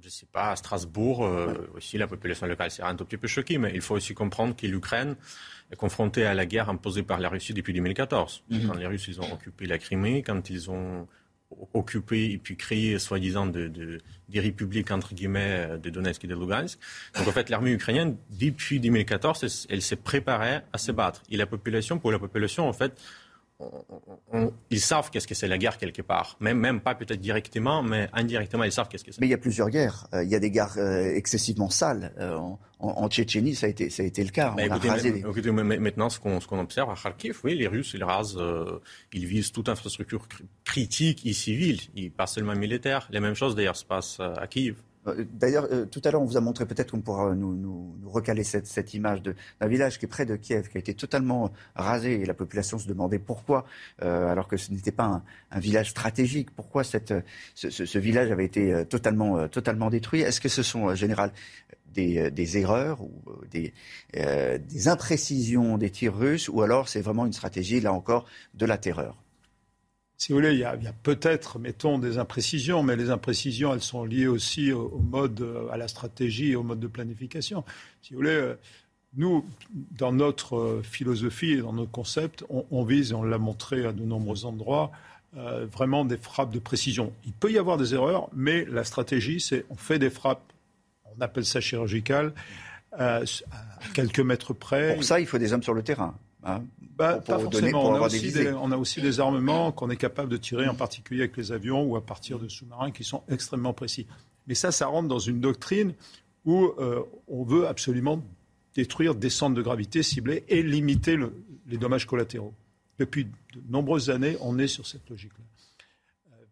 je ne sais pas, à Strasbourg, aussi la population locale sera un tout petit peu choquée, mais il faut aussi comprendre que l'Ukraine confronté à la guerre imposée par la Russie depuis 2014. Mhm. Quand les Russes ils ont occupé la Crimée, quand ils ont occupé et puis créé soi-disant de, des républiques entre guillemets de Donetsk et de Lugansk. Donc en fait l'armée ukrainienne depuis 2014 elle s'est préparée à se battre. Et la population, pour la population en fait, ils savent qu'est-ce que c'est la guerre quelque part. Même, même pas peut-être directement, mais indirectement, ils savent qu'est-ce que c'est. Mais il y a plusieurs guerres. Euh, il y a des guerres euh, excessivement sales. Euh, en, Tchétchénie, ça a été, ça a été le cas. maintenant, ce qu'on, observe à Kharkiv, oui, les Russes, ils rasent, ils visent toute infrastructure critique et civile, pas seulement militaire. La même chose, d'ailleurs, se passe à Kiev. Euh, d'ailleurs, euh, tout à l'heure, on vous a montré, peut-être qu'on pourra nous, recaler cette, image d'un village qui est près de Kiev, qui a été totalement rasé, et la population se demandait pourquoi, euh, alors que ce n'était pas un, village stratégique, pourquoi cette, ce, village avait été totalement, totalement détruit? Est-ce que ce sont, en général, des, erreurs ou des, des imprécisions des tirs russes, ou alors c'est vraiment une stratégie, là encore, de la terreur? Si vous voulez, il y a, peut-être, mettons, des imprécisions, mais les imprécisions, elles sont liées aussi au, mode, euh, à la stratégie au mode de planification. Si vous voulez, euh, nous, dans notre euh, philosophie et dans nos concepts, on, vise, et on l'a montré à de nombreux endroits, vraiment des frappes de précision. Il peut y avoir des erreurs, mais la stratégie, c'est on fait des frappes, on appelle ça chirurgical, à quelques mètres près. Pour ça, il faut des hommes sur le terrain. Hein, bah, pas forcément. on, a aussi des, armements qu'on est capable de tirer, en particulier avec les avions ou à partir de sous-marins qui sont extrêmement précis. Mais ça, ça rentre dans une doctrine où euh, on veut absolument détruire des centres de gravité ciblés et limiter les dommages collatéraux. Depuis de nombreuses années, on est sur cette logique-là. Euh,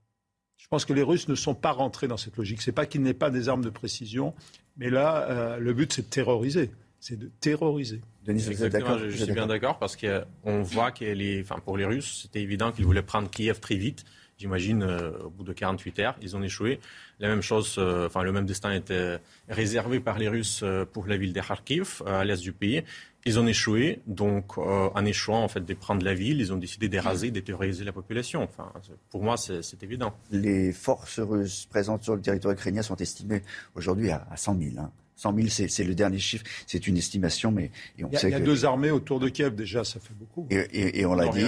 je pense que les Russes ne sont pas rentrés dans cette logique. Ce n'est pas qu'ils n'aient pas des armes de précision, mais là, euh, le but, c'est de terroriser. C'est de terroriser. Denis, Exactement, je, suis bien d'accord? parce qu'on voit que enfin, pour les Russes, c'était évident qu'ils voulaient prendre Kiev très vite. J'imagine, euh, au bout de 48 heures, ils ont échoué. La même chose, euh, enfin, le même destin était réservé par les Russes euh, pour la ville de Kharkiv, à l'est du pays. Ils ont échoué, donc en échouant en fait de prendre la ville, ils ont décidé d'éraser, de terroriser la population. Enfin, pour moi, c'est évident. Les forces russes présentes sur le territoire ukrainien sont estimées aujourd'hui à, 100 000. Hein. 100 000, c'est le dernier chiffre. C'est une estimation, mais on il y a, il y a deux armées autour de Kiev déjà, ça fait beaucoup. Et, on l'a dit.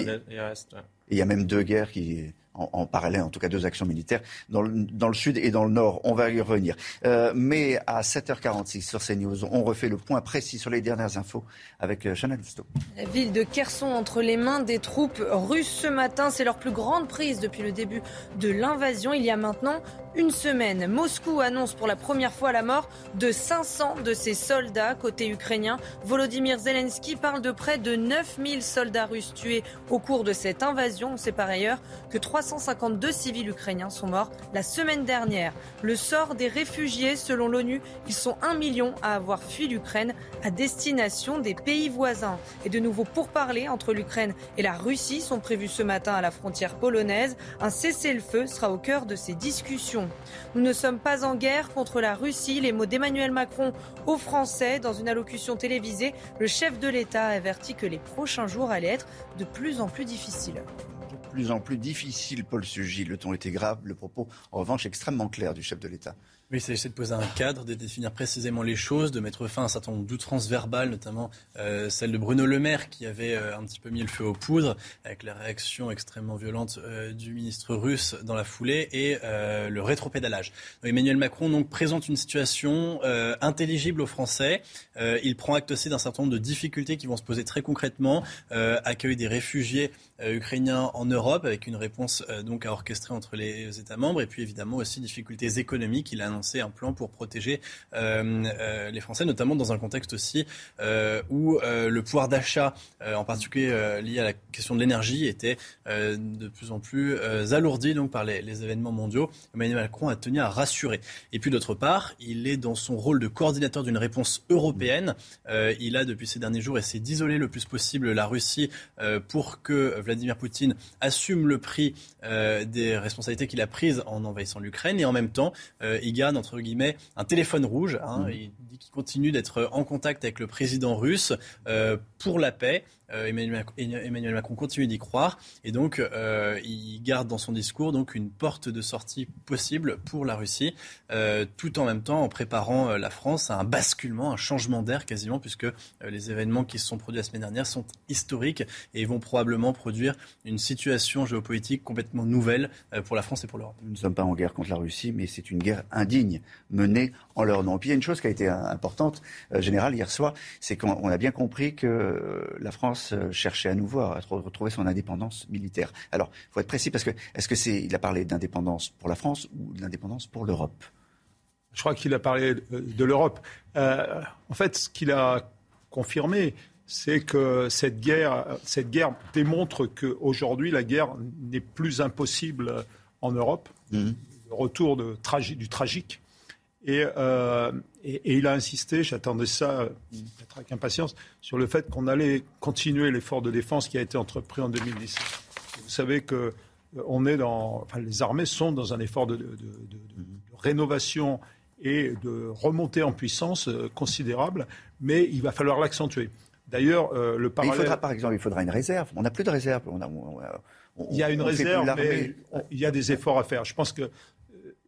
il y a même deux guerres qui en, parallèle, en tout cas deux actions militaires, dans le, dans le, sud et dans le nord. On va y revenir. Euh, mais à 7h46 sur CNews, on refait le point précis sur les dernières infos avec euh, Chanel Lousteau. La ville de Kherson entre les mains des troupes russes ce matin, c'est leur plus grande prise depuis le début de l'invasion. Il y a maintenant une semaine, Moscou annonce pour la première fois la mort de 500 de ses soldats côté ukrainien. Volodymyr Zelensky parle de près de 9000 soldats russes tués au cours de cette invasion. On sait par ailleurs que 352 civils ukrainiens sont morts la semaine dernière. Le sort des réfugiés, selon l'ONU, ils sont un million à avoir fui l'Ukraine à destination des pays voisins. Et de nouveau pourparlers entre l'Ukraine et la Russie sont prévus ce matin à la frontière polonaise. Un cessez-le-feu sera au cœur de ces discussions. Nous ne sommes pas en guerre contre la Russie. Les mots d'Emmanuel Macron aux Français dans une allocution télévisée. Le chef de l'État a averti que les prochains jours allaient être de plus en plus difficiles. de plus en plus difficile, Paul Sugy. Le ton était grave, le propos, en revanche, extrêmement clair du chef de l'État. Oui, c'est de poser un cadre, de définir précisément les choses, de mettre fin à un certain nombre d'outrances verbales, notamment euh, celle de Bruno Le Maire qui avait euh, un petit peu mis le feu aux poudres avec la réaction extrêmement violente euh, du ministre russe dans la foulée et le rétropédalage. Emmanuel Macron donc présente une situation intelligible aux Français. il prend acte aussi d'un certain nombre de difficultés qui vont se poser très concrètement. accueil des réfugiés ukrainiens en Europe avec une réponse donc à orchestrer entre les États membres et puis évidemment aussi difficultés économiques. Un plan pour protéger euh, euh, les Français, notamment dans un contexte aussi euh, où le pouvoir d'achat, en particulier lié à la question de l'énergie, était de plus en plus alourdi donc, par les, événements mondiaux. Emmanuel Macron a tenu à rassurer. Et puis d'autre part, il est dans son rôle de coordinateur d'une réponse européenne. il a depuis ces derniers jours essayé d'isoler le plus possible la Russie pour que Vladimir Poutine assume le prix des responsabilités qu'il a prises en envahissant l'Ukraine. Et en même temps, il garde entre guillemets un téléphone rouge. Hein. Mmh. Il dit qu'il continue d'être en contact avec le président russe euh, pour la paix. Euh, Emmanuel, Macron continue d'y croire et donc euh, il garde dans son discours donc une porte de sortie possible pour la Russie, euh, tout en même temps en préparant la France à un basculement, un changement d'air quasiment, puisque les événements qui se sont produits la semaine dernière sont historiques et vont probablement produire une situation géopolitique complètement nouvelle pour la France et pour l'Europe. Nous ne sommes pas en guerre contre la Russie, mais c'est une guerre indigne menée en leur nom. puis il y a une chose qui a été importante, générale, hier soir, c'est qu'on a bien compris que la France euh, chercher à nouveau à retrouver son indépendance militaire. Alors, il faut être précis parce que est-ce que c'est il a parlé d'indépendance pour la France ou d'indépendance pour l'Europe? Je crois qu'il a parlé de l'Europe. Euh, en fait, ce qu'il a confirmé, c'est que cette guerre, cette guerre démontre qu'aujourd'hui, la guerre n'est plus impossible en Europe. Mmh. Le retour de du tragique euh, et, et, il a insisté, j'attendais ça peut-être avec impatience, sur le fait qu'on allait continuer l'effort de défense qui a été entrepris en 2017. Vous savez que euh, on est dans, enfin, les armées sont dans un effort de, de, de, de rénovation et de remontée en puissance euh, considérable, mais il va falloir l'accentuer. D'ailleurs, le parallèle. il faudra, par exemple, il faudra une réserve. On n'a plus de réserve. On a, il y a une réserve, mais il y a des efforts à faire. Je pense que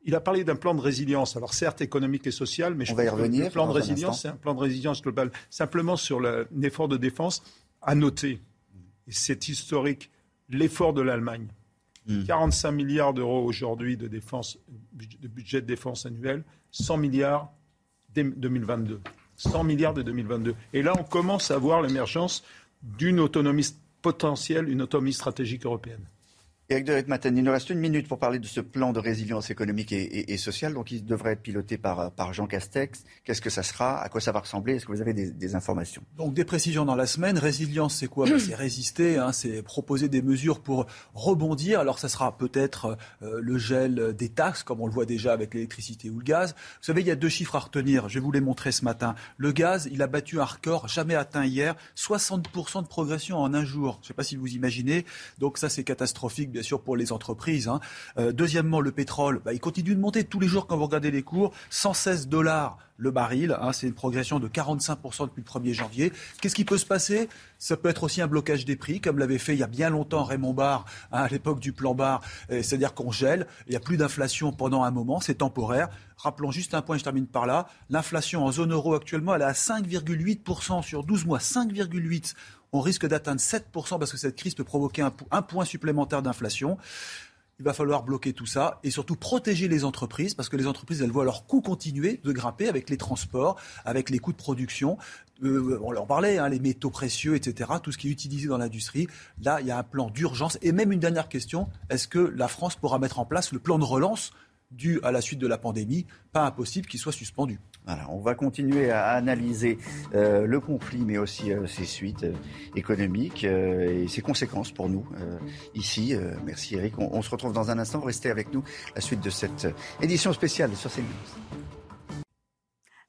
il a parlé d'un plan de résilience, alors certes économique et social, mais je pense que le plan de résilience, c'est un plan de résilience global. Simplement sur l'effort de défense, à noter, et c'est historique, l'effort de l'Allemagne. 45 hmm. milliards d'euros aujourd'hui de, défense, de budget de défense annuel, 100 milliards dès 2022. 100 milliards de 2022. Et là, on commence à voir l'émergence d'une autonomie potentielle, une autonomie stratégique européenne. Eric de Matin, il nous reste une minute pour parler de ce plan de résilience économique et, sociale. Donc, il devrait être piloté par, par Jean Castex. Qu'est-ce que ça sera? À quoi ça va ressembler? Est-ce que vous avez des, informations? Donc, des précisions dans la semaine. Résilience, c'est quoi? Ben, C'est résister, hein, c'est proposer des mesures pour rebondir. Alors, ça sera peut-être euh, le gel des taxes, comme on le voit déjà avec l'électricité ou le gaz. Vous savez, il y a deux chiffres à retenir. Je vais vous les montrer ce matin. Le gaz, il a battu un record jamais atteint hier. 60% de progression en un jour. Je ne sais pas si vous imaginez. Donc, ça, c'est catastrophique bien sûr pour les entreprises. Hein. Euh, deuxièmement, le pétrole, bah, il continue de monter tous les jours quand vous regardez les cours, 116 dollars le baril. Hein, c'est une progression de 45% depuis le 1er janvier. Qu'est-ce qui peut se passer? Ça peut être aussi un blocage des prix, comme l'avait fait il y a bien longtemps Raymond Barre, hein, à l'époque du plan Barre. C'est-à-dire qu'on gèle, il n'y a plus d'inflation pendant un moment, c'est temporaire. Rappelons juste un point, je termine par là. L'inflation en zone euro actuellement, elle est à 5,8% sur 12 mois. 5,8% on risque d'atteindre 7% parce que cette crise peut provoquer un, point supplémentaire d'inflation. Il va falloir bloquer tout ça et surtout protéger les entreprises parce que les entreprises, elles voient leurs coûts continuer de grimper avec les transports, avec les coûts de production. Euh, on leur parlait, hein, les métaux précieux, etc., tout ce qui est utilisé dans l'industrie. Là, il y a un plan d'urgence. Et même une dernière question, est-ce que la France pourra mettre en place le plan de relance dû à la suite de la pandémie? Pas impossible qu'il soit suspendu on va continuer à analyser euh, le conflit, mais aussi euh, ses suites euh, économiques et ses conséquences pour nous ici. merci Eric. On, se retrouve dans un instant. Restez avec nous. La suite de cette édition spéciale sur CNews.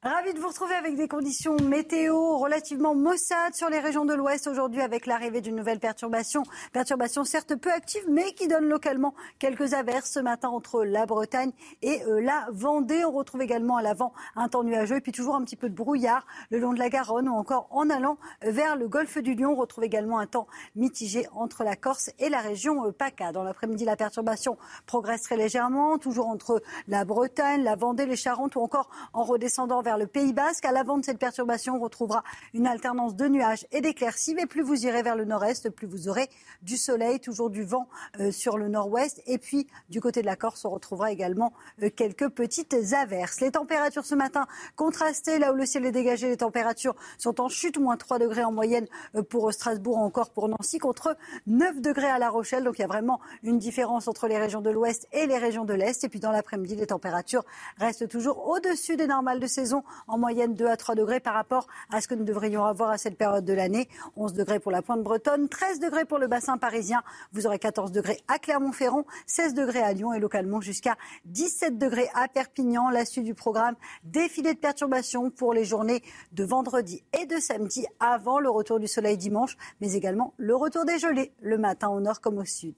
Ravi de vous retrouver avec des conditions météo relativement maussades sur les régions de l'Ouest aujourd'hui avec l'arrivée d'une nouvelle perturbation. Perturbation certes peu active mais qui donne localement quelques averses ce matin entre la Bretagne et euh, la Vendée. On retrouve également à l'avant un temps nuageux et puis toujours un petit peu de brouillard le long de la Garonne ou encore en allant vers le golfe du Lion. On retrouve également un temps mitigé entre la Corse et la région euh, PACA. Dans l'après-midi, la perturbation progresserait légèrement, toujours entre la Bretagne, la Vendée, les Charentes ou encore en redescendant vers le Pays Basque. À l'avant de cette perturbation, on retrouvera une alternance de nuages et d'éclaircies. Mais plus vous irez vers le nord-est, plus vous aurez du soleil, toujours du vent euh, sur le nord-ouest. Et puis, du côté de la Corse, on retrouvera également euh, quelques petites averses. Les températures ce matin contrastées, là où le ciel est dégagé, les températures sont en chute, moins 3 degrés en moyenne euh, pour Strasbourg, encore pour Nancy, contre 9 degrés à La Rochelle. Donc il y a vraiment une différence entre les régions de l'ouest et les régions de l'est. Et puis dans l'après-midi, les températures restent toujours au-dessus des normales de saison, en moyenne 2 à 3 degrés par rapport à ce que nous devrions avoir à cette période de l'année. 11 degrés pour la pointe bretonne, 13 degrés pour le bassin parisien. Vous aurez 14 degrés à Clermont-Ferrand, 16 degrés à Lyon et localement jusqu'à 17 degrés à Perpignan. La suite du programme, défilé de perturbations pour les journées de vendredi et de samedi avant le retour du soleil dimanche, mais également le retour des gelées le matin au nord comme au sud.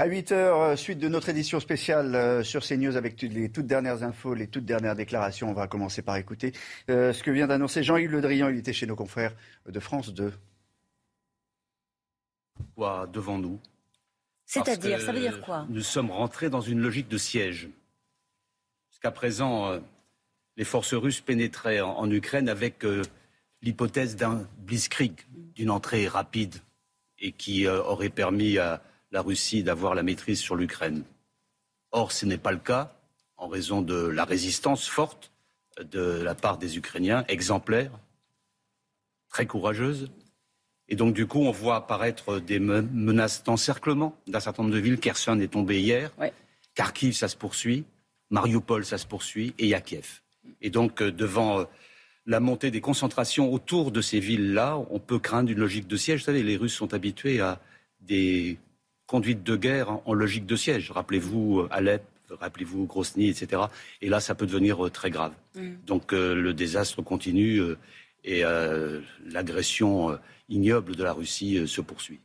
À 8 heures, euh, suite de notre édition spéciale euh, sur CNews avec les toutes dernières infos, les toutes dernières déclarations. On va commencer par écouter euh, ce que vient d'annoncer Jean-Yves Le Drian. Il était chez nos confrères de France 2. Quoi devant nous? C'est-à-dire, ça veut dire quoi? Nous sommes rentrés dans une logique de siège. Jusqu'à présent, les forces russes pénétraient en, Ukraine avec l'hypothèse d'un blitzkrieg, d'une entrée rapide et qui aurait permis à la Russie d'avoir la maîtrise sur l'Ukraine. Or, ce n'est pas le cas en raison de la résistance forte de la part des Ukrainiens, exemplaires, très courageuse. Et donc, du coup, on voit apparaître des menaces d'encerclement d'un certain nombre de villes. Kherson est tombé hier. Kharkiv, ça se poursuit. Mariupol, ça se poursuit. Et Yakiev. Et donc, euh, devant euh, la montée des concentrations autour de ces villes-là, on peut craindre une logique de siège. Vous savez, les Russes sont habitués à des conduite de guerre en, logique de siège. Rappelez-vous euh, Alep, rappelez-vous Grosny, etc. Et là, ça peut devenir euh, très grave. Mm. Donc euh, le désastre continue et l'agression ignoble de la Russie se poursuit.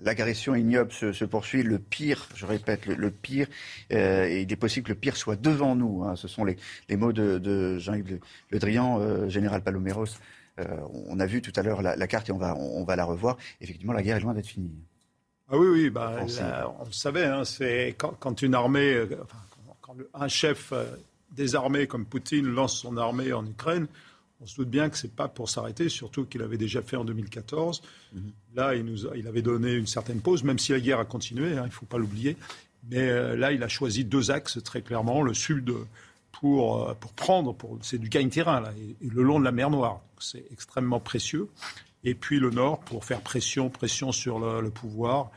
L'agression ignoble se, poursuit. Le pire, je répète, le, pire, et il est possible que le pire soit devant nous. Hein. Ce sont les, mots de, Jean-Yves Le, Drian, général Paloméros. on a vu tout à l'heure la, carte et on va, on va la revoir. Effectivement, la guerre est loin d'être finie. Ah oui, oui, bah, on le savait, hein, c'est quand, une armée, euh, quand un chef euh, des armées comme Poutine lance son armée en Ukraine, on se doute bien que ce n'est pas pour s'arrêter, surtout qu'il avait déjà fait en 2014. Mhm. Là, il, nous il avait donné une certaine pause, même si la guerre a continué, hein, il ne faut pas l'oublier. Mais euh, là, il a choisi deux axes très clairement. Le sud pour, pour prendre, pour, c'est du gagne-terrain, là, et, le long de la mer Noire. C'est extrêmement précieux et puis le Nord pour faire pression, pression sur le, pouvoir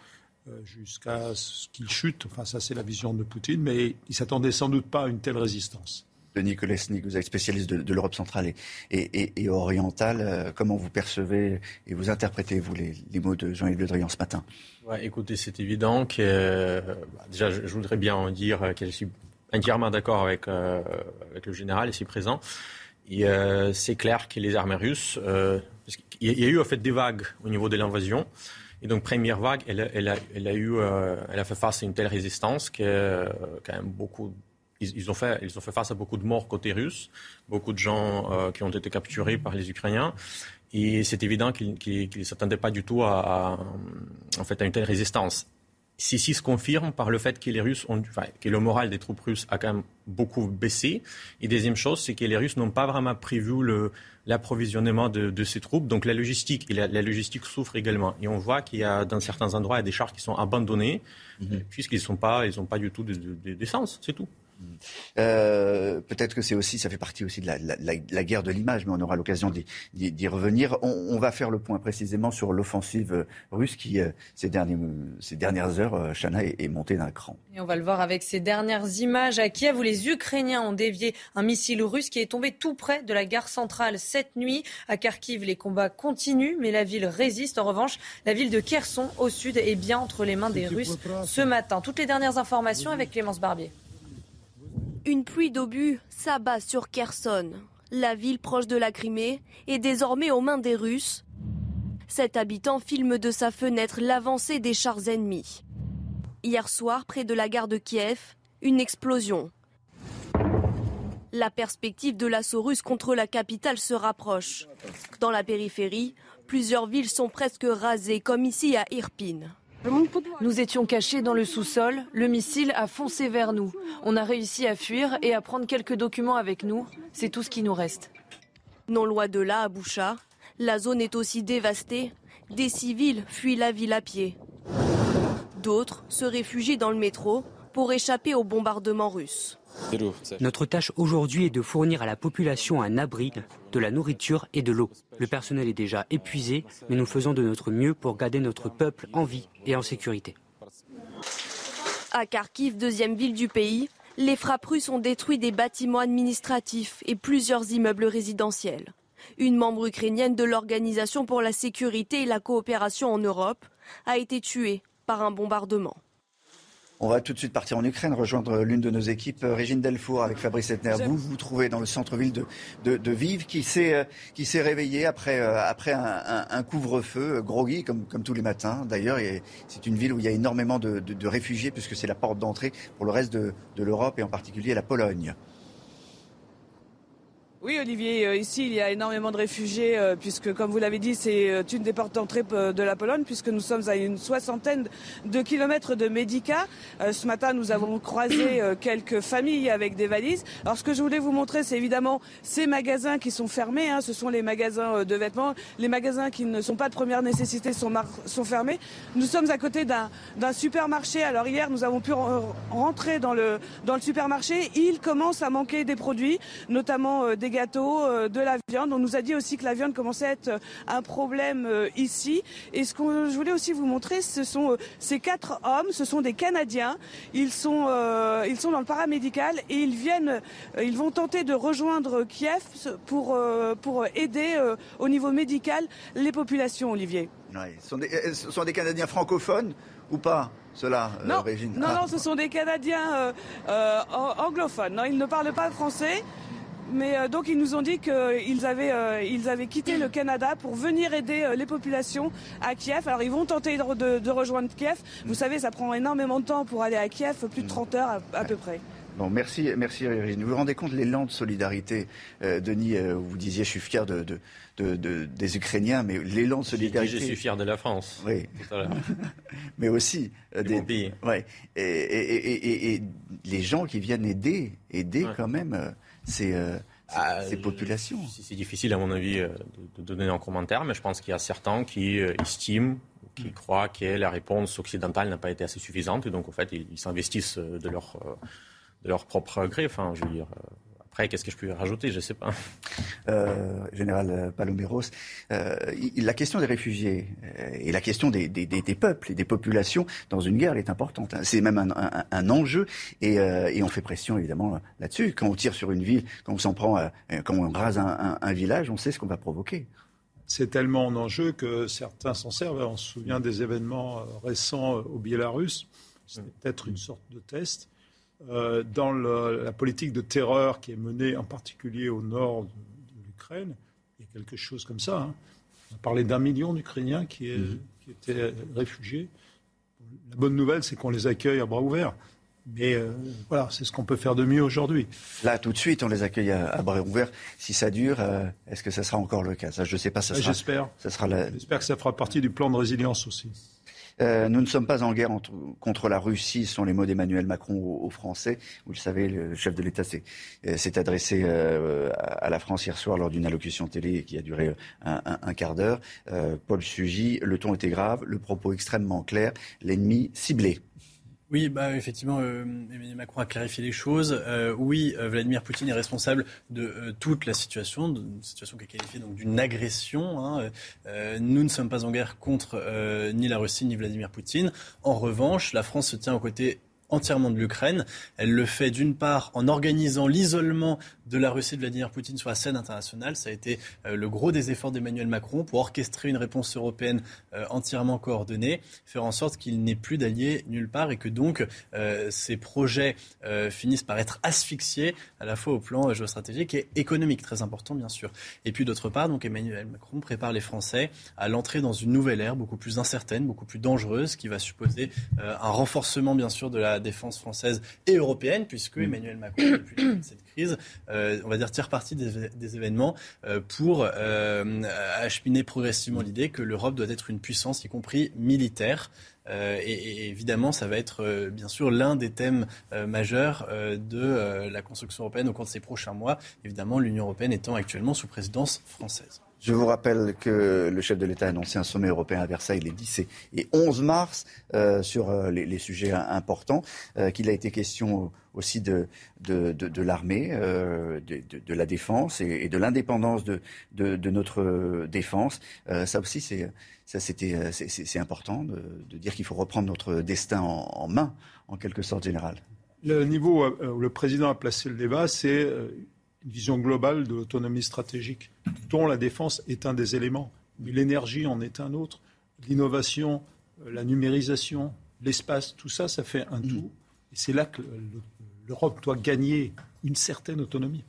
euh, jusqu'à ce qu'il chute. Enfin, ça, c'est la vision de Poutine, mais il s'attendait sans doute pas à une telle résistance. Denis Kolesnik, vous êtes spécialiste de, l'Europe centrale et, orientale. Euh, comment vous percevez et vous interprétez, vous, les, mots de Jean-Yves Le Drian ce matin? Ouais, Écoutez, c'est évident que. Euh, bah, déjà, je, voudrais bien en dire que je suis entièrement d'accord avec, avec le général ici présent. C'est clair que les armées russes il y a eu en fait des vagues au niveau de l'invasion. Et donc première vague, elle, a, elle, a, eu, euh, elle a fait face à une telle résistance que euh, quand même beaucoup ils, ont fait, ils ont fait face à beaucoup de morts côté russe, beaucoup de gens euh, qui ont été capturés par les Ukrainiens. Et c'est évident qu'ils ne s'attendaient pas du tout à, en fait, à une telle résistance. Ceci se confirme par le fait que les Russes ont, enfin, que le moral des troupes russes a quand même beaucoup baissé. Et deuxième chose, c'est que les Russes n'ont pas vraiment prévu le, l'approvisionnement de, ces troupes. Donc la logistique, et la, logistique souffre également. Et on voit qu'il y a dans certains endroits des chars qui sont abandonnés, mhm. puisqu'ils n'ont pas, ils pas du tout d'essence, c'est tout. Euh, peut-être que c'est aussi, ça fait partie aussi de la, guerre de l'image, mais on aura l'occasion d'y revenir. On, va faire le point précisément sur l'offensive russe qui, euh, ces, dernières heures, euh, Chana, est, montée d'un cran. Et on va le voir avec ces dernières images à Kiev où les Ukrainiens ont dévié un missile russe qui est tombé tout près de la gare centrale cette nuit. À Kharkiv, les combats continuent, mais la ville résiste. En revanche, la ville de Kherson, au sud, est bien entre les mains des Russes ce matin. Toutes les dernières informations avec Clémence Barbier. Une pluie d'obus s'abat sur Kherson. La ville proche de la Crimée est désormais aux mains des Russes. Cet habitant filme de sa fenêtre l'avancée des chars ennemis. Hier soir, près de la gare de Kiev, une explosion. La perspective de l'assaut russe contre la capitale se rapproche. Dans la périphérie, plusieurs villes sont presque rasées, comme ici à Irpin. Nous étions cachés dans le sous-sol, le missile a foncé vers nous. On a réussi à fuir et à prendre quelques documents avec nous. C'est tout ce qui nous reste. Non loin de là, à Boucha, la zone est aussi dévastée. Des civils fuient la ville à pied. D'autres se réfugient dans le métro pour échapper aux bombardements russes. Notre tâche aujourd'hui est de fournir à la population un abri, de la nourriture et de l'eau. Le personnel est déjà épuisé, mais nous faisons de notre mieux pour garder notre peuple en vie et en sécurité. À Kharkiv, deuxième ville du pays, les frappes russes ont détruit des bâtiments administratifs et plusieurs immeubles résidentiels. Une membre ukrainienne de l'Organisation pour la sécurité et la coopération en Europe a été tuée par un bombardement. On va tout de suite partir en Ukraine, rejoindre l'une de nos équipes, euh, Régine Delfour, avec Fabrice Etner. Vous vous trouvez dans le centre-ville de, de, de, Vive, qui s'est euh, qui s'est réveillé après euh, après un, un, un couvre-feu, groggy comme comme tous les matins. D'ailleurs, c'est une ville où il y a énormément de, de réfugiés, puisque c'est la porte d'entrée pour le reste de, l'Europe et en particulier la Pologne. Oui, Olivier, euh, ici il y a énormément de réfugiés euh, puisque, comme vous l'avez dit, c'est euh, une des portes d'entrée de la Pologne puisque nous sommes à une soixantaine de kilomètres de Médica. Ce matin, nous avons croisé quelques familles avec des valises. Alors, ce que je voulais vous montrer, c'est évidemment ces magasins qui sont fermés. Hein. Ce sont les magasins de vêtements. Les magasins qui ne sont pas de première nécessité sont, fermés. Nous sommes à côté d'un supermarché. Alors, hier, nous avons pu rentrer dans le supermarché. Il commence à manquer des produits, notamment des gâteaux, euh, de la viande. On nous a dit aussi que la viande commençait à être euh, un problème euh, ici. Et ce que je voulais aussi vous montrer, ce sont ces quatre hommes, ce sont des Canadiens. Ils sont, ils sont dans le paramédical et ils viennent, ils vont tenter de rejoindre Kiev pour, pour aider au niveau médical les populations, Olivier. ce, sont des, ce sont des Canadiens francophones ou pas cela, non, Régine? non, non, ce sont des Canadiens anglophones. Non, ils ne parlent pas français. Mais euh, donc ils nous ont dit qu'ils avaient, euh, ils avaient quitté le Canada pour venir aider euh, les populations à Kiev. Alors ils vont tenter de, rejoindre Kiev. Vous savez, ça prend énormément de temps pour aller à Kiev, plus de 30 heures à, peu près. Bon, merci, merci Régine. Vous vous rendez compte de l'élan de solidarité, Denis Vous disiez, je suis fier de, des Ukrainiens, mais l'élan de solidarité. Je suis fier de la France. Oui. *laughs* mais aussi des pays. Ouais. Et, et, les gens qui viennent aider, aider quand même ces, euh, ah, populations. C'est difficile, à mon avis, euh, de, donner en commentaire, mais je pense qu'il y a certains qui euh, estiment, qui mm. croient que la réponse occidentale n'a pas été assez suffisante, et donc, en fait, ils s'investissent de leur, de leur propre gré. Enfin, je veux dire, qu'est-ce que je peux rajouter? Je ne sais pas. Euh, Général Paloméros, euh, la question des réfugiés euh, et la question des, peuples et des populations dans une guerre, elle est importante. Hein. C'est même un, enjeu et, on fait pression évidemment là-dessus. Quand on tire sur une ville, quand on s'en prend, quand on rase un, village, on sait ce qu'on va provoquer. C'est tellement un enjeu que certains s'en servent. On se souvient des événements récents au Biélarus. C'était peut-être une sorte de test. Euh, dans la politique de terreur qui est menée en particulier au nord de, l'Ukraine. Il y a quelque chose comme ça. Hein. On a parlé d'un million d'Ukrainiens qui, mhm. qui, étaient réfugiés. La bonne nouvelle, c'est qu'on les accueille à bras ouverts. Mais euh, voilà, c'est ce qu'on peut faire de mieux aujourd'hui. Là, tout de suite, on les accueille à, bras ouverts. Si ça dure, euh, est-ce que ça sera encore le cas? Ça, je ne sais pas. J'espère. J'espère que ça fera partie du plan de résilience aussi. Euh, nous ne sommes pas en guerre contre la Russie, sont les mots d'Emmanuel Macron aux, Français. Vous le savez, le chef de l'État s'est euh, adressé euh, à la France hier soir lors d'une allocution télé qui a duré un, quart d'heure. Paul Sugy, le ton était grave, le propos extrêmement clair, l'ennemi ciblé. Oui, bah, effectivement, euh, Emmanuel Macron a clarifié les choses. Euh, oui, euh, Vladimir Poutine est responsable de toute la situation, une situation qui est qualifiée d'une agression. Hein. nous ne sommes pas en guerre contre ni la Russie ni Vladimir Poutine. En revanche, la France se tient aux côtés entièrement de l'Ukraine. Elle le fait d'une part en organisant l'isolement de la Russie de Vladimir Poutine sur la scène internationale. Ça a été euh, le gros des efforts d'Emmanuel Macron pour orchestrer une réponse européenne euh, entièrement coordonnée, faire en sorte qu'il n'ait plus d'alliés nulle part et que donc euh, ces projets finissent par être asphyxiés à la fois au plan géostratégique et économique, très important bien sûr. Et puis d'autre part, donc Emmanuel Macron prépare les Français à l'entrée dans une nouvelle ère beaucoup plus incertaine, beaucoup plus dangereuse, qui va supposer un renforcement bien sûr de la défense française et européenne, puisque mm. Emmanuel Macron, depuis *coughs* cette euh, on va dire, tire parti des, événements euh, pour euh, acheminer progressivement l'idée que l'Europe doit être une puissance, y compris militaire. et, évidemment, ça va être bien sûr l'un des thèmes majeurs de la construction européenne au cours de ces prochains mois. Évidemment, l'Union européenne étant actuellement sous présidence française. Je vous rappelle que le chef de l'État a annoncé un sommet européen à Versailles les 10 et 11 mars euh, sur euh, les, sujets importants, euh, qu'il a été question aussi de, de, l'armée, de, la défense et, de l'indépendance de, notre défense. ça aussi, c'est, ça, c'était, c'est, important de, dire qu'il faut reprendre notre destin en, en main, en quelque sorte générale. Le niveau où le président a placé le débat, c'est une vision globale de l'autonomie stratégique, dont la défense est un des éléments, mais l'énergie en est un autre, l'innovation, euh, la numérisation, l'espace, tout ça, ça fait un tout. Et c'est là que l'Europe doit gagner une certaine autonomie.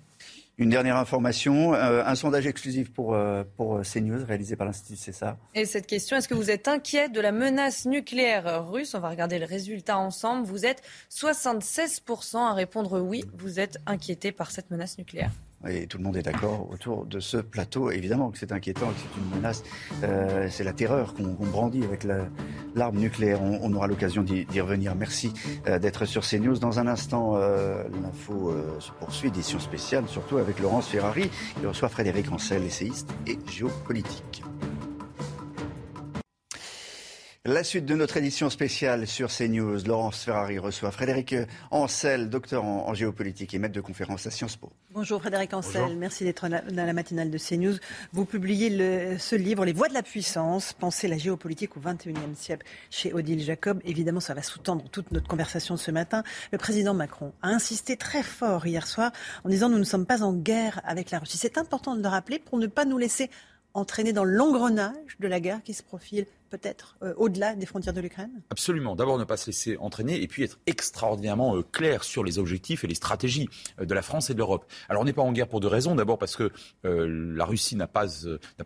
Une dernière information, euh, un sondage exclusif pour, euh, pour CNews réalisé par l'Institut CESA. Et cette question, est-ce que vous êtes inquiet de la menace nucléaire russe? On va regarder le résultat ensemble. Vous êtes 76% à répondre oui, vous êtes inquiété par cette menace nucléaire. Et tout le monde est d'accord autour de ce plateau. Évidemment que c'est inquiétant, que c'est une menace. Euh, c'est la terreur qu'on brandit avec l'arme nucléaire. On, aura l'occasion d'y revenir. Merci euh, d'être sur CNews. Dans un instant, euh, l'info se poursuit, édition spéciale, surtout avec Laurence Ferrari. Il reçoit Frédéric Ancel, essayiste et géopolitique. La suite de notre édition spéciale sur CNews, Laurence Ferrari reçoit Frédéric Ancel, docteur en, géopolitique et maître de conférence à Sciences Po. Bonjour Frédéric Ancel, merci d'être dans la matinale de CNews. Vous publiez ce livre, Les voies de la puissance, penser la géopolitique au XXIe siècle chez Odile Jacob. Évidemment, ça va sous-tendre toute notre conversation ce matin. Le président Macron a insisté très fort hier soir en disant nous ne sommes pas en guerre avec la Russie. C'est important de le rappeler pour ne pas nous laisser entraîner dans l'engrenage de la guerre qui se profile peut-être euh, au-delà des frontières de l'Ukraine? Absolument. D'abord, ne pas se laisser entraîner et puis être extraordinairement euh, clair sur les objectifs et les stratégies euh, de la France et de l'Europe. Alors, on n'est pas en guerre pour deux raisons. D'abord parce que la Russie n'a pas,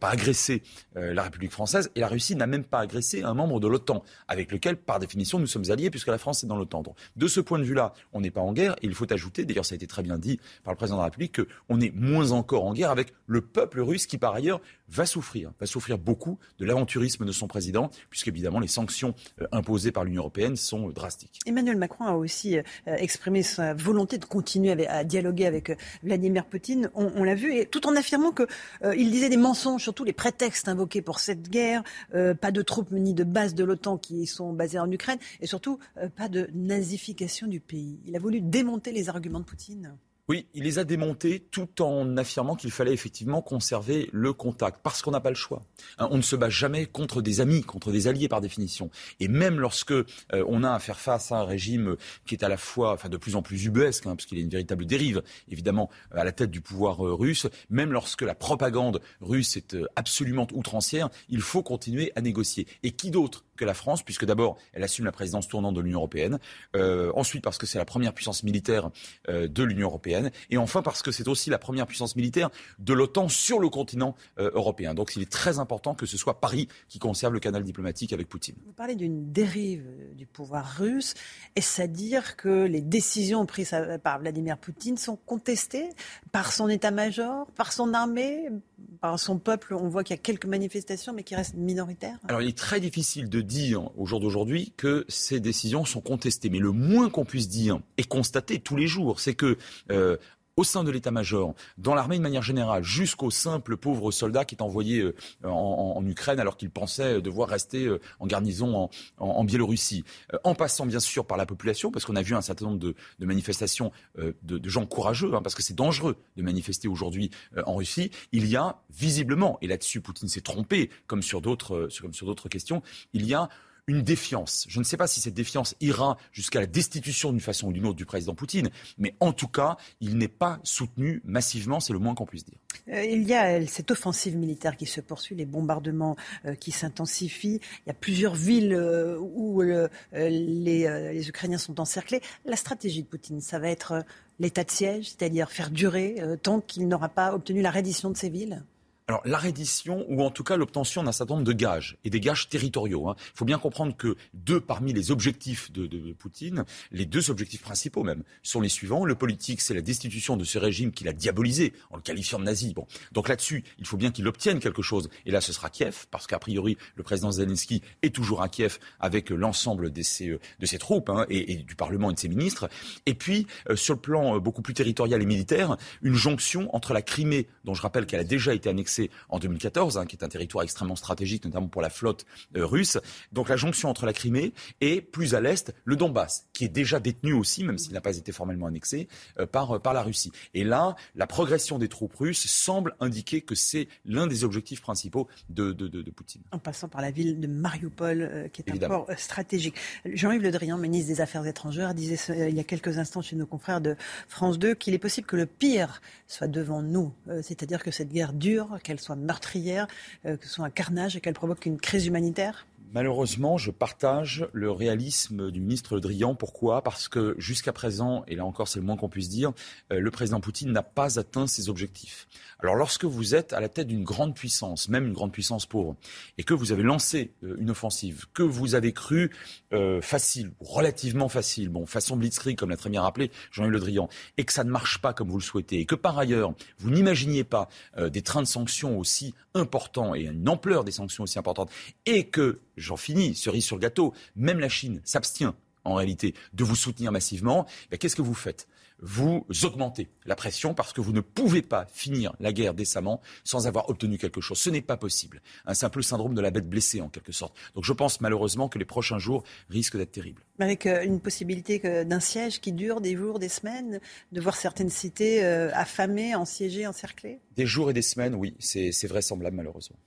pas agressé la République française et la Russie n'a même pas agressé un membre de l'OTAN, avec lequel, par définition, nous sommes alliés puisque la France est dans l'OTAN. de ce point de vue-là, on n'est pas en guerre. Et il faut ajouter, d'ailleurs, ça a été très bien dit par le président de la République, qu'on est moins encore en guerre avec le peuple russe qui, par ailleurs, va souffrir, va souffrir beaucoup de l'aventurisme de son président, puisqu'évidemment les sanctions euh, imposées par l'Union européenne sont euh, drastiques. Emmanuel Macron a aussi euh, exprimé sa volonté de continuer à dialoguer avec Vladimir Poutine, on, l'a vu, et tout en affirmant qu'il disait des mensonges sur tous les prétextes invoqués pour cette guerre, pas de troupes ni de bases de l'OTAN qui sont basées en Ukraine, et surtout pas de nazification du pays. Il a voulu démonter les arguments de Poutine. Oui, il les a démontés tout en affirmant qu'il fallait effectivement conserver le contact, parce qu'on n'a pas le choix. Hein, on ne se bat jamais contre des amis, contre des alliés par définition. Et même lorsque euh, on a à faire face à un régime qui est à la fois, enfin de plus en plus ubuesque, hein, parce qu'il y une véritable dérive, évidemment, à la tête du pouvoir euh, russe, même lorsque la propagande russe est euh, absolument outrancière, il faut continuer à négocier. Et qui d'autre que la France, puisque d'abord, elle assume la présidence tournante de l'Union européenne, euh, ensuite parce que c'est la première puissance militaire euh, de l'Union européenne, et enfin parce que c'est aussi la première puissance militaire de l'OTAN sur le continent euh, européen. Donc il est très important que ce soit Paris qui conserve le canal diplomatique avec Poutine. Vous parlez d'une dérive du pouvoir russe. Est-ce à dire que les décisions prises par Vladimir Poutine sont contestées par son état-major, par son armée, par son peuple On voit qu'il y a quelques manifestations, mais qui restent minoritaires. Alors il est très difficile de dire au jour d'aujourd'hui que ces décisions sont contestées. Mais le moins qu'on puisse dire et constater tous les jours, c'est que euh, au sein de l'état-major, dans l'armée de manière générale, jusqu'au simple pauvre soldat qui est envoyé euh, en, Ukraine alors qu'il pensait devoir rester euh, en garnison en, Biélorussie, en passant bien sûr par la population, parce qu'on a vu un certain nombre de, manifestations de, gens courageux, hein, parce que c'est dangereux de manifester aujourd'hui en Russie, il y a visiblement, et là-dessus Poutine s'est trompé, comme sur d'autres questions, il y a une défiance. Je ne sais pas si cette défiance ira jusqu'à la destitution d'une façon ou d'une autre du président Poutine, mais en tout cas, il n'est pas soutenu massivement, c'est le moins qu'on puisse dire. Euh, il y a cette offensive militaire qui se poursuit, les bombardements euh, qui s'intensifient. Il y a plusieurs villes euh, où les, les, Ukrainiens sont encerclés. La stratégie de Poutine, ça va être l'état de siège, c'est-à-dire faire durer tant qu'il n'aura pas obtenu la reddition de ces villes? Alors la reddition ou en tout cas l'obtention d'un certain nombre de gages et des gages territoriaux. Hein. Il faut bien comprendre que deux parmi les objectifs de, Poutine, les deux objectifs principaux même, sont les suivants. Le politique, c'est la destitution de ce régime qu'il a diabolisé en le qualifiant de nazi. Bon, donc là-dessus, il faut bien qu'il obtienne quelque chose. Et là, ce sera Kiev, parce qu'a priori, le président Zelensky est toujours à Kiev avec l'ensemble de ses, euh, de ses troupes hein, et, du Parlement et de ses ministres. Et puis, euh, sur le plan euh, beaucoup plus territorial et militaire, une jonction entre la Crimée, dont je rappelle qu'elle a déjà été annexée en 2014, hein, qui est un territoire extrêmement stratégique, notamment pour la flotte euh, russe. Donc la jonction entre la Crimée et plus à l'est le Donbass, qui est déjà détenu aussi, même s'il n'a pas été formellement annexé, euh, par, euh, par la Russie. Et là, la progression des troupes russes semble indiquer que c'est l'un des objectifs principaux de, de, de, Poutine. En passant par la ville de Mariupol, qui est un port stratégique. Jean-Yves Le Drian, ministre des Affaires étrangères, disait il y a quelques instants chez nos confrères de France 2 qu'il est possible que le pire soit devant nous, c'est-à-dire que cette guerre dure, qu'elle soit meurtrière, euh, que ce soit un carnage et qu'elle provoque une crise humanitaire? Malheureusement, je partage le réalisme du ministre Le Drian. Pourquoi? Parce que jusqu'à présent, et là encore c'est le moins qu'on puisse dire, euh, le président Poutine n'a pas atteint ses objectifs. Alors lorsque vous êtes à la tête d'une grande puissance, même une grande puissance pauvre, et que vous avez lancé euh, une offensive, que vous avez cru euh, facile, relativement facile, bon, façon blitzkrieg comme l'a très bien rappelé Jean-Yves Le Drian, et que ça ne marche pas comme vous le souhaitez, et que par ailleurs, vous n'imaginiez pas des trains de sanctions aussi importants et une ampleur des sanctions aussi importantes, et que j'en finis, cerise sur le gâteau, même la Chine s'abstient en réalité de vous soutenir massivement, qu'est-ce que vous faites? Vous augmentez la pression parce que vous ne pouvez pas finir la guerre décemment sans avoir obtenu quelque chose. Ce n'est pas possible. C'est un peu le syndrome de la bête blessée en quelque sorte. Donc je pense malheureusement que les prochains jours risquent d'être terribles. Avec euh, une possibilité d'un siège qui dure des jours, des semaines, de voir certaines cités euh, affamées, ensiégées, encerclées? Des jours et des semaines, oui, c'est vraisemblable malheureusement.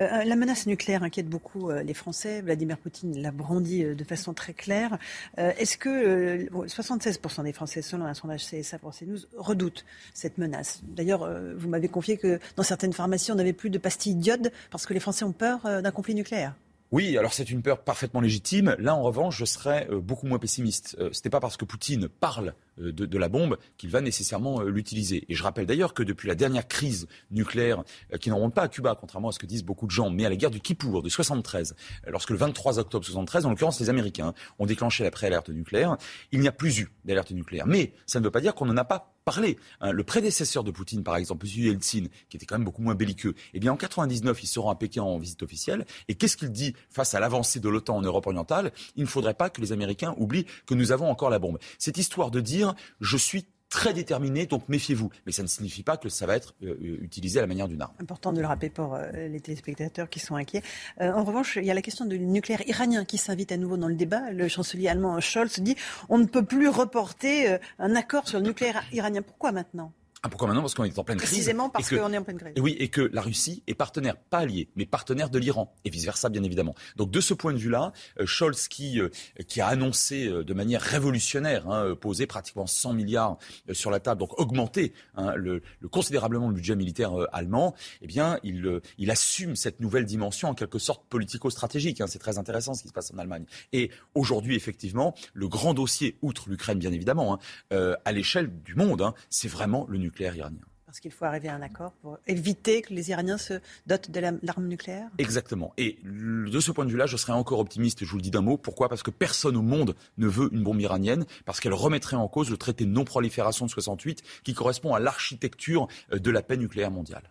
Euh, euh, la menace nucléaire inquiète beaucoup euh, les Français. Vladimir Poutine l'a brandi de façon très claire. Est-ce que 76% des Français, selon un sondage CSA pour CNews, redoutent cette menace? D'ailleurs, vous m'avez confié que dans certaines pharmacies, on n'avait plus de pastilles d'iode parce que les Français ont peur d'un conflit nucléaire. Oui, alors c'est une peur parfaitement légitime. Là, en revanche, je serais beaucoup moins pessimiste. Ce n'est pas parce que Poutine parle euh, de, la bombe qu'il va nécessairement euh, l'utiliser. Et je rappelle d'ailleurs que depuis la dernière crise nucléaire, euh, qui n'en remonte pas à Cuba, contrairement à ce que disent beaucoup de gens, mais à la guerre du Kippour de 73, lorsque le 23 octobre 73, en l'occurrence les Américains ont déclenché la préalerte nucléaire, il n'y a plus eu d'alerte nucléaire. Mais ça ne veut pas dire qu'on n'en a pas parlé. Hein. le prédécesseur de Poutine, par exemple, M. Yeltsin, qui était quand même beaucoup moins belliqueux, eh bien en 99, il se rend à Pékin en visite officielle. Et qu'est-ce qu'il dit face à l'avancée de l'OTAN en Europe orientale? Il ne faudrait pas que les Américains oublient que nous avons encore la bombe. Cette histoire de dire je suis très déterminé, donc méfiez-vous. Mais ça ne signifie pas que ça va être euh, euh, utilisé à la manière d'une arme. Important de le rappeler pour euh, les téléspectateurs qui sont inquiets. en revanche, il y a la question du nucléaire iranien qui s'invite à nouveau dans le débat. Le chancelier allemand Scholz dit on ne peut plus reporter un accord sur le nucléaire iranien. Pourquoi maintenant? Ah, pourquoi maintenant? Parce qu'on est en pleine crise. Précisément parce qu'on est en pleine crise. Et oui, et que la Russie est partenaire, pas allié, mais partenaire de l'Iran, et vice-versa, bien évidemment. Donc de ce point de vue-là, euh, Scholz, qui, euh, qui a annoncé euh, de manière révolutionnaire, hein, poser pratiquement 100 milliards sur la table, donc augmenter hein, le, considérablement le budget militaire allemand, eh bien, il, il assume cette nouvelle dimension en quelque sorte politico-stratégique. Hein. C'est très intéressant ce qui se passe en Allemagne. Et aujourd'hui, effectivement, le grand dossier, outre l'Ukraine, bien évidemment, à l'échelle du monde, c'est vraiment le nucléaire parce qu'il faut arriver à un accord pour éviter que les Iraniens se dotent de l'arme nucléaire? Exactement. Et de ce point de vue-là, je serais encore optimiste, je vous le dis d'un mot. Pourquoi? Parce que personne au monde ne veut une bombe iranienne, parce qu'elle remettrait en cause le traité de non-prolifération de 68, qui correspond à l'architecture euh, de la paix nucléaire mondiale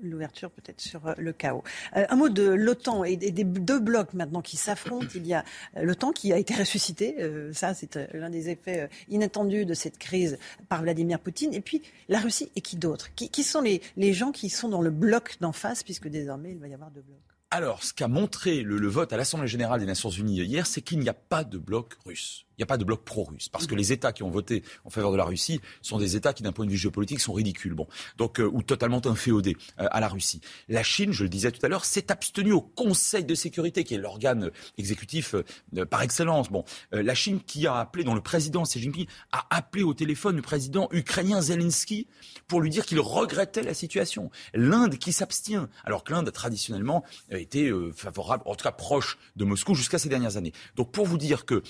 l'ouverture peut-être sur euh, le chaos. Euh, un mot de l'OTAN et des deux blocs maintenant qui s'affrontent. Il y a euh, l'OTAN qui a été ressuscité, ça c'est l'un des effets inattendus de cette crise par Vladimir Poutine, et puis la Russie et qui d'autres qui, sont les, les gens qui sont dans le bloc d'en face, puisque désormais il va y avoir deux blocs? Alors, ce qu'a montré le, vote à l'Assemblée générale des Nations unies hier, c'est qu'il n'y a pas de bloc russe. Il n'y a pas de bloc pro-russe. Parce que les États qui ont voté en faveur de la Russie sont des États qui, d'un point de vue géopolitique, sont ridicules. Bon. Donc, euh, ou totalement inféodés euh, à la Russie. La Chine, je le disais tout à l'heure, s'est abstenue au Conseil de sécurité, qui est l'organe exécutif euh, par excellence. Bon. la Chine qui a appelé, dont le président Xi Jinping a appelé au téléphone le président ukrainien Zelensky pour lui dire qu'il regrettait la situation. L'Inde qui s'abstient, alors que l'Inde a traditionnellement été favorable, en tout cas proche de Moscou jusqu'à ces dernières années. Donc pour vous dire que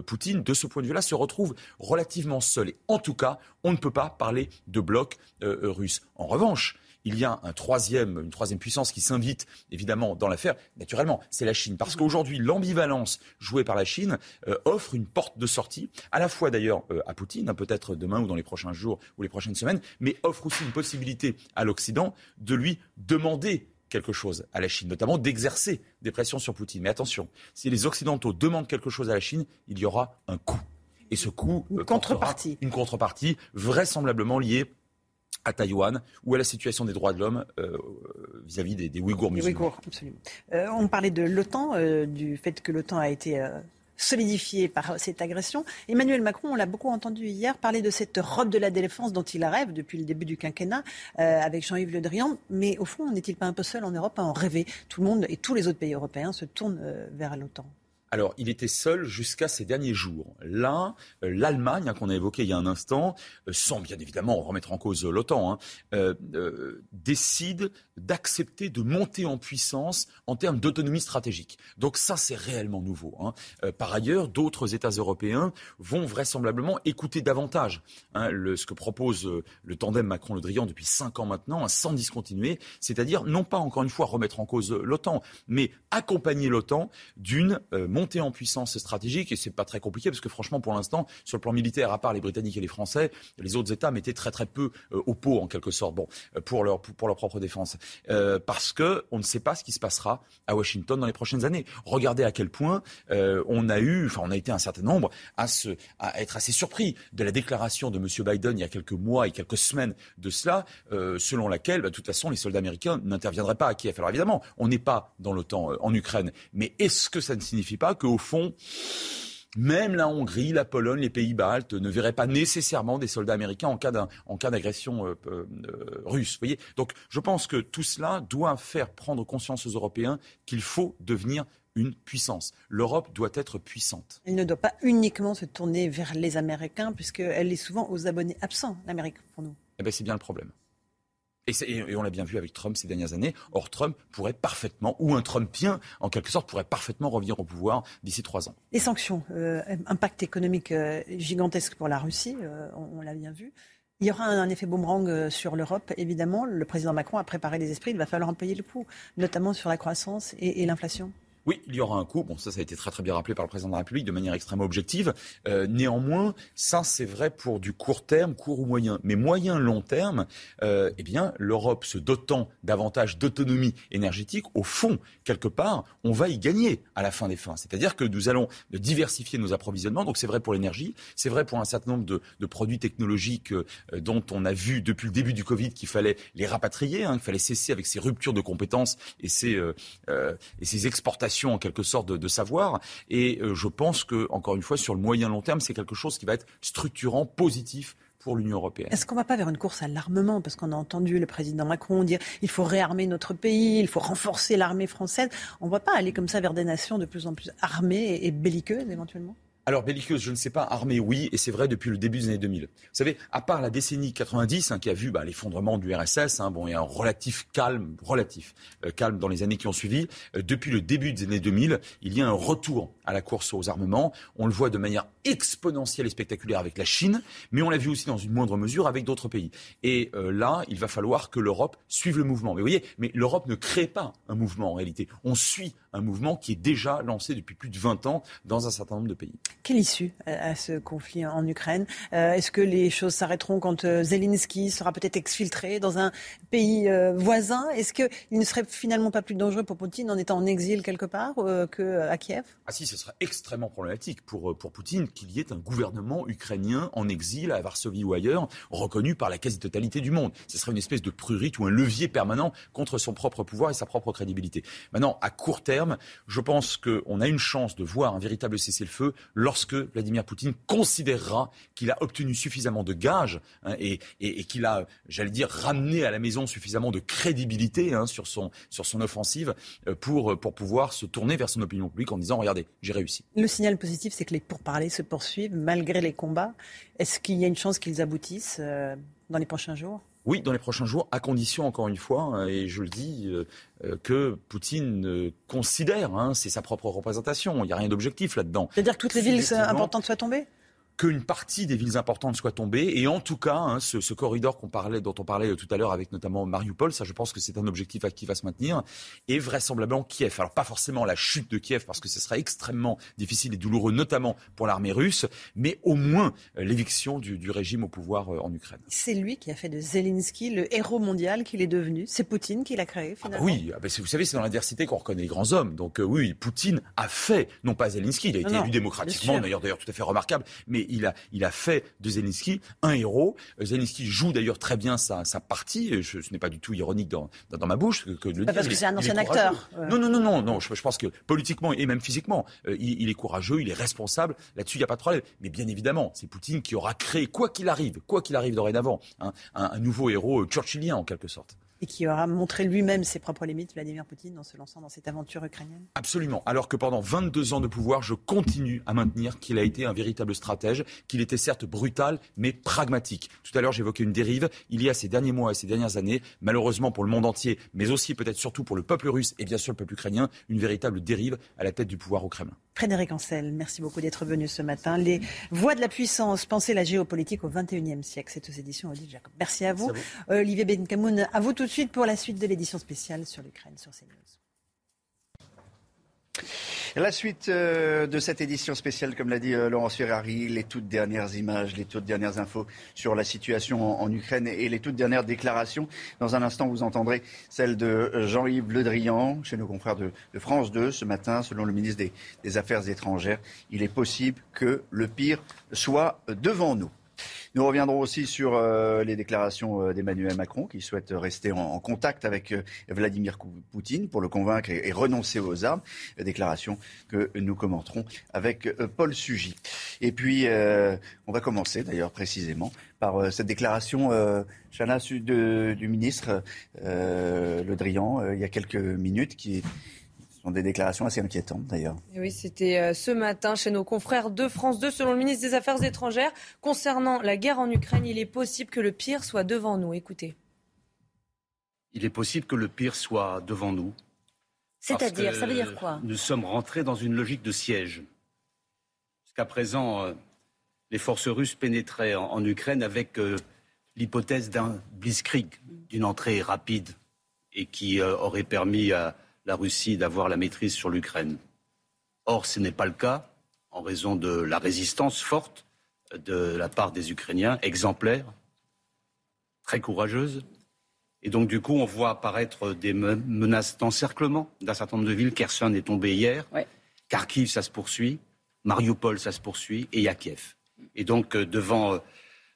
Poutine, de ce point de vue-là, se retrouve relativement seul. Et en tout cas, on ne peut pas parler de bloc euh, euh, russe. En revanche, il y a une troisième puissance qui s'invite évidemment dans l'affaire. Naturellement, c'est la Chine. Parce qu'aujourd'hui, l'ambivalence jouée par la Chine euh, offre une porte de sortie, à la fois d'ailleurs à Poutine, hein, peut-être demain ou dans les prochains jours ou les prochaines semaines, mais offre aussi une possibilité à l'Occident de lui demander quelque chose à la Chine, notamment d'exercer des pressions sur Poutine. Mais attention, si les Occidentaux demandent quelque chose à la Chine, il y aura un coût. Et ce coût une contrepartie. Une contrepartie vraisemblablement liée à Taïwan ou à la situation des droits de l'homme euh, vis-à-vis des, Ouïghours musulmans. Ouïghours, absolument. Euh, on parlait de l'OTAN, euh, du fait que l'OTAN a été solidifié par cette agression. Emmanuel Macron, on l'a beaucoup entendu hier parler de cette robe de la défense dont il rêve depuis le début du quinquennat avec Jean-Yves Le Drian. Mais au fond, n'est-il pas un peu seul en Europe à en rêver? Tout le monde et tous les autres pays européens se tournent vers l'OTAN. Alors, il était seul jusqu'à ces derniers jours. Là, euh, l'Allemagne, hein, qu'on a évoqué il y a un instant, euh, sans bien évidemment remettre en cause l'OTAN, hein, euh, décide d'accepter de monter en puissance en termes d'autonomie stratégique. Donc ça, c'est réellement nouveau. Hein. par ailleurs, d'autres États européens vont vraisemblablement écouter davantage ce que propose le tandem Macron-Le Drian depuis cinq ans maintenant, sans discontinuer, c'est-à-dire non pas encore une fois remettre en cause l'OTAN, mais accompagner l'OTAN d'une monter en puissance stratégique, et c'est pas très compliqué, parce que franchement, pour l'instant, sur le plan militaire, à part les Britanniques et les Français, les autres États mettaient très très peu euh, au pot, en quelque sorte, bon, euh, pour leur, pour leur propre défense. Euh, parce que on ne sait pas ce qui se passera à Washington dans les prochaines années. Regardez à quel point on a eu, enfin, on a été un certain nombre à, se, à être assez surpris de la déclaration de M. Biden il y a quelques mois et quelques semaines de cela, selon laquelle, bah, de toute façon, les soldats américains n'interviendraient pas à Kiev. Alors évidemment, on n'est pas dans l'OTAN en Ukraine, mais est-ce que ça ne signifie pas qu'au fond, même la Hongrie, la Pologne, les pays baltes ne verraient pas nécessairement des soldats américains en cas d'agression euh, euh, russe. Voyez Donc je pense que tout cela doit faire prendre conscience aux Européens qu'il faut devenir une puissance. L'Europe doit être puissante. Elle ne doit pas uniquement se tourner vers les Américains, puisqu'elle est souvent aux abonnés absents, l'Amérique, pour nous. Eh bien, c'est bien le problème. Et, on l'a bien vu avec Trump ces dernières années. Or, Trump pourrait parfaitement, ou un Trumpien, en quelque sorte, pourrait parfaitement revenir au pouvoir d'ici trois ans. Les sanctions, euh, impact économique euh, gigantesque pour la Russie, euh, on, l'a bien vu. Il y aura un, effet boomerang sur l'Europe, évidemment. Le président Macron a préparé des esprits, il va falloir en payer le coût, notamment sur la croissance et l'inflation. Oui, il y aura un coût. Bon, ça, ça a été très très bien rappelé par le président de la République de manière extrêmement objective. Euh, néanmoins, ça, c'est vrai pour du court terme, court ou moyen. Mais moyen, long terme, euh, eh bien, l'Europe se dotant davantage d'autonomie énergétique, au fond, quelque part, on va y gagner à la fin des fins. C'est-à-dire que nous allons diversifier nos approvisionnements. Donc, c'est vrai pour l'énergie, c'est vrai pour un certain nombre de, produits technologiques euh, dont on a vu depuis le début du Covid qu'il fallait les rapatrier, hein, qu'il fallait cesser avec ces ruptures de compétences et ces, euh, euh, et ces exportations en quelque sorte de, savoir. Et euh, je pense que, encore une fois, sur le moyen long terme, c'est quelque chose qui va être structurant, positif pour l'Union européenne. Est-ce qu'on ne va pas vers une course à l'armement? Parce qu'on a entendu le président Macron dire il faut réarmer notre pays, il faut renforcer l'armée française. On ne va pas aller comme ça vers des nations de plus en plus armées et belliqueuses éventuellement? Alors, belliqueuse, je ne sais pas. Armée, oui. Et c'est vrai depuis le début des années 2000. Vous savez, à part la décennie 90, hein, qui a vu bah, l'effondrement du RSS, hein, bon, a un relatif calme, relatif euh, calme dans les années qui ont suivi. Euh, depuis le début des années 2000, il y a un retour à la course aux armements. On le voit de manière exponentielle et spectaculaire avec la Chine, mais on l'a vu aussi dans une moindre mesure avec d'autres pays. Et euh, là, il va falloir que l'Europe suive le mouvement. Mais vous voyez, mais l'Europe ne crée pas un mouvement en réalité. On suit un mouvement qui est déjà lancé depuis plus de 20 ans dans un certain nombre de pays. Quelle issue à ce conflit en Ukraine? Euh, Est-ce que les choses s'arrêteront quand euh, Zelensky sera peut-être exfiltré dans un pays euh, voisin? Est-ce qu'il ne serait finalement pas plus dangereux pour Poutine en étant en exil quelque part qu'à Kiev? Ah si, ce serait extrêmement problématique pour, pour Poutine qu'il y ait un gouvernement ukrainien en exil à Varsovie ou ailleurs, reconnu par la quasi-totalité du monde. Ce serait une espèce de prurite ou un levier permanent contre son propre pouvoir et sa propre crédibilité. Maintenant, à court terme, je pense qu'on a une chance de voir un véritable cessez-le-feu lorsque Vladimir Poutine considérera qu'il a obtenu suffisamment de gages hein, et, qu'il a, j'allais dire, ramené à la maison suffisamment de crédibilité hein, sur, son, sur son offensive euh, pour, pour pouvoir se tourner vers son opinion publique en disant regardez, j'ai réussi. Le signal positif, c'est que les pourparlers se poursuivent malgré les combats. Est-ce qu'il y a une chance qu'ils aboutissent euh, dans les prochains jours? Oui, dans les prochains jours, à condition, encore une fois, hein, et je le dis, euh, que Poutine considère, hein, c'est sa propre représentation, il n'y a rien d'objectif là-dedans. C'est-à-dire que toutes les villes importantes soient tombées? Qu'une partie des villes importantes soit tombée. Et en tout cas, hein, ce, corridor qu'on parlait, dont on parlait tout à l'heure avec notamment Mariupol, ça je pense que c'est un objectif qui va se maintenir. Et vraisemblablement Kiev. Alors pas forcément la chute de Kiev, parce que ce serait extrêmement difficile et douloureux, notamment pour l'armée russe, mais au moins euh, l'éviction du, régime au pouvoir euh, en Ukraine. C'est lui qui a fait de Zelensky le héros mondial qu'il est devenu. C'est Poutine qui l'a créé ah bah finalement. oui, ah bah, vous savez, c'est dans l'adversité qu'on reconnaît les grands hommes. Donc euh, oui, Poutine a fait, non pas Zelensky, il a été élu démocratiquement, d'ailleurs, d'ailleurs tout à fait remarquable, mais il a, il a fait de Zelensky un héros. Zelensky joue d'ailleurs très bien sa, partie. Je, ce n'est pas du tout ironique dans, dans, ma bouche que, de le Parce que c'est un ancien acteur. Non, non, non, non, non. Je, pense que politiquement et même physiquement, euh, il, est courageux, il est responsable. Là-dessus, il n'y a pas de problème. Mais bien évidemment, c'est Poutine qui aura créé, quoi qu'il arrive, quoi qu'il arrive dorénavant, hein, un, un, nouveau héros churchillien en quelque sorte et qui aura montré lui-même ses propres limites, Vladimir Poutine, en se lançant dans cette aventure ukrainienne? Absolument. Alors que pendant 22 ans de pouvoir, je continue à maintenir qu'il a été un véritable stratège, qu'il était certes brutal, mais pragmatique. Tout à l'heure, j'évoquais une dérive. Il y a ces derniers mois et ces dernières années, malheureusement pour le monde entier, mais aussi peut-être surtout pour le peuple russe et bien sûr le peuple ukrainien, une véritable dérive à la tête du pouvoir au Kremlin. Frédéric Ancel, merci beaucoup d'être venu ce matin. Les voies de la puissance, penser la géopolitique au XXIe siècle. C'est aux éditions Odile Jacob. Merci à vous. Olivier Benkamoun, à vous tout de suite pour la suite de l'édition spéciale sur l'Ukraine sur CNews. La suite euh, de cette édition spéciale, comme l'a dit euh, Laurence Ferrari, les toutes dernières images, les toutes dernières infos sur la situation en, Ukraine et les toutes dernières déclarations. Dans un instant, vous entendrez celle de Jean-Yves Le Drian, chez nos confrères de, France 2 ce matin, selon le ministre des Affaires étrangères. Il est possible que le pire soit devant nous. Nous reviendrons aussi sur euh, les déclarations euh, d'Emmanuel Macron qui souhaite rester en, contact avec euh, Vladimir Poutine pour le convaincre et, renoncer aux armes. Déclaration que nous commenterons avec Paul Sugy. Et puis, on va commencer d'ailleurs précisément par cette déclaration, Chana, du ministre Le Drian, il y a quelques minutes, qui des déclarations assez inquiétantes d'ailleurs. Oui, c'était euh, ce matin chez nos confrères de France 2, selon le ministre des Affaires étrangères. Concernant la guerre en Ukraine, il est possible que le pire soit devant nous. Écoutez. Il est possible que le pire soit devant nous. C'est-à-dire, ça veut dire quoi? Nous sommes rentrés dans une logique de siège. Jusqu'à présent, euh, les forces russes pénétraient en, Ukraine avec euh, l'hypothèse d'un blitzkrieg, d'une entrée rapide et qui aurait permis à la Russie d'avoir la maîtrise sur l'Ukraine. Or, ce n'est pas le cas en raison de la résistance forte de la part des Ukrainiens, exemplaire, très courageuse. Et donc, du coup, on voit apparaître des menaces d'encerclement d'un certain nombre de villes. Kherson est tombé hier. Kharkiv, ça se poursuit. Mariupol, ça se poursuit. Et Yakiev. Et donc, euh, devant euh,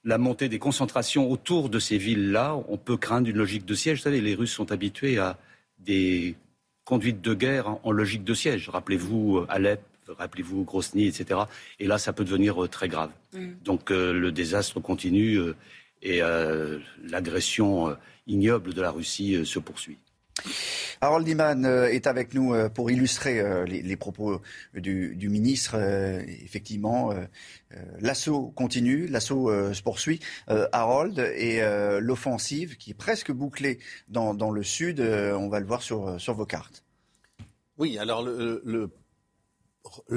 la montée des concentrations autour de ces villes-là, on peut craindre une logique de siège. Vous savez, les Russes sont habitués à des conduite de guerre en logique de siège. Rappelez-vous euh, Alep, rappelez-vous Grosny, etc. Et là, ça peut devenir euh, très grave. Mm. Donc euh, le désastre continue et l'agression ignoble de la Russie se poursuit. Harold Iman est avec nous pour illustrer les, propos du, ministre. Effectivement, l'assaut continue, l'assaut se poursuit. Harold, et l'offensive qui est presque bouclée dans, le sud, on va le voir sur, vos cartes. Oui, alors le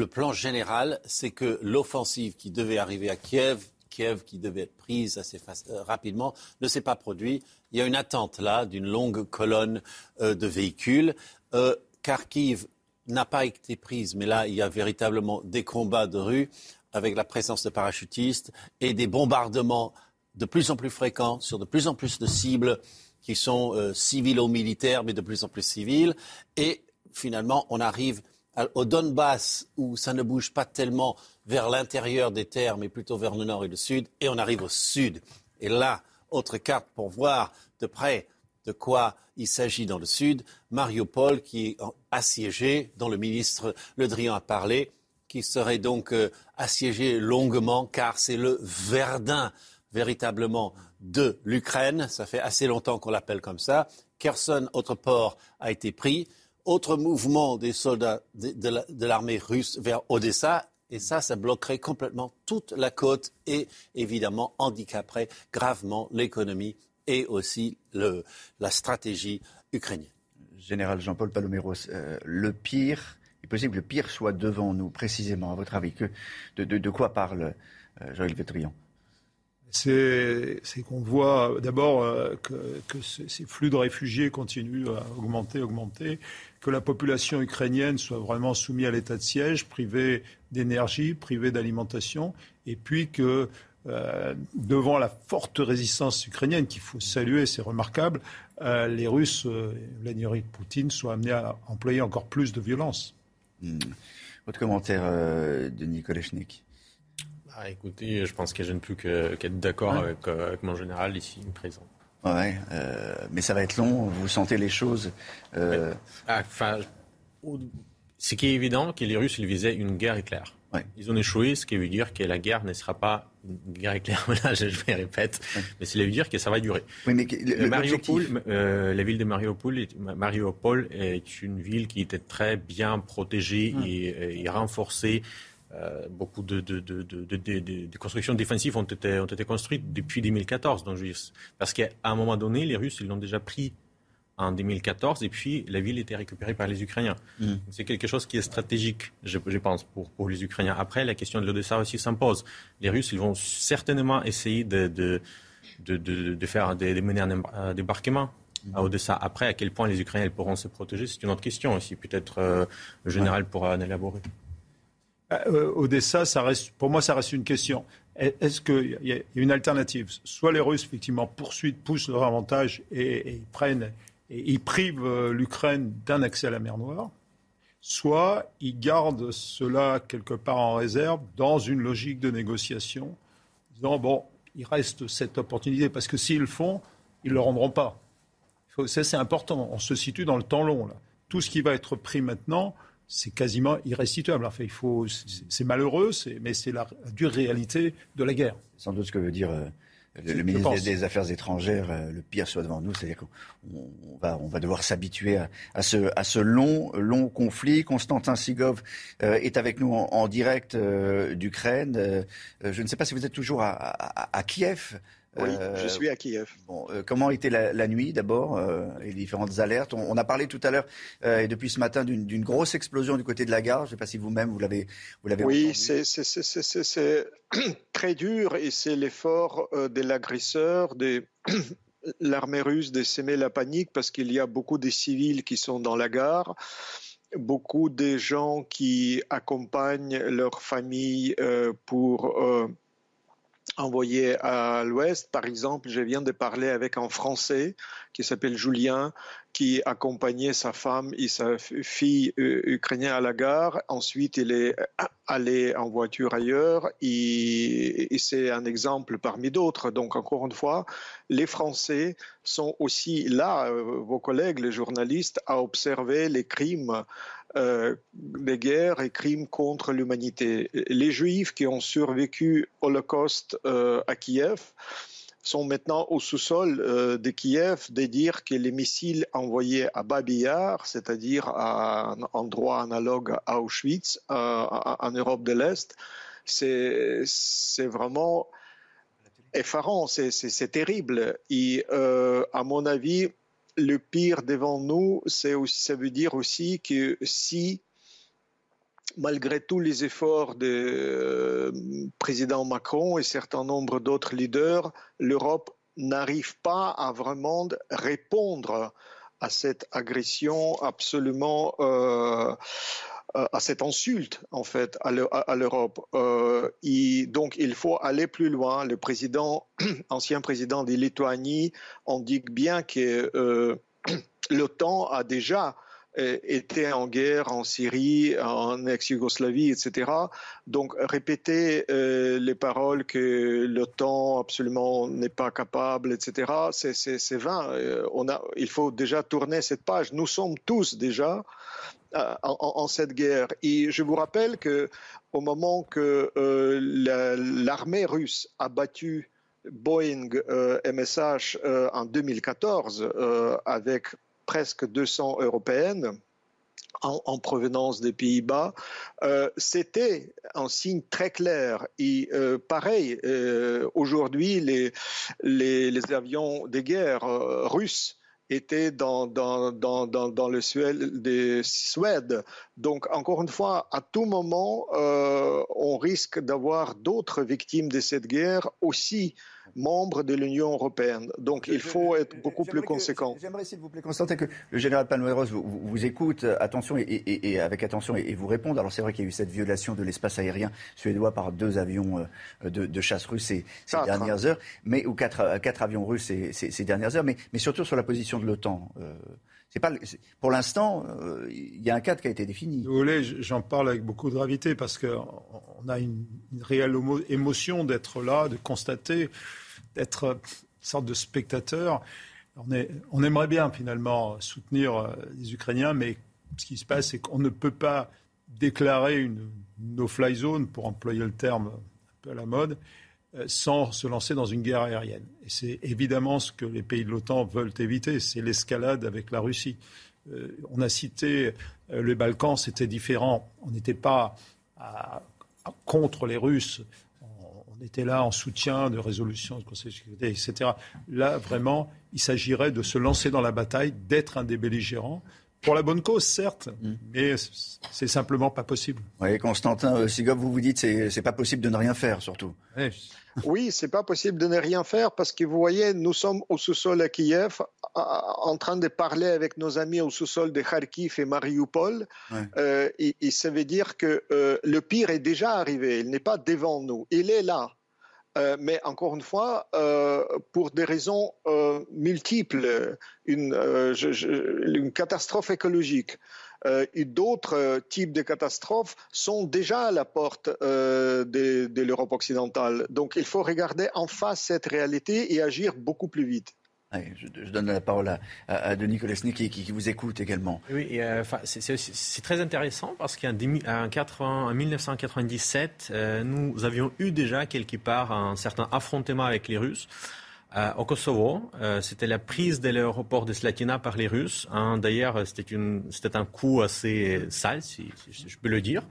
plan général, c'est que l'offensive qui devait arriver à Kiev, Kiev qui devait être prise assez euh, rapidement, ne s'est pas produit. Il y a une attente là d'une longue colonne euh, de véhicules. Euh, Kharkiv n'a pas été prise, mais là, il y a véritablement des combats de rue avec la présence de parachutistes et des bombardements de plus en plus fréquents sur de plus en plus de cibles qui sont euh, civilo-militaires, mais de plus en plus civiles. Et finalement, on arrive au Donbass, où ça ne bouge pas tellement vers l'intérieur des terres, mais plutôt vers le nord et le sud, et on arrive au sud. Et là, autre carte pour voir de près de quoi il s'agit dans le sud, Mariupol qui est assiégé, dont le ministre Le Drian a parlé, qui serait donc euh, assiégé longuement, car c'est le Verdun véritablement de l'Ukraine. Ça fait assez longtemps qu'on l'appelle comme ça. Kherson, autre port, a été pris. Autre mouvement des soldats de l'armée russe vers Odessa. Et ça, ça bloquerait complètement toute la côte et évidemment handicaperait gravement l'économie et aussi le, la stratégie ukrainienne. Général Jean-Paul Paloméros, euh, le pire, il est possible que le pire soit devant nous, précisément, à votre avis. Que, de, quoi parle euh, Joël Vétrian c'est qu'on voit d'abord euh, que, ces flux de réfugiés continuent à augmenter, augmenter, que la population ukrainienne soit vraiment soumise à l'état de siège, privée d'énergie, privée d'alimentation, et puis que euh, devant la forte résistance ukrainienne qu'il faut saluer, c'est remarquable, euh, les Russes, Vladimir Poutine, soient amenés à employer encore plus de violence. Hmm. Votre commentaire, de Nicolas Schnick ah, écoutez, je pense que je ne plus qu'être d'accord avec, mon général ici présent. Ouais, euh, mais ça va être long. Vous sentez les choses. Euh... Ah, ce qui est évident, que les Russes ils visaient une guerre éclair. Ils ont échoué, ce qui veut dire que la guerre ne sera pas une guerre éclair. Là, *laughs* je, me répète, mais cela veut dire que ça va durer. Oui, mais le, euh, la ville de Mariupol est, Mariupol est une ville qui était très bien protégée hum. et, et renforcée euh, beaucoup de, constructions défensives ont été, ont été construites depuis 2014. Donc, parce qu'à un moment donné, les Russes, ils l'ont déjà pris en 2014 et puis la ville était récupérée par les Ukrainiens. Mm. C'est quelque chose qui est stratégique, je, pense, pour, pour, les Ukrainiens. Après, la question de l'Odessa aussi s'impose. Les Russes, ils vont certainement essayer de, de, faire des, mener un, débarquement à mm. Odessa. Après, à quel point les Ukrainiens pourront se protéger, c'est une autre question aussi. Peut-être euh, le général pourra en élaborer. Euh, Odessa, ça pour moi, ça reste une question. Est-ce qu'il y a une alternative? Soit les Russes, effectivement, poursuivent, poussent leur avantage et, prennent et ils privent euh, l'Ukraine d'un accès à la mer Noire, soit ils gardent cela quelque part en réserve dans une logique de négociation, disant bon, il reste cette opportunité parce que s'ils le font, ils ne le rendront pas. Ça, c'est important. On se situe dans le temps long. Là. Tout ce qui va être pris maintenant, c'est quasiment irrestituable. Enfin, il faut, c'est malheureux, mais c'est la, dure réalité de la guerre. Sans doute ce que veut dire euh, le, ministre des, Affaires étrangères, euh, le pire soit devant nous, c'est-à-dire qu'on va, on va devoir s'habituer à, ce, à ce long, long conflit. Constantin Sigov euh, est avec nous en, direct d'Ukraine. je ne sais pas si vous êtes toujours à Kiev. Oui, je euh, suis à Kiev. Bon, euh, comment était la, nuit d'abord euh, Les différentes alertes? On, a parlé tout à l'heure et depuis ce matin d'une grosse explosion du côté de la gare. Je ne sais pas si vous-même vous l'avez vous l'avez Oui, c'est *clears throat* très dur et c'est l'effort de l'agresseur, de *clears throat* l'armée russe de s'aimer la panique parce qu'il y a beaucoup de civils qui sont dans la gare beaucoup de gens qui accompagnent leur famille pour envoyé à l'Ouest. Par exemple, je viens de parler avec un Français qui s'appelle Julien, qui accompagnait sa femme et sa fille euh, ukrainienne à la gare. Ensuite, il est allé en voiture ailleurs et, c'est un exemple parmi d'autres. Donc, encore une fois, les Français sont aussi là, euh, vos collègues, les journalistes, à observer les crimes euh, des guerres et crimes contre l'humanité. Les Juifs qui ont survécu au Holocauste euh, à Kiev sont maintenant au sous-sol euh, de Kiev de dire que les missiles envoyés à Babiyar, c'est-à-dire à un endroit analogue à Auschwitz, en Europe de l'Est, c'est vraiment effarant, c'est terrible. Et à mon avis, le pire devant nous, ça veut dire aussi que si, malgré tous les efforts du euh, président Macron et certain nombre d'autres leaders, l'Europe n'arrive pas à vraiment répondre à cette agression absolument euh, à cette insulte en fait à l'Europe. Euh, donc il faut aller plus loin. Le président, *clears throat* ancien président de Lituanie, indique bien que euh, *clears throat* l'OTAN a déjà étaient en guerre en Syrie, en ex-Yougoslavie, etc. Donc répéter les paroles que l'OTAN absolument n'est pas capable, etc., c'est vain. On a, il faut déjà tourner cette page. Nous sommes tous déjà en, cette guerre. Et je vous rappelle que au moment que l'armée russe a battu Boeing MSH en 2014 avec presque 200 européennes en, provenance des Pays-Bas, euh, c'était un signe très clair. Et euh, pareil, euh, aujourd'hui, les, avions de guerre russes étaient dans, le Suède, des Suède. Donc, encore une fois, à tout moment, on risque d'avoir d'autres victimes de cette guerre aussi membre de l'Union européenne. Donc il faut être beaucoup plus conséquent. J'aimerais, s'il vous plaît, Constantin, que le général Palmeiros vous, vous, écoute euh, attention et, avec attention et, vous réponde. Alors c'est vrai qu'il y a eu cette violation de l'espace aérien suédois par deux avions euh, de, chasse russes ces, dernières heures, mais ou quatre, euh, quatre avions russes ces, dernières heures, mais, mais, surtout sur la position de l'OTAN. c'est pas, pour l'instant, il y a un cadre qui a été défini. Vous voulez, j'en parle avec beaucoup de gravité parce qu'on a une, une réelle émotion d'être là, de constater d'être une sorte de spectateur. On, aimerait bien finalement soutenir euh, les Ukrainiens, mais ce qui se passe, c'est qu'on ne peut pas déclarer une no-fly zone, pour employer le terme un peu à la mode, euh, sans se lancer dans une guerre aérienne. Et c'est évidemment ce que les pays de l'OTAN veulent éviter, c'est l'escalade avec la Russie. Euh, on a cité les Balkans, c'était différent. On n'était pas contre les Russes on était là en soutien de résolution du Conseil de sécurité, etc. Là, vraiment, il s'agirait de se lancer dans la bataille, d'être un des belligérants. Pour la bonne cause, certes, mm. mais c'est simplement pas possible. Oui, Constantin euh, Sigov, vous vous dites c'est c'est pas possible de ne rien faire, surtout. Oui, c'est pas possible de ne rien faire parce que vous voyez, nous sommes au sous-sol à Kiev, en train de parler avec nos amis au sous-sol de Kharkiv et Mariupol. Euh, et, ça veut dire que euh, le pire est déjà arrivé. Il n'est pas devant nous. Il est là. Euh, mais encore une fois, pour des raisons multiples, une, catastrophe écologique, euh, et d'autres euh, types de catastrophes sont déjà à la porte euh, de, l'Europe occidentale. Donc il faut regarder en face cette réalité et agir beaucoup plus vite. Je, donne la parole à, Denis Kolesny qui, vous écoute également. Oui, c'est très intéressant parce qu'en 1997, nous avions eu déjà quelque part un certain affrontement avec les Russes. Euh, au Kosovo, euh, c'était la prise de l'aéroport de Slatina par les Russes. Hein. D'ailleurs, c'était un coup assez sale, si, je peux le dire.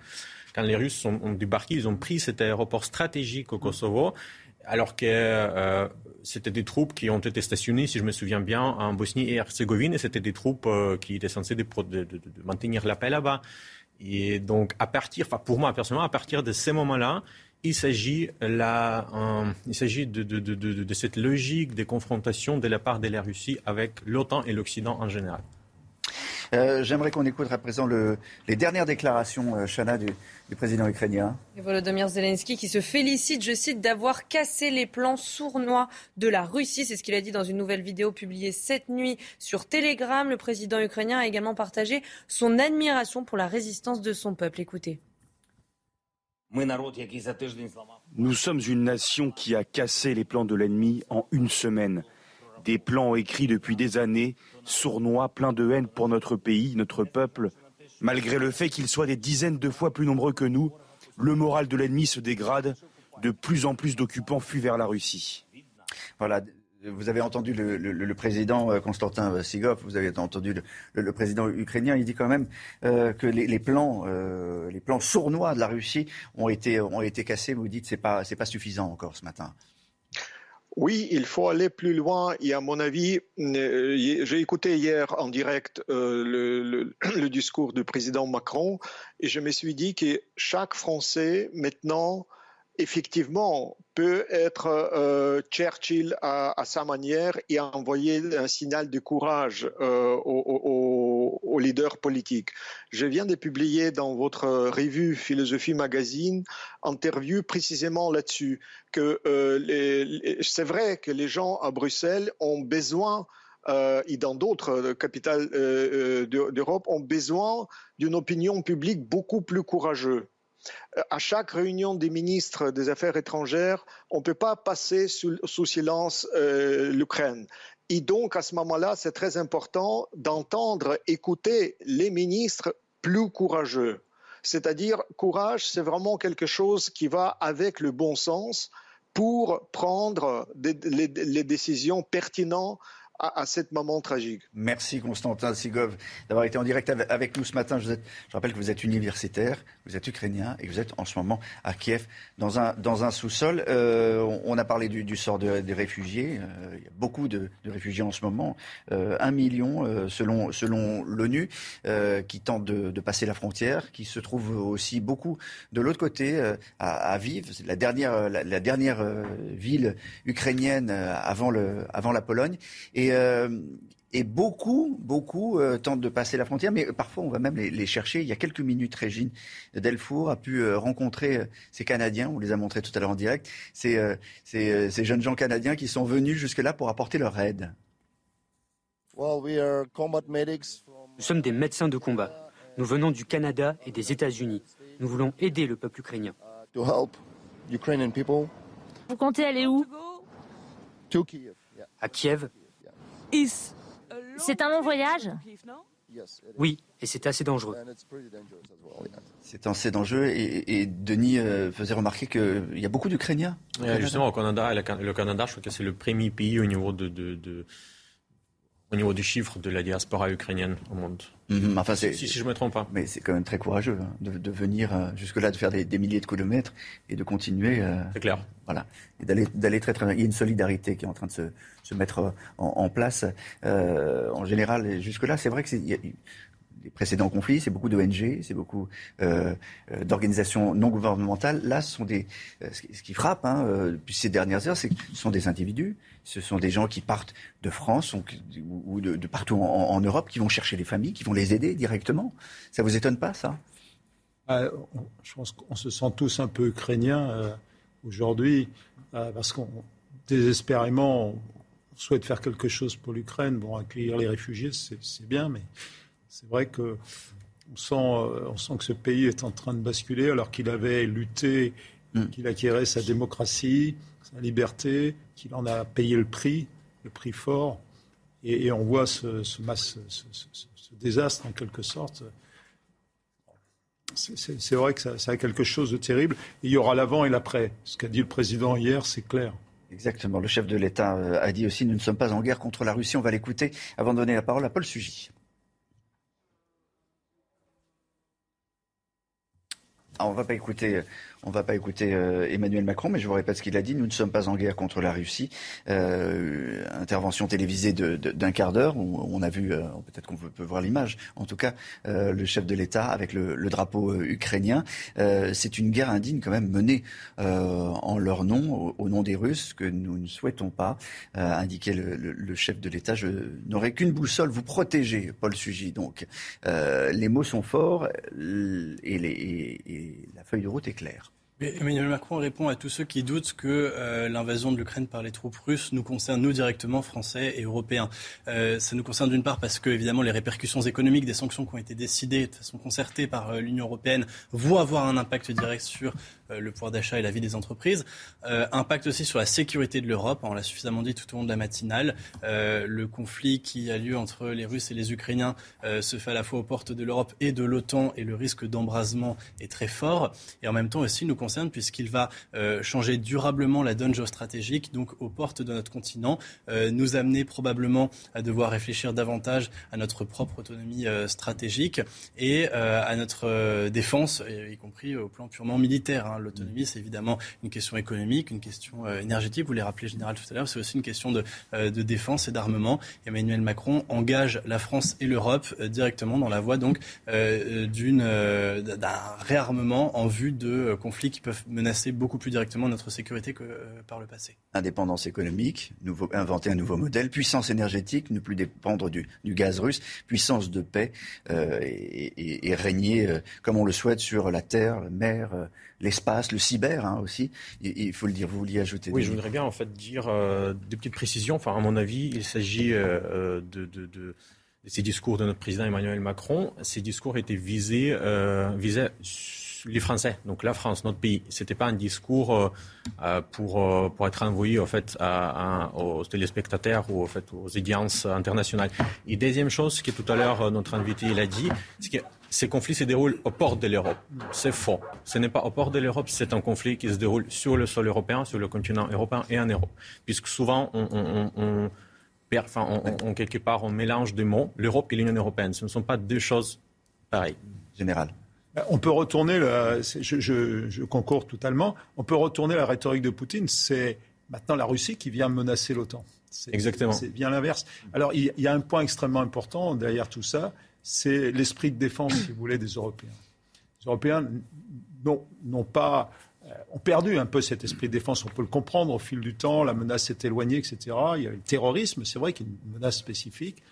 Quand les Russes ont, débarqué, ils ont pris cet aéroport stratégique au Kosovo, alors que euh, c'était des troupes qui ont été stationnées, si je me souviens bien, en Bosnie et Herzégovine, et c'était des troupes qui étaient censées de, maintenir la paix là-bas. Et donc, à partir, enfin pour moi personnellement, à partir de ces moments-là, il s'agit, il s'agit de, cette logique de confrontation de la part de la Russie avec l'OTAN et l'Occident en général. Euh, j'aimerais qu'on écoute à présent les dernières déclarations, euh, Chana, du, président ukrainien. Et Volodymyr Zelensky qui se félicite, je cite, d'avoir cassé les plans sournois de la Russie. C'est ce qu'il a dit dans une nouvelle vidéo publiée cette nuit sur Telegram. Le président ukrainien a également partagé son admiration pour la résistance de son peuple. Écoutez. Nous sommes une nation qui a cassé les plans de l'ennemi en une semaine. Des plans écrits depuis des années, sournois, pleins de haine pour notre pays, notre peuple. Malgré le fait qu'ils soient des dizaines de fois plus nombreux que nous, le moral de l'ennemi se dégrade. De plus en plus d'occupants fuient vers la Russie. Voilà, vous avez entendu le, président euh, Konstantin Sigov, vous avez entendu le, président ukrainien, il dit quand même euh, que les, plans, euh, les plans sournois de la Russie ont été, ont été cassés. Vous dites que ce n'est pas, pas suffisant encore ce matin. Oui, il faut aller plus loin et à mon avis, j'ai écouté hier en direct le, *clears throat* le, discours du président Macron et je me suis dit que chaque Français maintenant effectivement, peut être euh, Churchill à, sa manière et envoyer un signal de courage euh, aux, leaders politiques. Je viens de publier dans votre revue Philosophie Magazine interview précisément là-dessus que euh, c'est vrai que les gens à Bruxelles ont besoin et dans d'autres capitales d'Europe ont besoin d'une opinion publique beaucoup plus courageuse à chaque réunion des ministres des Affaires étrangères, on ne peut pas passer sous, silence l'Ukraine. Et donc, à ce moment-là, c'est très important d'entendre, écouter les ministres plus courageux. C'est-à-dire, courage, c'est vraiment quelque chose qui va avec le bon sens pour prendre les décisions pertinentes à, à ce moment tragique. Merci Constantin Sigov d'avoir été en direct avec nous ce matin. Je, rappelle que vous êtes universitaire, vous êtes ukrainien et vous êtes en ce moment à Kiev dans un, sous-sol. Euh, on a parlé du, sort des réfugiés. Euh, il y a beaucoup de, réfugiés en ce moment. Euh, un million selon, l'ONU qui tente de, passer la frontière, qui se trouve aussi beaucoup de l'autre côté à, à la dernière, ville ukrainienne avant, la Pologne. Euh, et, beaucoup, beaucoup euh, tentent de passer la frontière, mais parfois on va même les, chercher. Il y a quelques minutes, Régine Delfour a pu euh, rencontrer ces Canadiens, on les a montrés tout à l'heure en direct, ces, ces, jeunes gens canadiens qui sont venus jusque-là pour apporter leur aide. Nous sommes des médecins de combat. Nous venons du Canada et des États-Unis. Nous voulons aider le peuple ukrainien. Vous comptez aller où? À Kiev, c'est un long voyage Oui, et c'est assez dangereux. C'est assez dangereux et, Denis euh, faisait remarquer qu'il y a beaucoup d'Ukrainiens. justement, au Canada, le Canada, je crois que c'est le premier pays au niveau de, de au niveau du chiffre de la diaspora ukrainienne au monde. Mhm, enfin, si, si, je ne me trompe pas. Mais c'est quand même très courageux hein, de, venir euh, jusque-là, de faire des, milliers de kilomètres et de continuer. Euh, c'est clair. Voilà. Et d'aller très très. Il y a une solidarité qui est en train de se, se mettre euh, en, place. en général, jusque-là, c'est vrai que c'est les précédents conflits, c'est beaucoup d'ONG, c'est beaucoup euh, euh, d'organisations non gouvernementales. Là, ce sont des, euh, ce qui frappe hein, depuis ces dernières heures, c'est que ce sont des individus, ce sont des gens qui partent de France ou, de, partout en, Europe, qui vont chercher les familles, qui vont les aider directement. Ça vous étonne pas, ça? Ah, Je pense qu'on se sent tous un peu ukrainiens aujourd'hui, parce qu'on désespérément on souhaite faire quelque chose pour l'Ukraine. Bon, accueillir les réfugiés, c'est bien, mais c'est vrai que on sent, euh, on sent que ce pays est en train de basculer alors qu'il avait lutté, mm. qu'il acquérait sa démocratie, sa liberté, qu'il en a payé le prix, le prix fort. Et, on voit ce, ce, désastre en quelque sorte. C'est vrai que ça, ça, a quelque chose de terrible. il y aura l'avant et l'après. Ce qu'a dit le président hier, c'est clair. Exactement. Le chef de l'État euh, a dit aussi nous ne sommes pas en guerre contre la Russie. On va l'écouter avant de donner la parole à Paul Sugy. Ah, on va pas écouter on ne va pas écouter euh, Emmanuel Macron, mais je vous répète ce qu'il a dit. Nous ne sommes pas en guerre contre la Russie. Euh, intervention télévisée d'un quart d'heure où on a vu, euh, peut-être qu'on peut, voir l'image, en tout cas, le chef de l'État avec le, drapeau ukrainien. C'est une guerre indigne quand même menée en leur nom, au, nom des Russes, que nous ne souhaitons pas, indiquait le, chef de l'État. Je n'aurai qu'une boussole, vous protéger, Paul Sugy. Donc, les mots sont forts et, et la feuille de route est claire. Emmanuel Macron répond à tous ceux qui doutent que euh, l'invasion de l'Ukraine par les troupes russes nous concerne nous directement, Français et Européens. Euh, ça nous concerne d'une part parce que évidemment les répercussions économiques des sanctions qui ont été décidées de façon concertée par euh, l'Union européenne vont avoir un impact direct sur le pouvoir d'achat et la vie des entreprises. Impact aussi sur la sécurité de l'Europe, on l'a suffisamment dit tout au long de la matinale. Le conflit qui a lieu entre les Russes et les Ukrainiens se fait à la fois aux portes de l'Europe et de l'OTAN et le risque d'embrasement est très fort. Et en même temps aussi nous concerne puisqu'il va changer durablement la donne géostratégique, donc aux portes de notre continent, nous amener probablement à devoir réfléchir davantage à notre propre autonomie stratégique et à notre défense, y compris au plan purement militaire. Hein. L'autonomie, c'est évidemment une question économique, une question euh, énergétique. Vous l'avez rappelé, Général, tout à l'heure. C'est aussi une question de, euh, défense et d'armement. Emmanuel Macron engage la France et l'Europe euh, directement dans la voie donc d'un réarmement en vue de conflits qui peuvent menacer beaucoup plus directement notre sécurité que par le passé. Indépendance économique, nouveau, inventer un nouveau modèle, puissance énergétique, ne plus dépendre du, gaz russe, puissance de paix et, régner comme on le souhaite sur la terre, la mer, l'espace, le cyber hein, aussi. Il, faut le dire, vous vouliez ajouter Oui, je voudrais bien en fait dire des petites précisions. Enfin, à mon avis, il s'agit de, de ces discours de notre président Emmanuel Macron, ces discours étaient visés, euh, visaient les Français, donc la France, notre pays. Ce n'était pas un discours euh, euh, pour, euh, pour être envoyé en fait, aux téléspectateurs ou en fait, aux audiences internationales. Et deuxième chose, que tout à l'heure notre invité l'a dit, c'est que ces conflits se déroulent aux portes de l'Europe. C'est faux. Ce n'est pas aux portes de l'Europe, c'est un conflit qui se déroule sur le sol européen, sur le continent européen et en Europe. Puisque souvent, on enfin, on, quelque part, on mélange des mots, l'Europe et l'Union européenne. Ce ne sont pas deux choses pareilles. Général. Ben, on peut retourner, je, je, concours totalement, on peut retourner la rhétorique de Poutine. C'est maintenant la Russie qui vient menacer l'OTAN. Exactement. C'est bien l'inverse. Alors, il, y a un point extrêmement important derrière tout ça, c'est l'esprit de défense, si vous voulez, des Européens. Les Européens n'ont pas euh, ont perdu un peu cet esprit de défense. On peut le comprendre au fil du temps, la menace s'est éloignée, etc. Il y a le terrorisme, c'est vrai qu'il y a une menace spécifique.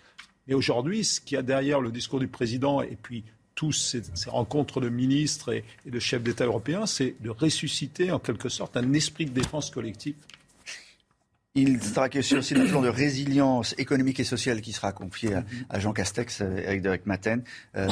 Mais aujourd'hui, ce qu'il y a derrière le discours du président et puis toutes ces, rencontres de ministres et, de chefs d'État européens, c'est de ressusciter en quelque sorte un esprit de défense collectif. Il sera question aussi d'un plan de résilience économique et sociale qui sera confié à, Jean Castex avec Derek Maten. Euh,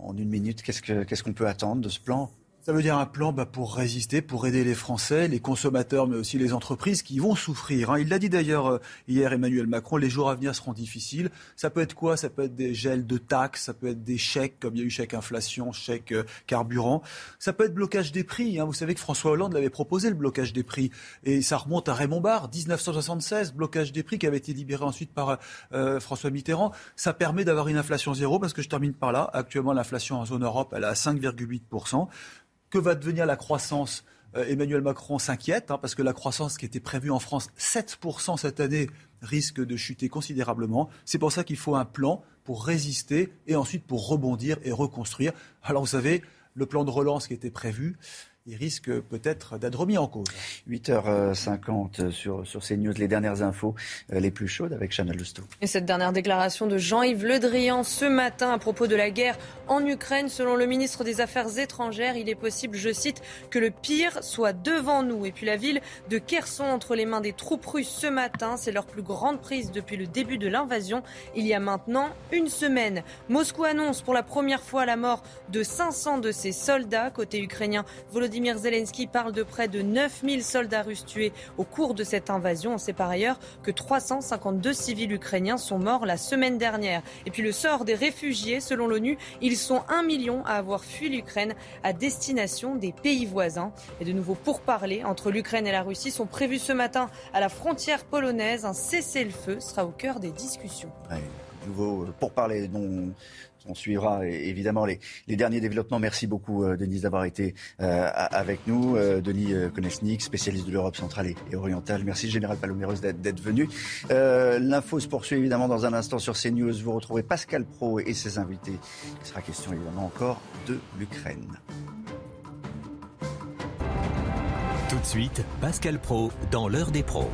en une minute, qu'est-ce qu'on peut attendre de ce plan? Ça veut dire un plan bah, pour résister, pour aider les Français, les consommateurs, mais aussi les entreprises qui vont souffrir. Hein. Il l'a dit d'ailleurs euh, hier Emmanuel Macron, les jours à venir seront difficiles. Ça peut être quoi? Ça peut être des gels de taxes, ça peut être des chèques, comme il y a eu chèque inflation, chèque euh, carburant. Ça peut être blocage des prix. Hein. Vous savez que François Hollande l'avait proposé, le blocage des prix. Et ça remonte à Raymond Barre, 1976, blocage des prix qui avait été libéré ensuite par euh, François Mitterrand. Ça permet d'avoir une inflation zéro, parce que je termine par là. Actuellement, l'inflation en zone Europe, elle est à 5,8%. Que va devenir la croissance euh, Emmanuel Macron s'inquiète, hein, parce que la croissance qui était prévue en France, 7% cette année, risque de chuter considérablement. C'est pour ça qu'il faut un plan pour résister et ensuite pour rebondir et reconstruire. Alors vous savez, le plan de relance qui était prévu, il risque peut-être d'être remis en cause. 8h50 sur, sur CNews, les dernières infos euh, les plus chaudes avec Chanel Lousteau. Et cette dernière déclaration de Jean-Yves Le Drian ce matin à propos de la guerre en Ukraine, selon le ministre des Affaires étrangères, il est possible, je cite, que le pire soit devant nous. Et puis la ville de Kherson entre les mains des troupes russes ce matin, c'est leur plus grande prise depuis le début de l'invasion, il y a maintenant une semaine. Moscou annonce pour la première fois la mort de 500 de ses soldats. Côté ukrainien, Volodymyr Vladimir Zelensky parle de près de 9000 soldats russes tués au cours de cette invasion. On sait par ailleurs que 352 civils ukrainiens sont morts la semaine dernière. Et puis le sort des réfugiés, selon l'ONU, ils sont un million à avoir fui l'Ukraine à destination des pays voisins. Et de nouveau pourparlers entre l'Ukraine et la Russie sont prévus ce matin à la frontière polonaise. Un cessez-le-feu sera au cœur des discussions. nouveau pourparlers dont on suivra évidemment les, derniers développements. Merci beaucoup, euh, Denise, d'avoir été euh, avec nous. Euh, Denis Konesnik, spécialiste de l'Europe centrale et, orientale. Merci, Général Paloméros, d'être venu. L'info se poursuit évidemment dans un instant sur CNews. Vous retrouvez Pascal Pro et ses invités. Il sera question évidemment encore de l'Ukraine. Tout de suite, Pascal Pro dans l'heure des pros.